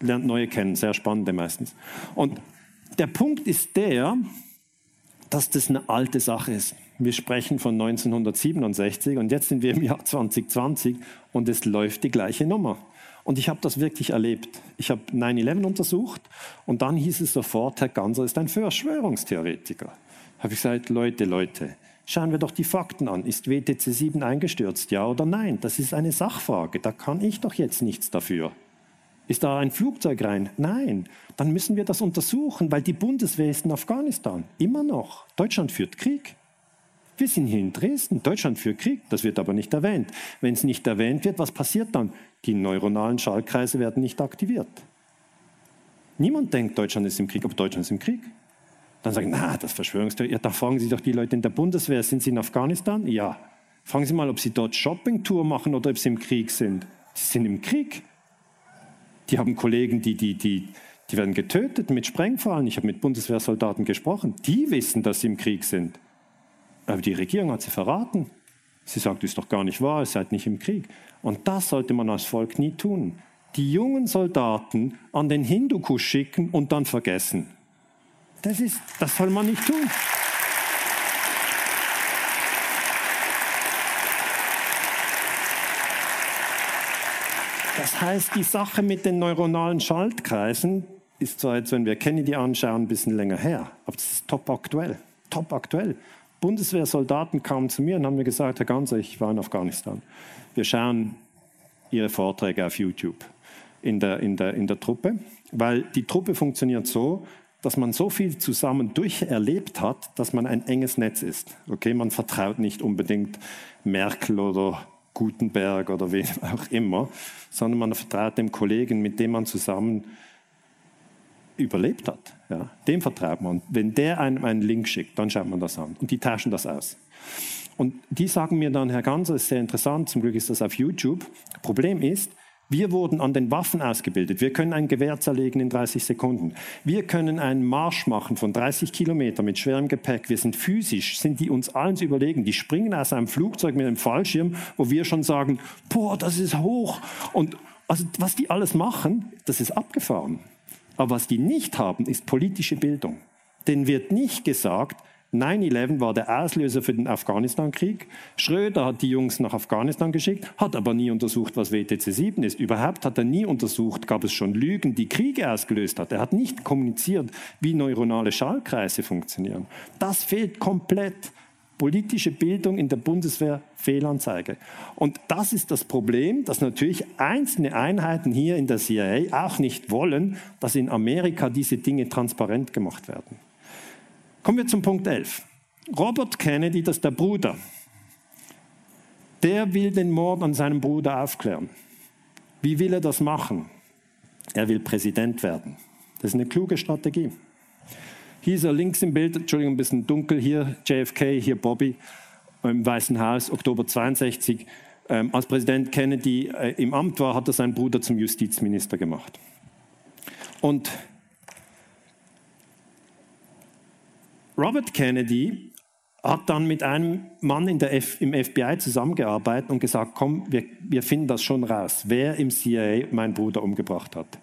lernt neue kennen, sehr spannende meistens. Und der Punkt ist der, dass das eine alte Sache ist. Wir sprechen von 1967 und jetzt sind wir im Jahr 2020 und es läuft die gleiche Nummer. Und ich habe das wirklich erlebt. Ich habe 9-11 untersucht und dann hieß es sofort, Herr Ganser ist ein Verschwörungstheoretiker. Habe ich gesagt, Leute, Leute, schauen wir doch die Fakten an. Ist WTC 7 eingestürzt, ja oder nein? Das ist eine Sachfrage, da kann ich doch jetzt nichts dafür. Ist da ein Flugzeug rein? Nein. Dann müssen wir das untersuchen, weil die Bundeswehr ist in Afghanistan. Immer noch. Deutschland führt Krieg. Wir sind hier in Dresden. Deutschland führt Krieg. Das wird aber nicht erwähnt. Wenn es nicht erwähnt wird, was passiert dann? Die neuronalen Schaltkreise werden nicht aktiviert. Niemand denkt, Deutschland ist im Krieg, aber Deutschland ist im Krieg. Dann sagen, na, das Verschwörungstheorie. Ja, da fragen Sie doch die Leute in der Bundeswehr, sind Sie in Afghanistan? Ja. Fragen Sie mal, ob Sie dort Shoppingtour machen oder ob Sie im Krieg sind. Sie sind im Krieg. Die haben Kollegen, die, die, die, die werden getötet mit Sprengfallen. Ich habe mit Bundeswehrsoldaten gesprochen. Die wissen, dass sie im Krieg sind. Aber die Regierung hat sie verraten. Sie sagt, es ist doch gar nicht wahr, ihr seid nicht im Krieg. Und das sollte man als Volk nie tun. Die jungen Soldaten an den Hindukusch schicken und dann vergessen. Das, ist, das soll man nicht tun. Das heißt, die Sache mit den neuronalen Schaltkreisen ist zwar jetzt, wenn wir Kennedy anschauen, ein bisschen länger her, aber das ist top aktuell. Top aktuell. Bundeswehrsoldaten kamen zu mir und haben mir gesagt, Herr Ganser, ich war in Afghanistan. Wir schauen Ihre Vorträge auf YouTube in der, in der, in der Truppe, weil die Truppe funktioniert so, dass man so viel zusammen durcherlebt hat, dass man ein enges Netz ist. Okay, man vertraut nicht unbedingt Merkel oder Gutenberg oder wem auch immer, sondern man vertraut dem Kollegen, mit dem man zusammen überlebt hat. Ja, dem vertraut man. Wenn der einem einen Link schickt, dann schaut man das an. Und die tauschen das aus. Und die sagen mir dann, Herr Ganser, ist sehr interessant, zum Glück ist das auf YouTube. Problem ist, wir wurden an den Waffen ausgebildet. Wir können ein Gewehr zerlegen in 30 Sekunden. Wir können einen Marsch machen von 30 Kilometern mit schwerem Gepäck. Wir sind physisch, sind die uns allen überlegen. Die springen aus einem Flugzeug mit einem Fallschirm, wo wir schon sagen, boah, das ist hoch. Und also was die alles machen, das ist abgefahren. Aber was die nicht haben, ist politische Bildung. Denn wird nicht gesagt, 9-11 war der Auslöser für den Afghanistan-Krieg. Schröder hat die Jungs nach Afghanistan geschickt, hat aber nie untersucht, was WTC 7 ist. Überhaupt hat er nie untersucht, gab es schon Lügen, die Kriege ausgelöst hat. Er hat nicht kommuniziert, wie neuronale Schallkreise funktionieren. Das fehlt komplett politische Bildung in der Bundeswehr Fehlanzeige. Und das ist das Problem, dass natürlich einzelne Einheiten hier in der CIA auch nicht wollen, dass in Amerika diese Dinge transparent gemacht werden. Kommen wir zum Punkt 11. Robert Kennedy, das ist der Bruder, der will den Mord an seinem Bruder aufklären. Wie will er das machen? Er will Präsident werden. Das ist eine kluge Strategie. Hier ist er links im Bild, Entschuldigung, ein bisschen dunkel, hier JFK, hier Bobby im Weißen Haus, Oktober 62. Ähm, als Präsident Kennedy äh, im Amt war, hat er seinen Bruder zum Justizminister gemacht. Und Robert Kennedy hat dann mit einem Mann F, im FBI zusammengearbeitet und gesagt, komm, wir, wir finden das schon raus, wer im CIA meinen Bruder umgebracht hat.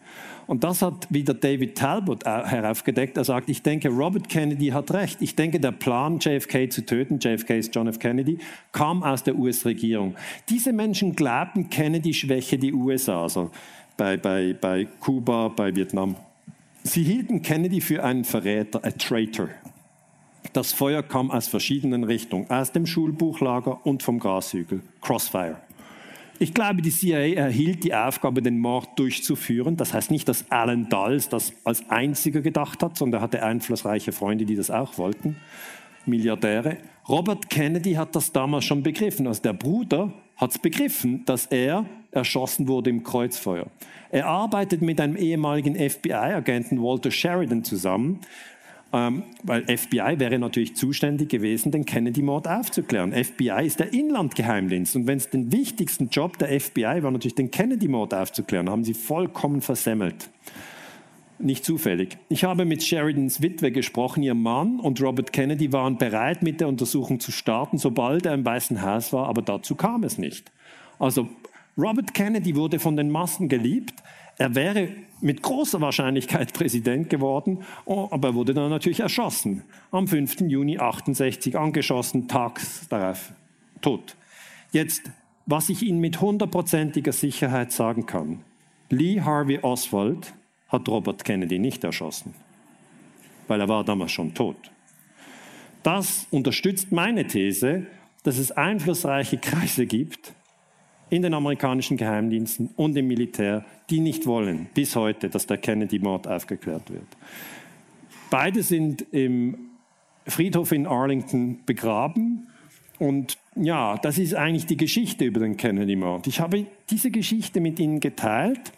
Und das hat wieder David Talbot heraufgedeckt. Er sagt, ich denke, Robert Kennedy hat recht. Ich denke, der Plan, JFK zu töten, JFK ist John F. Kennedy, kam aus der US-Regierung. Diese Menschen glaubten, Kennedy schwäche die USA, also bei, bei, bei Kuba, bei Vietnam. Sie hielten Kennedy für einen Verräter, a traitor. Das Feuer kam aus verschiedenen Richtungen, aus dem Schulbuchlager und vom Grashügel. Crossfire. Ich glaube, die CIA erhielt die Aufgabe, den Mord durchzuführen. Das heißt nicht, dass Alan Dulles das als einziger gedacht hat, sondern er hatte einflussreiche Freunde, die das auch wollten. Milliardäre. Robert Kennedy hat das damals schon begriffen. Also der Bruder hat es begriffen, dass er erschossen wurde im Kreuzfeuer. Er arbeitet mit einem ehemaligen FBI-Agenten Walter Sheridan zusammen ähm, weil FBI wäre natürlich zuständig gewesen, den Kennedy-Mord aufzuklären. FBI ist der Inlandgeheimdienst und wenn es den wichtigsten Job der FBI war, natürlich den Kennedy-Mord aufzuklären, haben sie vollkommen versemmelt. Nicht zufällig. Ich habe mit Sheridans Witwe gesprochen, ihr Mann und Robert Kennedy waren bereit, mit der Untersuchung zu starten, sobald er im Weißen Haus war, aber dazu kam es nicht. Also Robert Kennedy wurde von den Massen geliebt, er wäre mit großer Wahrscheinlichkeit Präsident geworden, oh, aber er wurde dann natürlich erschossen. Am 5. Juni 68 angeschossen, tags darauf tot. Jetzt, was ich Ihnen mit hundertprozentiger Sicherheit sagen kann, Lee Harvey Oswald hat Robert Kennedy nicht erschossen, weil er war damals schon tot. Das unterstützt meine These, dass es einflussreiche Kreise gibt, in den amerikanischen Geheimdiensten und im Militär, die nicht wollen, bis heute, dass der Kennedy-Mord aufgeklärt wird. Beide sind im Friedhof in Arlington begraben. Und ja, das ist eigentlich die Geschichte über den Kennedy-Mord. Ich habe diese Geschichte mit Ihnen geteilt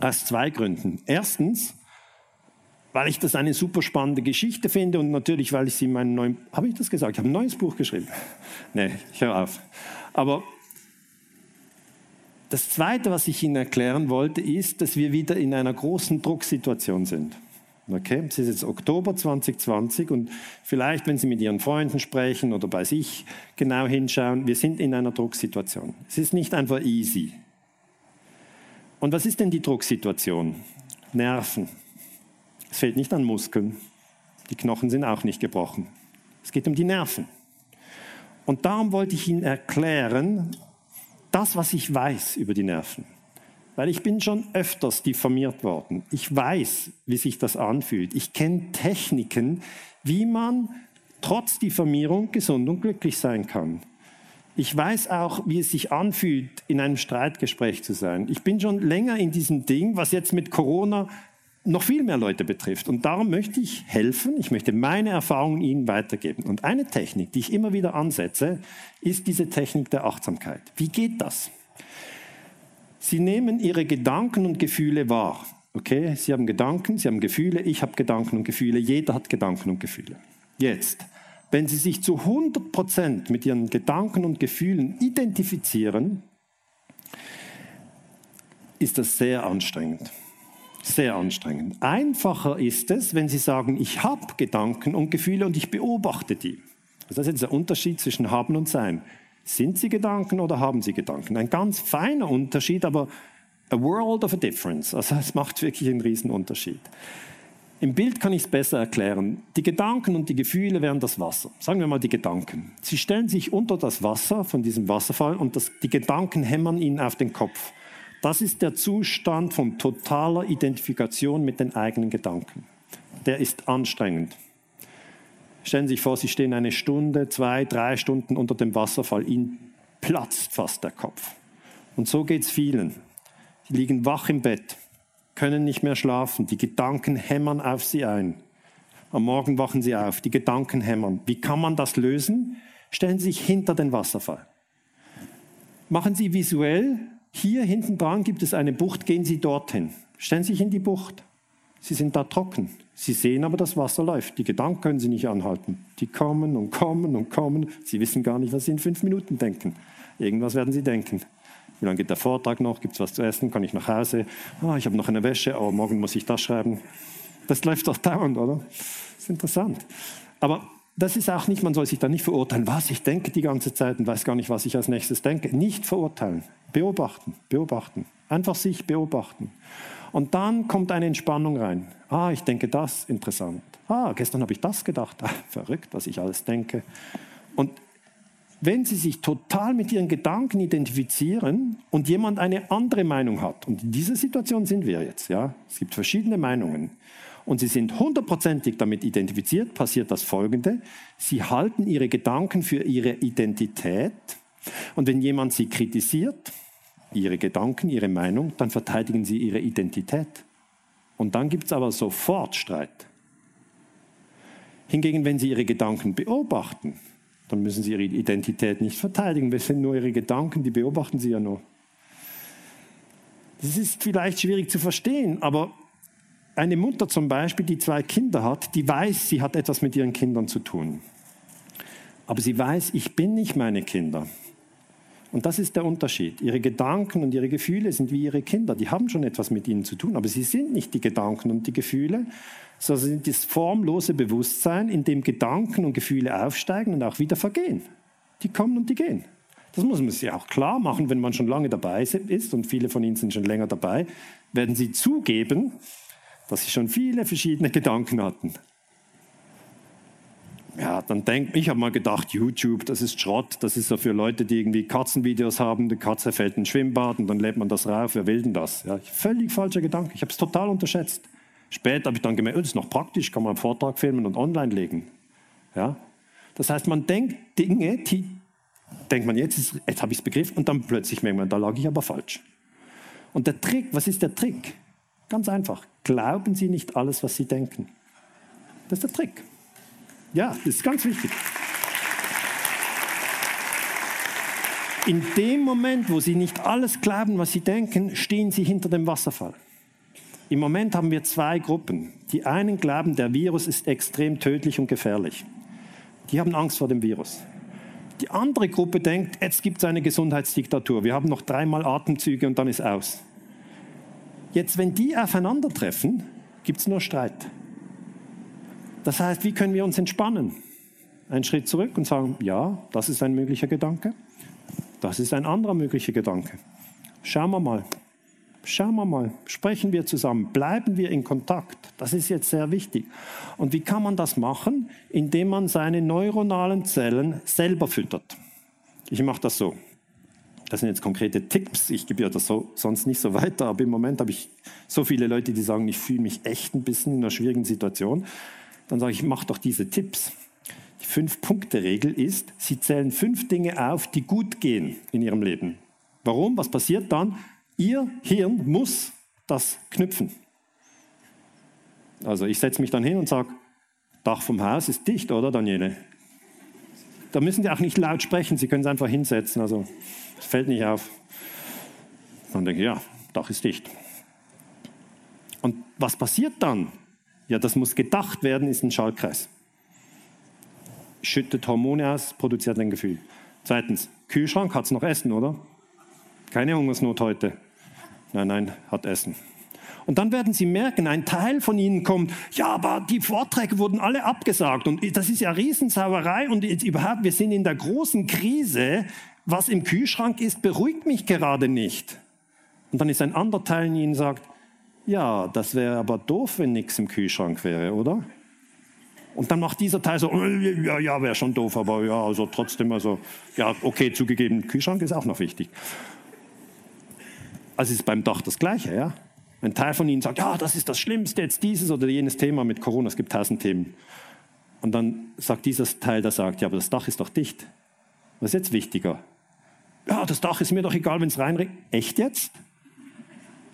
aus zwei Gründen. Erstens, weil ich das eine super spannende Geschichte finde und natürlich, weil ich sie in meinem neuen, habe ich das gesagt? Ich habe ein neues Buch geschrieben. Nee, ich höre auf. Aber das Zweite, was ich Ihnen erklären wollte, ist, dass wir wieder in einer großen Drucksituation sind. Okay, es ist jetzt Oktober 2020 und vielleicht, wenn Sie mit Ihren Freunden sprechen oder bei sich genau hinschauen, wir sind in einer Drucksituation. Es ist nicht einfach easy. Und was ist denn die Drucksituation? Nerven. Es fehlt nicht an Muskeln. Die Knochen sind auch nicht gebrochen. Es geht um die Nerven. Und darum wollte ich Ihnen erklären, das, was ich weiß über die Nerven. Weil ich bin schon öfters diffamiert worden. Ich weiß, wie sich das anfühlt. Ich kenne Techniken, wie man trotz Diffamierung gesund und glücklich sein kann. Ich weiß auch, wie es sich anfühlt, in einem Streitgespräch zu sein. Ich bin schon länger in diesem Ding, was jetzt mit Corona noch viel mehr Leute betrifft. Und darum möchte ich helfen, ich möchte meine Erfahrungen Ihnen weitergeben. Und eine Technik, die ich immer wieder ansetze, ist diese Technik der Achtsamkeit. Wie geht das? Sie nehmen Ihre Gedanken und Gefühle wahr. Okay, Sie haben Gedanken, Sie haben Gefühle, ich habe Gedanken und Gefühle, jeder hat Gedanken und Gefühle. Jetzt, wenn Sie sich zu 100 Prozent mit Ihren Gedanken und Gefühlen identifizieren, ist das sehr anstrengend sehr anstrengend. Einfacher ist es, wenn Sie sagen, ich habe Gedanken und Gefühle und ich beobachte die. Also das ist jetzt der Unterschied zwischen haben und sein. Sind Sie Gedanken oder haben Sie Gedanken? Ein ganz feiner Unterschied, aber a world of a difference. Also es macht wirklich einen riesen Unterschied. Im Bild kann ich es besser erklären. Die Gedanken und die Gefühle wären das Wasser. Sagen wir mal die Gedanken. Sie stellen sich unter das Wasser von diesem Wasserfall und das, die Gedanken hämmern ihnen auf den Kopf. Das ist der Zustand von totaler Identifikation mit den eigenen Gedanken. Der ist anstrengend. Stellen Sie sich vor, Sie stehen eine Stunde, zwei, drei Stunden unter dem Wasserfall. Ihnen platzt fast der Kopf. Und so geht es vielen. Sie liegen wach im Bett, können nicht mehr schlafen, die Gedanken hämmern auf sie ein. Am Morgen wachen sie auf, die Gedanken hämmern. Wie kann man das lösen? Stellen Sie sich hinter den Wasserfall. Machen Sie visuell, hier hinten dran gibt es eine Bucht, gehen Sie dorthin. Stellen Sie sich in die Bucht. Sie sind da trocken. Sie sehen aber, das Wasser läuft. Die Gedanken können Sie nicht anhalten. Die kommen und kommen und kommen. Sie wissen gar nicht, was Sie in fünf Minuten denken. Irgendwas werden Sie denken. Wie lange geht der Vortrag noch? Gibt es was zu essen? Kann ich nach Hause? Ah, ich habe noch eine Wäsche, aber morgen muss ich das schreiben. Das läuft doch dauernd, oder? Das ist interessant. Aber das ist auch nicht, man soll sich da nicht verurteilen, was ich denke die ganze Zeit und weiß gar nicht, was ich als nächstes denke. Nicht verurteilen. Beobachten, beobachten. Einfach sich beobachten. Und dann kommt eine Entspannung rein. Ah, ich denke das, interessant. Ah, gestern habe ich das gedacht. Ah, verrückt, was ich alles denke. Und wenn Sie sich total mit Ihren Gedanken identifizieren und jemand eine andere Meinung hat, und in dieser Situation sind wir jetzt, ja, es gibt verschiedene Meinungen, und Sie sind hundertprozentig damit identifiziert, passiert das Folgende. Sie halten Ihre Gedanken für Ihre Identität. Und wenn jemand Sie kritisiert, Ihre Gedanken, Ihre Meinung, dann verteidigen Sie Ihre Identität. Und dann gibt es aber sofort Streit. Hingegen, wenn Sie Ihre Gedanken beobachten, dann müssen Sie Ihre Identität nicht verteidigen. Das sind nur Ihre Gedanken, die beobachten Sie ja nur. Das ist vielleicht schwierig zu verstehen, aber eine Mutter zum Beispiel, die zwei Kinder hat, die weiß, sie hat etwas mit ihren Kindern zu tun. Aber sie weiß, ich bin nicht meine Kinder. Und das ist der Unterschied. Ihre Gedanken und ihre Gefühle sind wie ihre Kinder. Die haben schon etwas mit ihnen zu tun, aber sie sind nicht die Gedanken und die Gefühle, sondern sind das formlose Bewusstsein, in dem Gedanken und Gefühle aufsteigen und auch wieder vergehen. Die kommen und die gehen. Das muss man sich auch klar machen, wenn man schon lange dabei ist und viele von Ihnen sind schon länger dabei, werden Sie zugeben, dass Sie schon viele verschiedene Gedanken hatten. Ja, dann denkt, ich habe mal gedacht, YouTube, das ist Schrott, das ist so für Leute, die irgendwie Katzenvideos haben, die Katze fällt in ein Schwimmbad und dann lädt man das rauf, wer will denn das? Ja, völlig falscher Gedanke, ich habe es total unterschätzt. Später habe ich dann gemerkt, oh, das ist noch praktisch, kann man einen Vortrag filmen und online legen. Ja? Das heißt, man denkt Dinge, die denkt man, jetzt, jetzt habe ich es begriffen und dann plötzlich merkt man, da lag ich aber falsch. Und der Trick, was ist der Trick? Ganz einfach, glauben Sie nicht alles, was Sie denken. Das ist der Trick. Ja, das ist ganz wichtig. In dem Moment, wo Sie nicht alles glauben, was Sie denken, stehen Sie hinter dem Wasserfall. Im Moment haben wir zwei Gruppen. Die einen glauben, der Virus ist extrem tödlich und gefährlich. Die haben Angst vor dem Virus. Die andere Gruppe denkt, jetzt gibt es eine Gesundheitsdiktatur. Wir haben noch dreimal Atemzüge und dann ist aus. Jetzt, wenn die aufeinandertreffen, gibt es nur Streit. Das heißt, wie können wir uns entspannen? Einen Schritt zurück und sagen, ja, das ist ein möglicher Gedanke, das ist ein anderer möglicher Gedanke. Schauen wir mal. Schauen wir mal, sprechen wir zusammen, bleiben wir in Kontakt. Das ist jetzt sehr wichtig. Und wie kann man das machen? Indem man seine neuronalen Zellen selber füttert. Ich mache das so. Das sind jetzt konkrete Tipps. Ich gebe ja das so, sonst nicht so weiter, aber im Moment habe ich so viele Leute, die sagen, ich fühle mich echt ein bisschen in einer schwierigen Situation dann sage ich, mach doch diese Tipps. Die Fünf-Punkte-Regel ist, Sie zählen fünf Dinge auf, die gut gehen in Ihrem Leben. Warum? Was passiert dann? Ihr Hirn muss das knüpfen. Also ich setze mich dann hin und sage, Dach vom Haus ist dicht, oder Daniele? Da müssen Sie auch nicht laut sprechen, Sie können es einfach hinsetzen, also es fällt nicht auf. Dann denke ich, ja, Dach ist dicht. Und was passiert dann? Ja, das muss gedacht werden, ist ein Schaltkreis. Schüttet Hormone aus, produziert ein Gefühl. Zweitens, Kühlschrank hat es noch Essen, oder? Keine Hungersnot heute. Nein, nein, hat Essen. Und dann werden Sie merken, ein Teil von Ihnen kommt, ja, aber die Vorträge wurden alle abgesagt und das ist ja Riesensauerei und jetzt überhaupt, wir sind in der großen Krise. Was im Kühlschrank ist, beruhigt mich gerade nicht. Und dann ist ein anderer Teil in Ihnen sagt, Ja, das wäre aber doof, wenn nichts im Kühlschrank wäre, oder? Und dann macht dieser Teil so, ja, ja, wäre schon doof, aber ja, also trotzdem, also, ja, okay, zugegeben, Kühlschrank ist auch noch wichtig. Also ist beim Dach das Gleiche, ja? Ein Teil von Ihnen sagt, ja, das ist das Schlimmste, jetzt dieses oder jenes Thema mit Corona, es gibt tausend Themen. Und dann sagt dieser Teil, der sagt, ja, aber das Dach ist doch dicht. Was ist jetzt wichtiger? Ja, das Dach ist mir doch egal, wenn es reinregnet. Echt jetzt?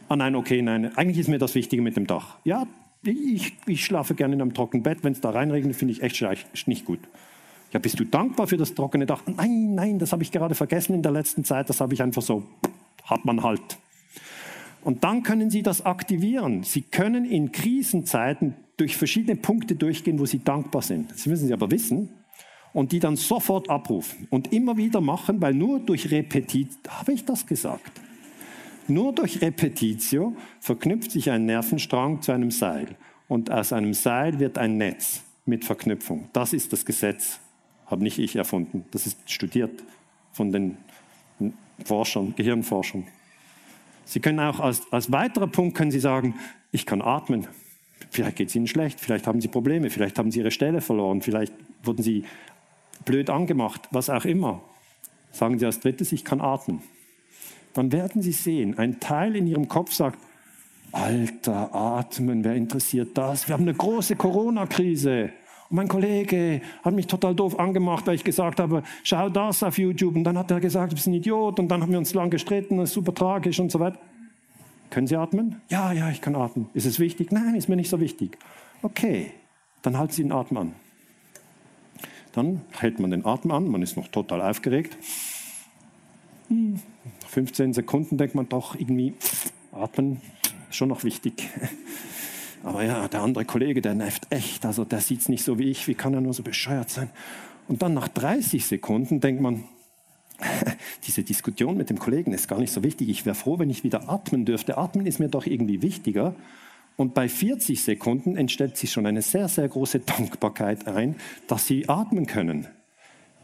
Ah nein, okay, nein. Eigentlich ist mir das Wichtige mit dem Dach. Ja, ich, ich schlafe gerne in einem trockenen Bett. Wenn es da reinregnet, finde ich echt nicht gut. Ja, bist du dankbar für das trockene Dach? Nein, nein, das habe ich gerade vergessen in der letzten Zeit. Das habe ich einfach so, hat man halt. Und dann können Sie das aktivieren. Sie können in Krisenzeiten durch verschiedene Punkte durchgehen, wo Sie dankbar sind. Das müssen Sie aber wissen. Und die dann sofort abrufen und immer wieder machen, weil nur durch Repetit, habe ich das gesagt? Nur durch Repetitio verknüpft sich ein Nervenstrang zu einem Seil. Und aus einem Seil wird ein Netz mit Verknüpfung. Das ist das Gesetz. Habe nicht ich erfunden. Das ist studiert von den Forschern, Gehirnforschern. Sie können auch als, als weiterer Punkt können Sie sagen, ich kann atmen. Vielleicht geht es Ihnen schlecht, vielleicht haben Sie Probleme, vielleicht haben Sie Ihre Stelle verloren, vielleicht wurden Sie blöd angemacht, was auch immer. Sagen Sie als drittes, ich kann atmen. Dann werden Sie sehen, ein Teil in Ihrem Kopf sagt, Alter, atmen, wer interessiert das? Wir haben eine große Corona-Krise. Und mein Kollege hat mich total doof angemacht, weil ich gesagt habe, schau das auf YouTube. Und dann hat er gesagt, du bist ein Idiot. Und dann haben wir uns lang gestritten, das ist super tragisch und so weiter. Können Sie atmen? Ja, ja, ich kann atmen. Ist es wichtig? Nein, ist mir nicht so wichtig. Okay, dann halten Sie den Atem an. Dann hält man den Atem an, man ist noch total aufgeregt. 15 hm, Sekunden denkt man doch irgendwie, atmen ist schon noch wichtig. Aber ja, der andere Kollege, der nervt echt. Also der sieht es nicht so wie ich. Wie kann er nur so bescheuert sein? Und dann nach 30 Sekunden denkt man, diese Diskussion mit dem Kollegen ist gar nicht so wichtig. Ich wäre froh, wenn ich wieder atmen dürfte. Atmen ist mir doch irgendwie wichtiger. Und bei 40 Sekunden entstellt sich schon eine sehr, sehr große Dankbarkeit ein, dass Sie atmen können.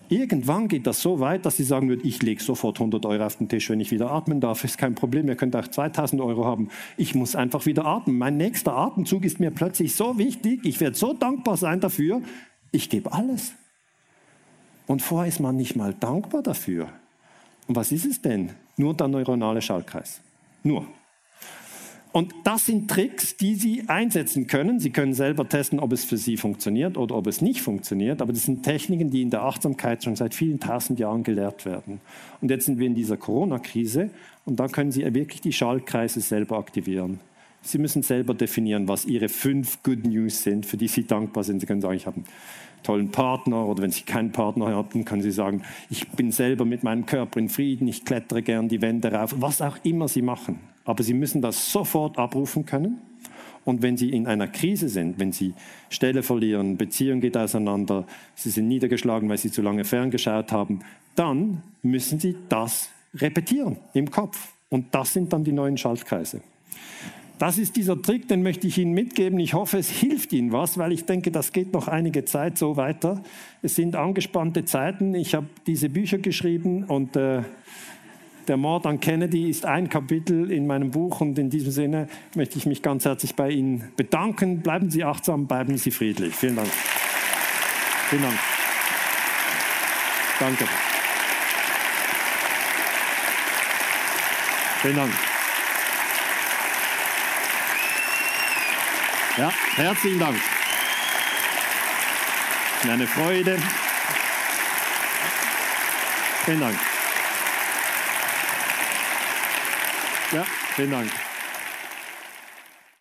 Irgendwann geht das so weit, dass sie sagen würden, ich lege sofort 100 Euro auf den Tisch, wenn ich wieder atmen darf, ist kein Problem, ihr könnt auch 2000 Euro haben. Ich muss einfach wieder atmen. Mein nächster Atemzug ist mir plötzlich so wichtig, ich werde so dankbar sein dafür, ich gebe alles. Und vorher ist man nicht mal dankbar dafür. Und was ist es denn? Nur der neuronale Schaltkreis. Nur. Und das sind Tricks, die Sie einsetzen können. Sie können selber testen, ob es für Sie funktioniert oder ob es nicht funktioniert. Aber das sind Techniken, die in der Achtsamkeit schon seit vielen tausend Jahren gelehrt werden. Und jetzt sind wir in dieser Corona-Krise und da können Sie wirklich die Schaltkreise selber aktivieren. Sie müssen selber definieren, was Ihre fünf Good News sind, für die Sie dankbar sind. Sie können sagen, ich habe einen tollen Partner oder wenn Sie keinen Partner haben, können Sie sagen, ich bin selber mit meinem Körper in Frieden, ich klettere gern die Wände rauf, was auch immer Sie machen. Aber Sie müssen das sofort abrufen können. Und wenn Sie in einer Krise sind, wenn Sie Stelle verlieren, Beziehung geht auseinander, Sie sind niedergeschlagen, weil Sie zu lange ferngeschaut haben, dann müssen Sie das repetieren im Kopf. Und das sind dann die neuen Schaltkreise. Das ist dieser Trick, den möchte ich Ihnen mitgeben. Ich hoffe, es hilft Ihnen was, weil ich denke, das geht noch einige Zeit so weiter. Es sind angespannte Zeiten. Ich habe diese Bücher geschrieben und äh, der Mord an Kennedy ist ein Kapitel in meinem Buch und in diesem Sinne möchte ich mich ganz herzlich bei Ihnen bedanken. Bleiben Sie achtsam, bleiben Sie friedlich. Vielen Dank. Vielen Dank. Danke. Vielen Dank. Ja, herzlichen Dank. Eine Freude. Vielen Dank. Ja, vielen Dank.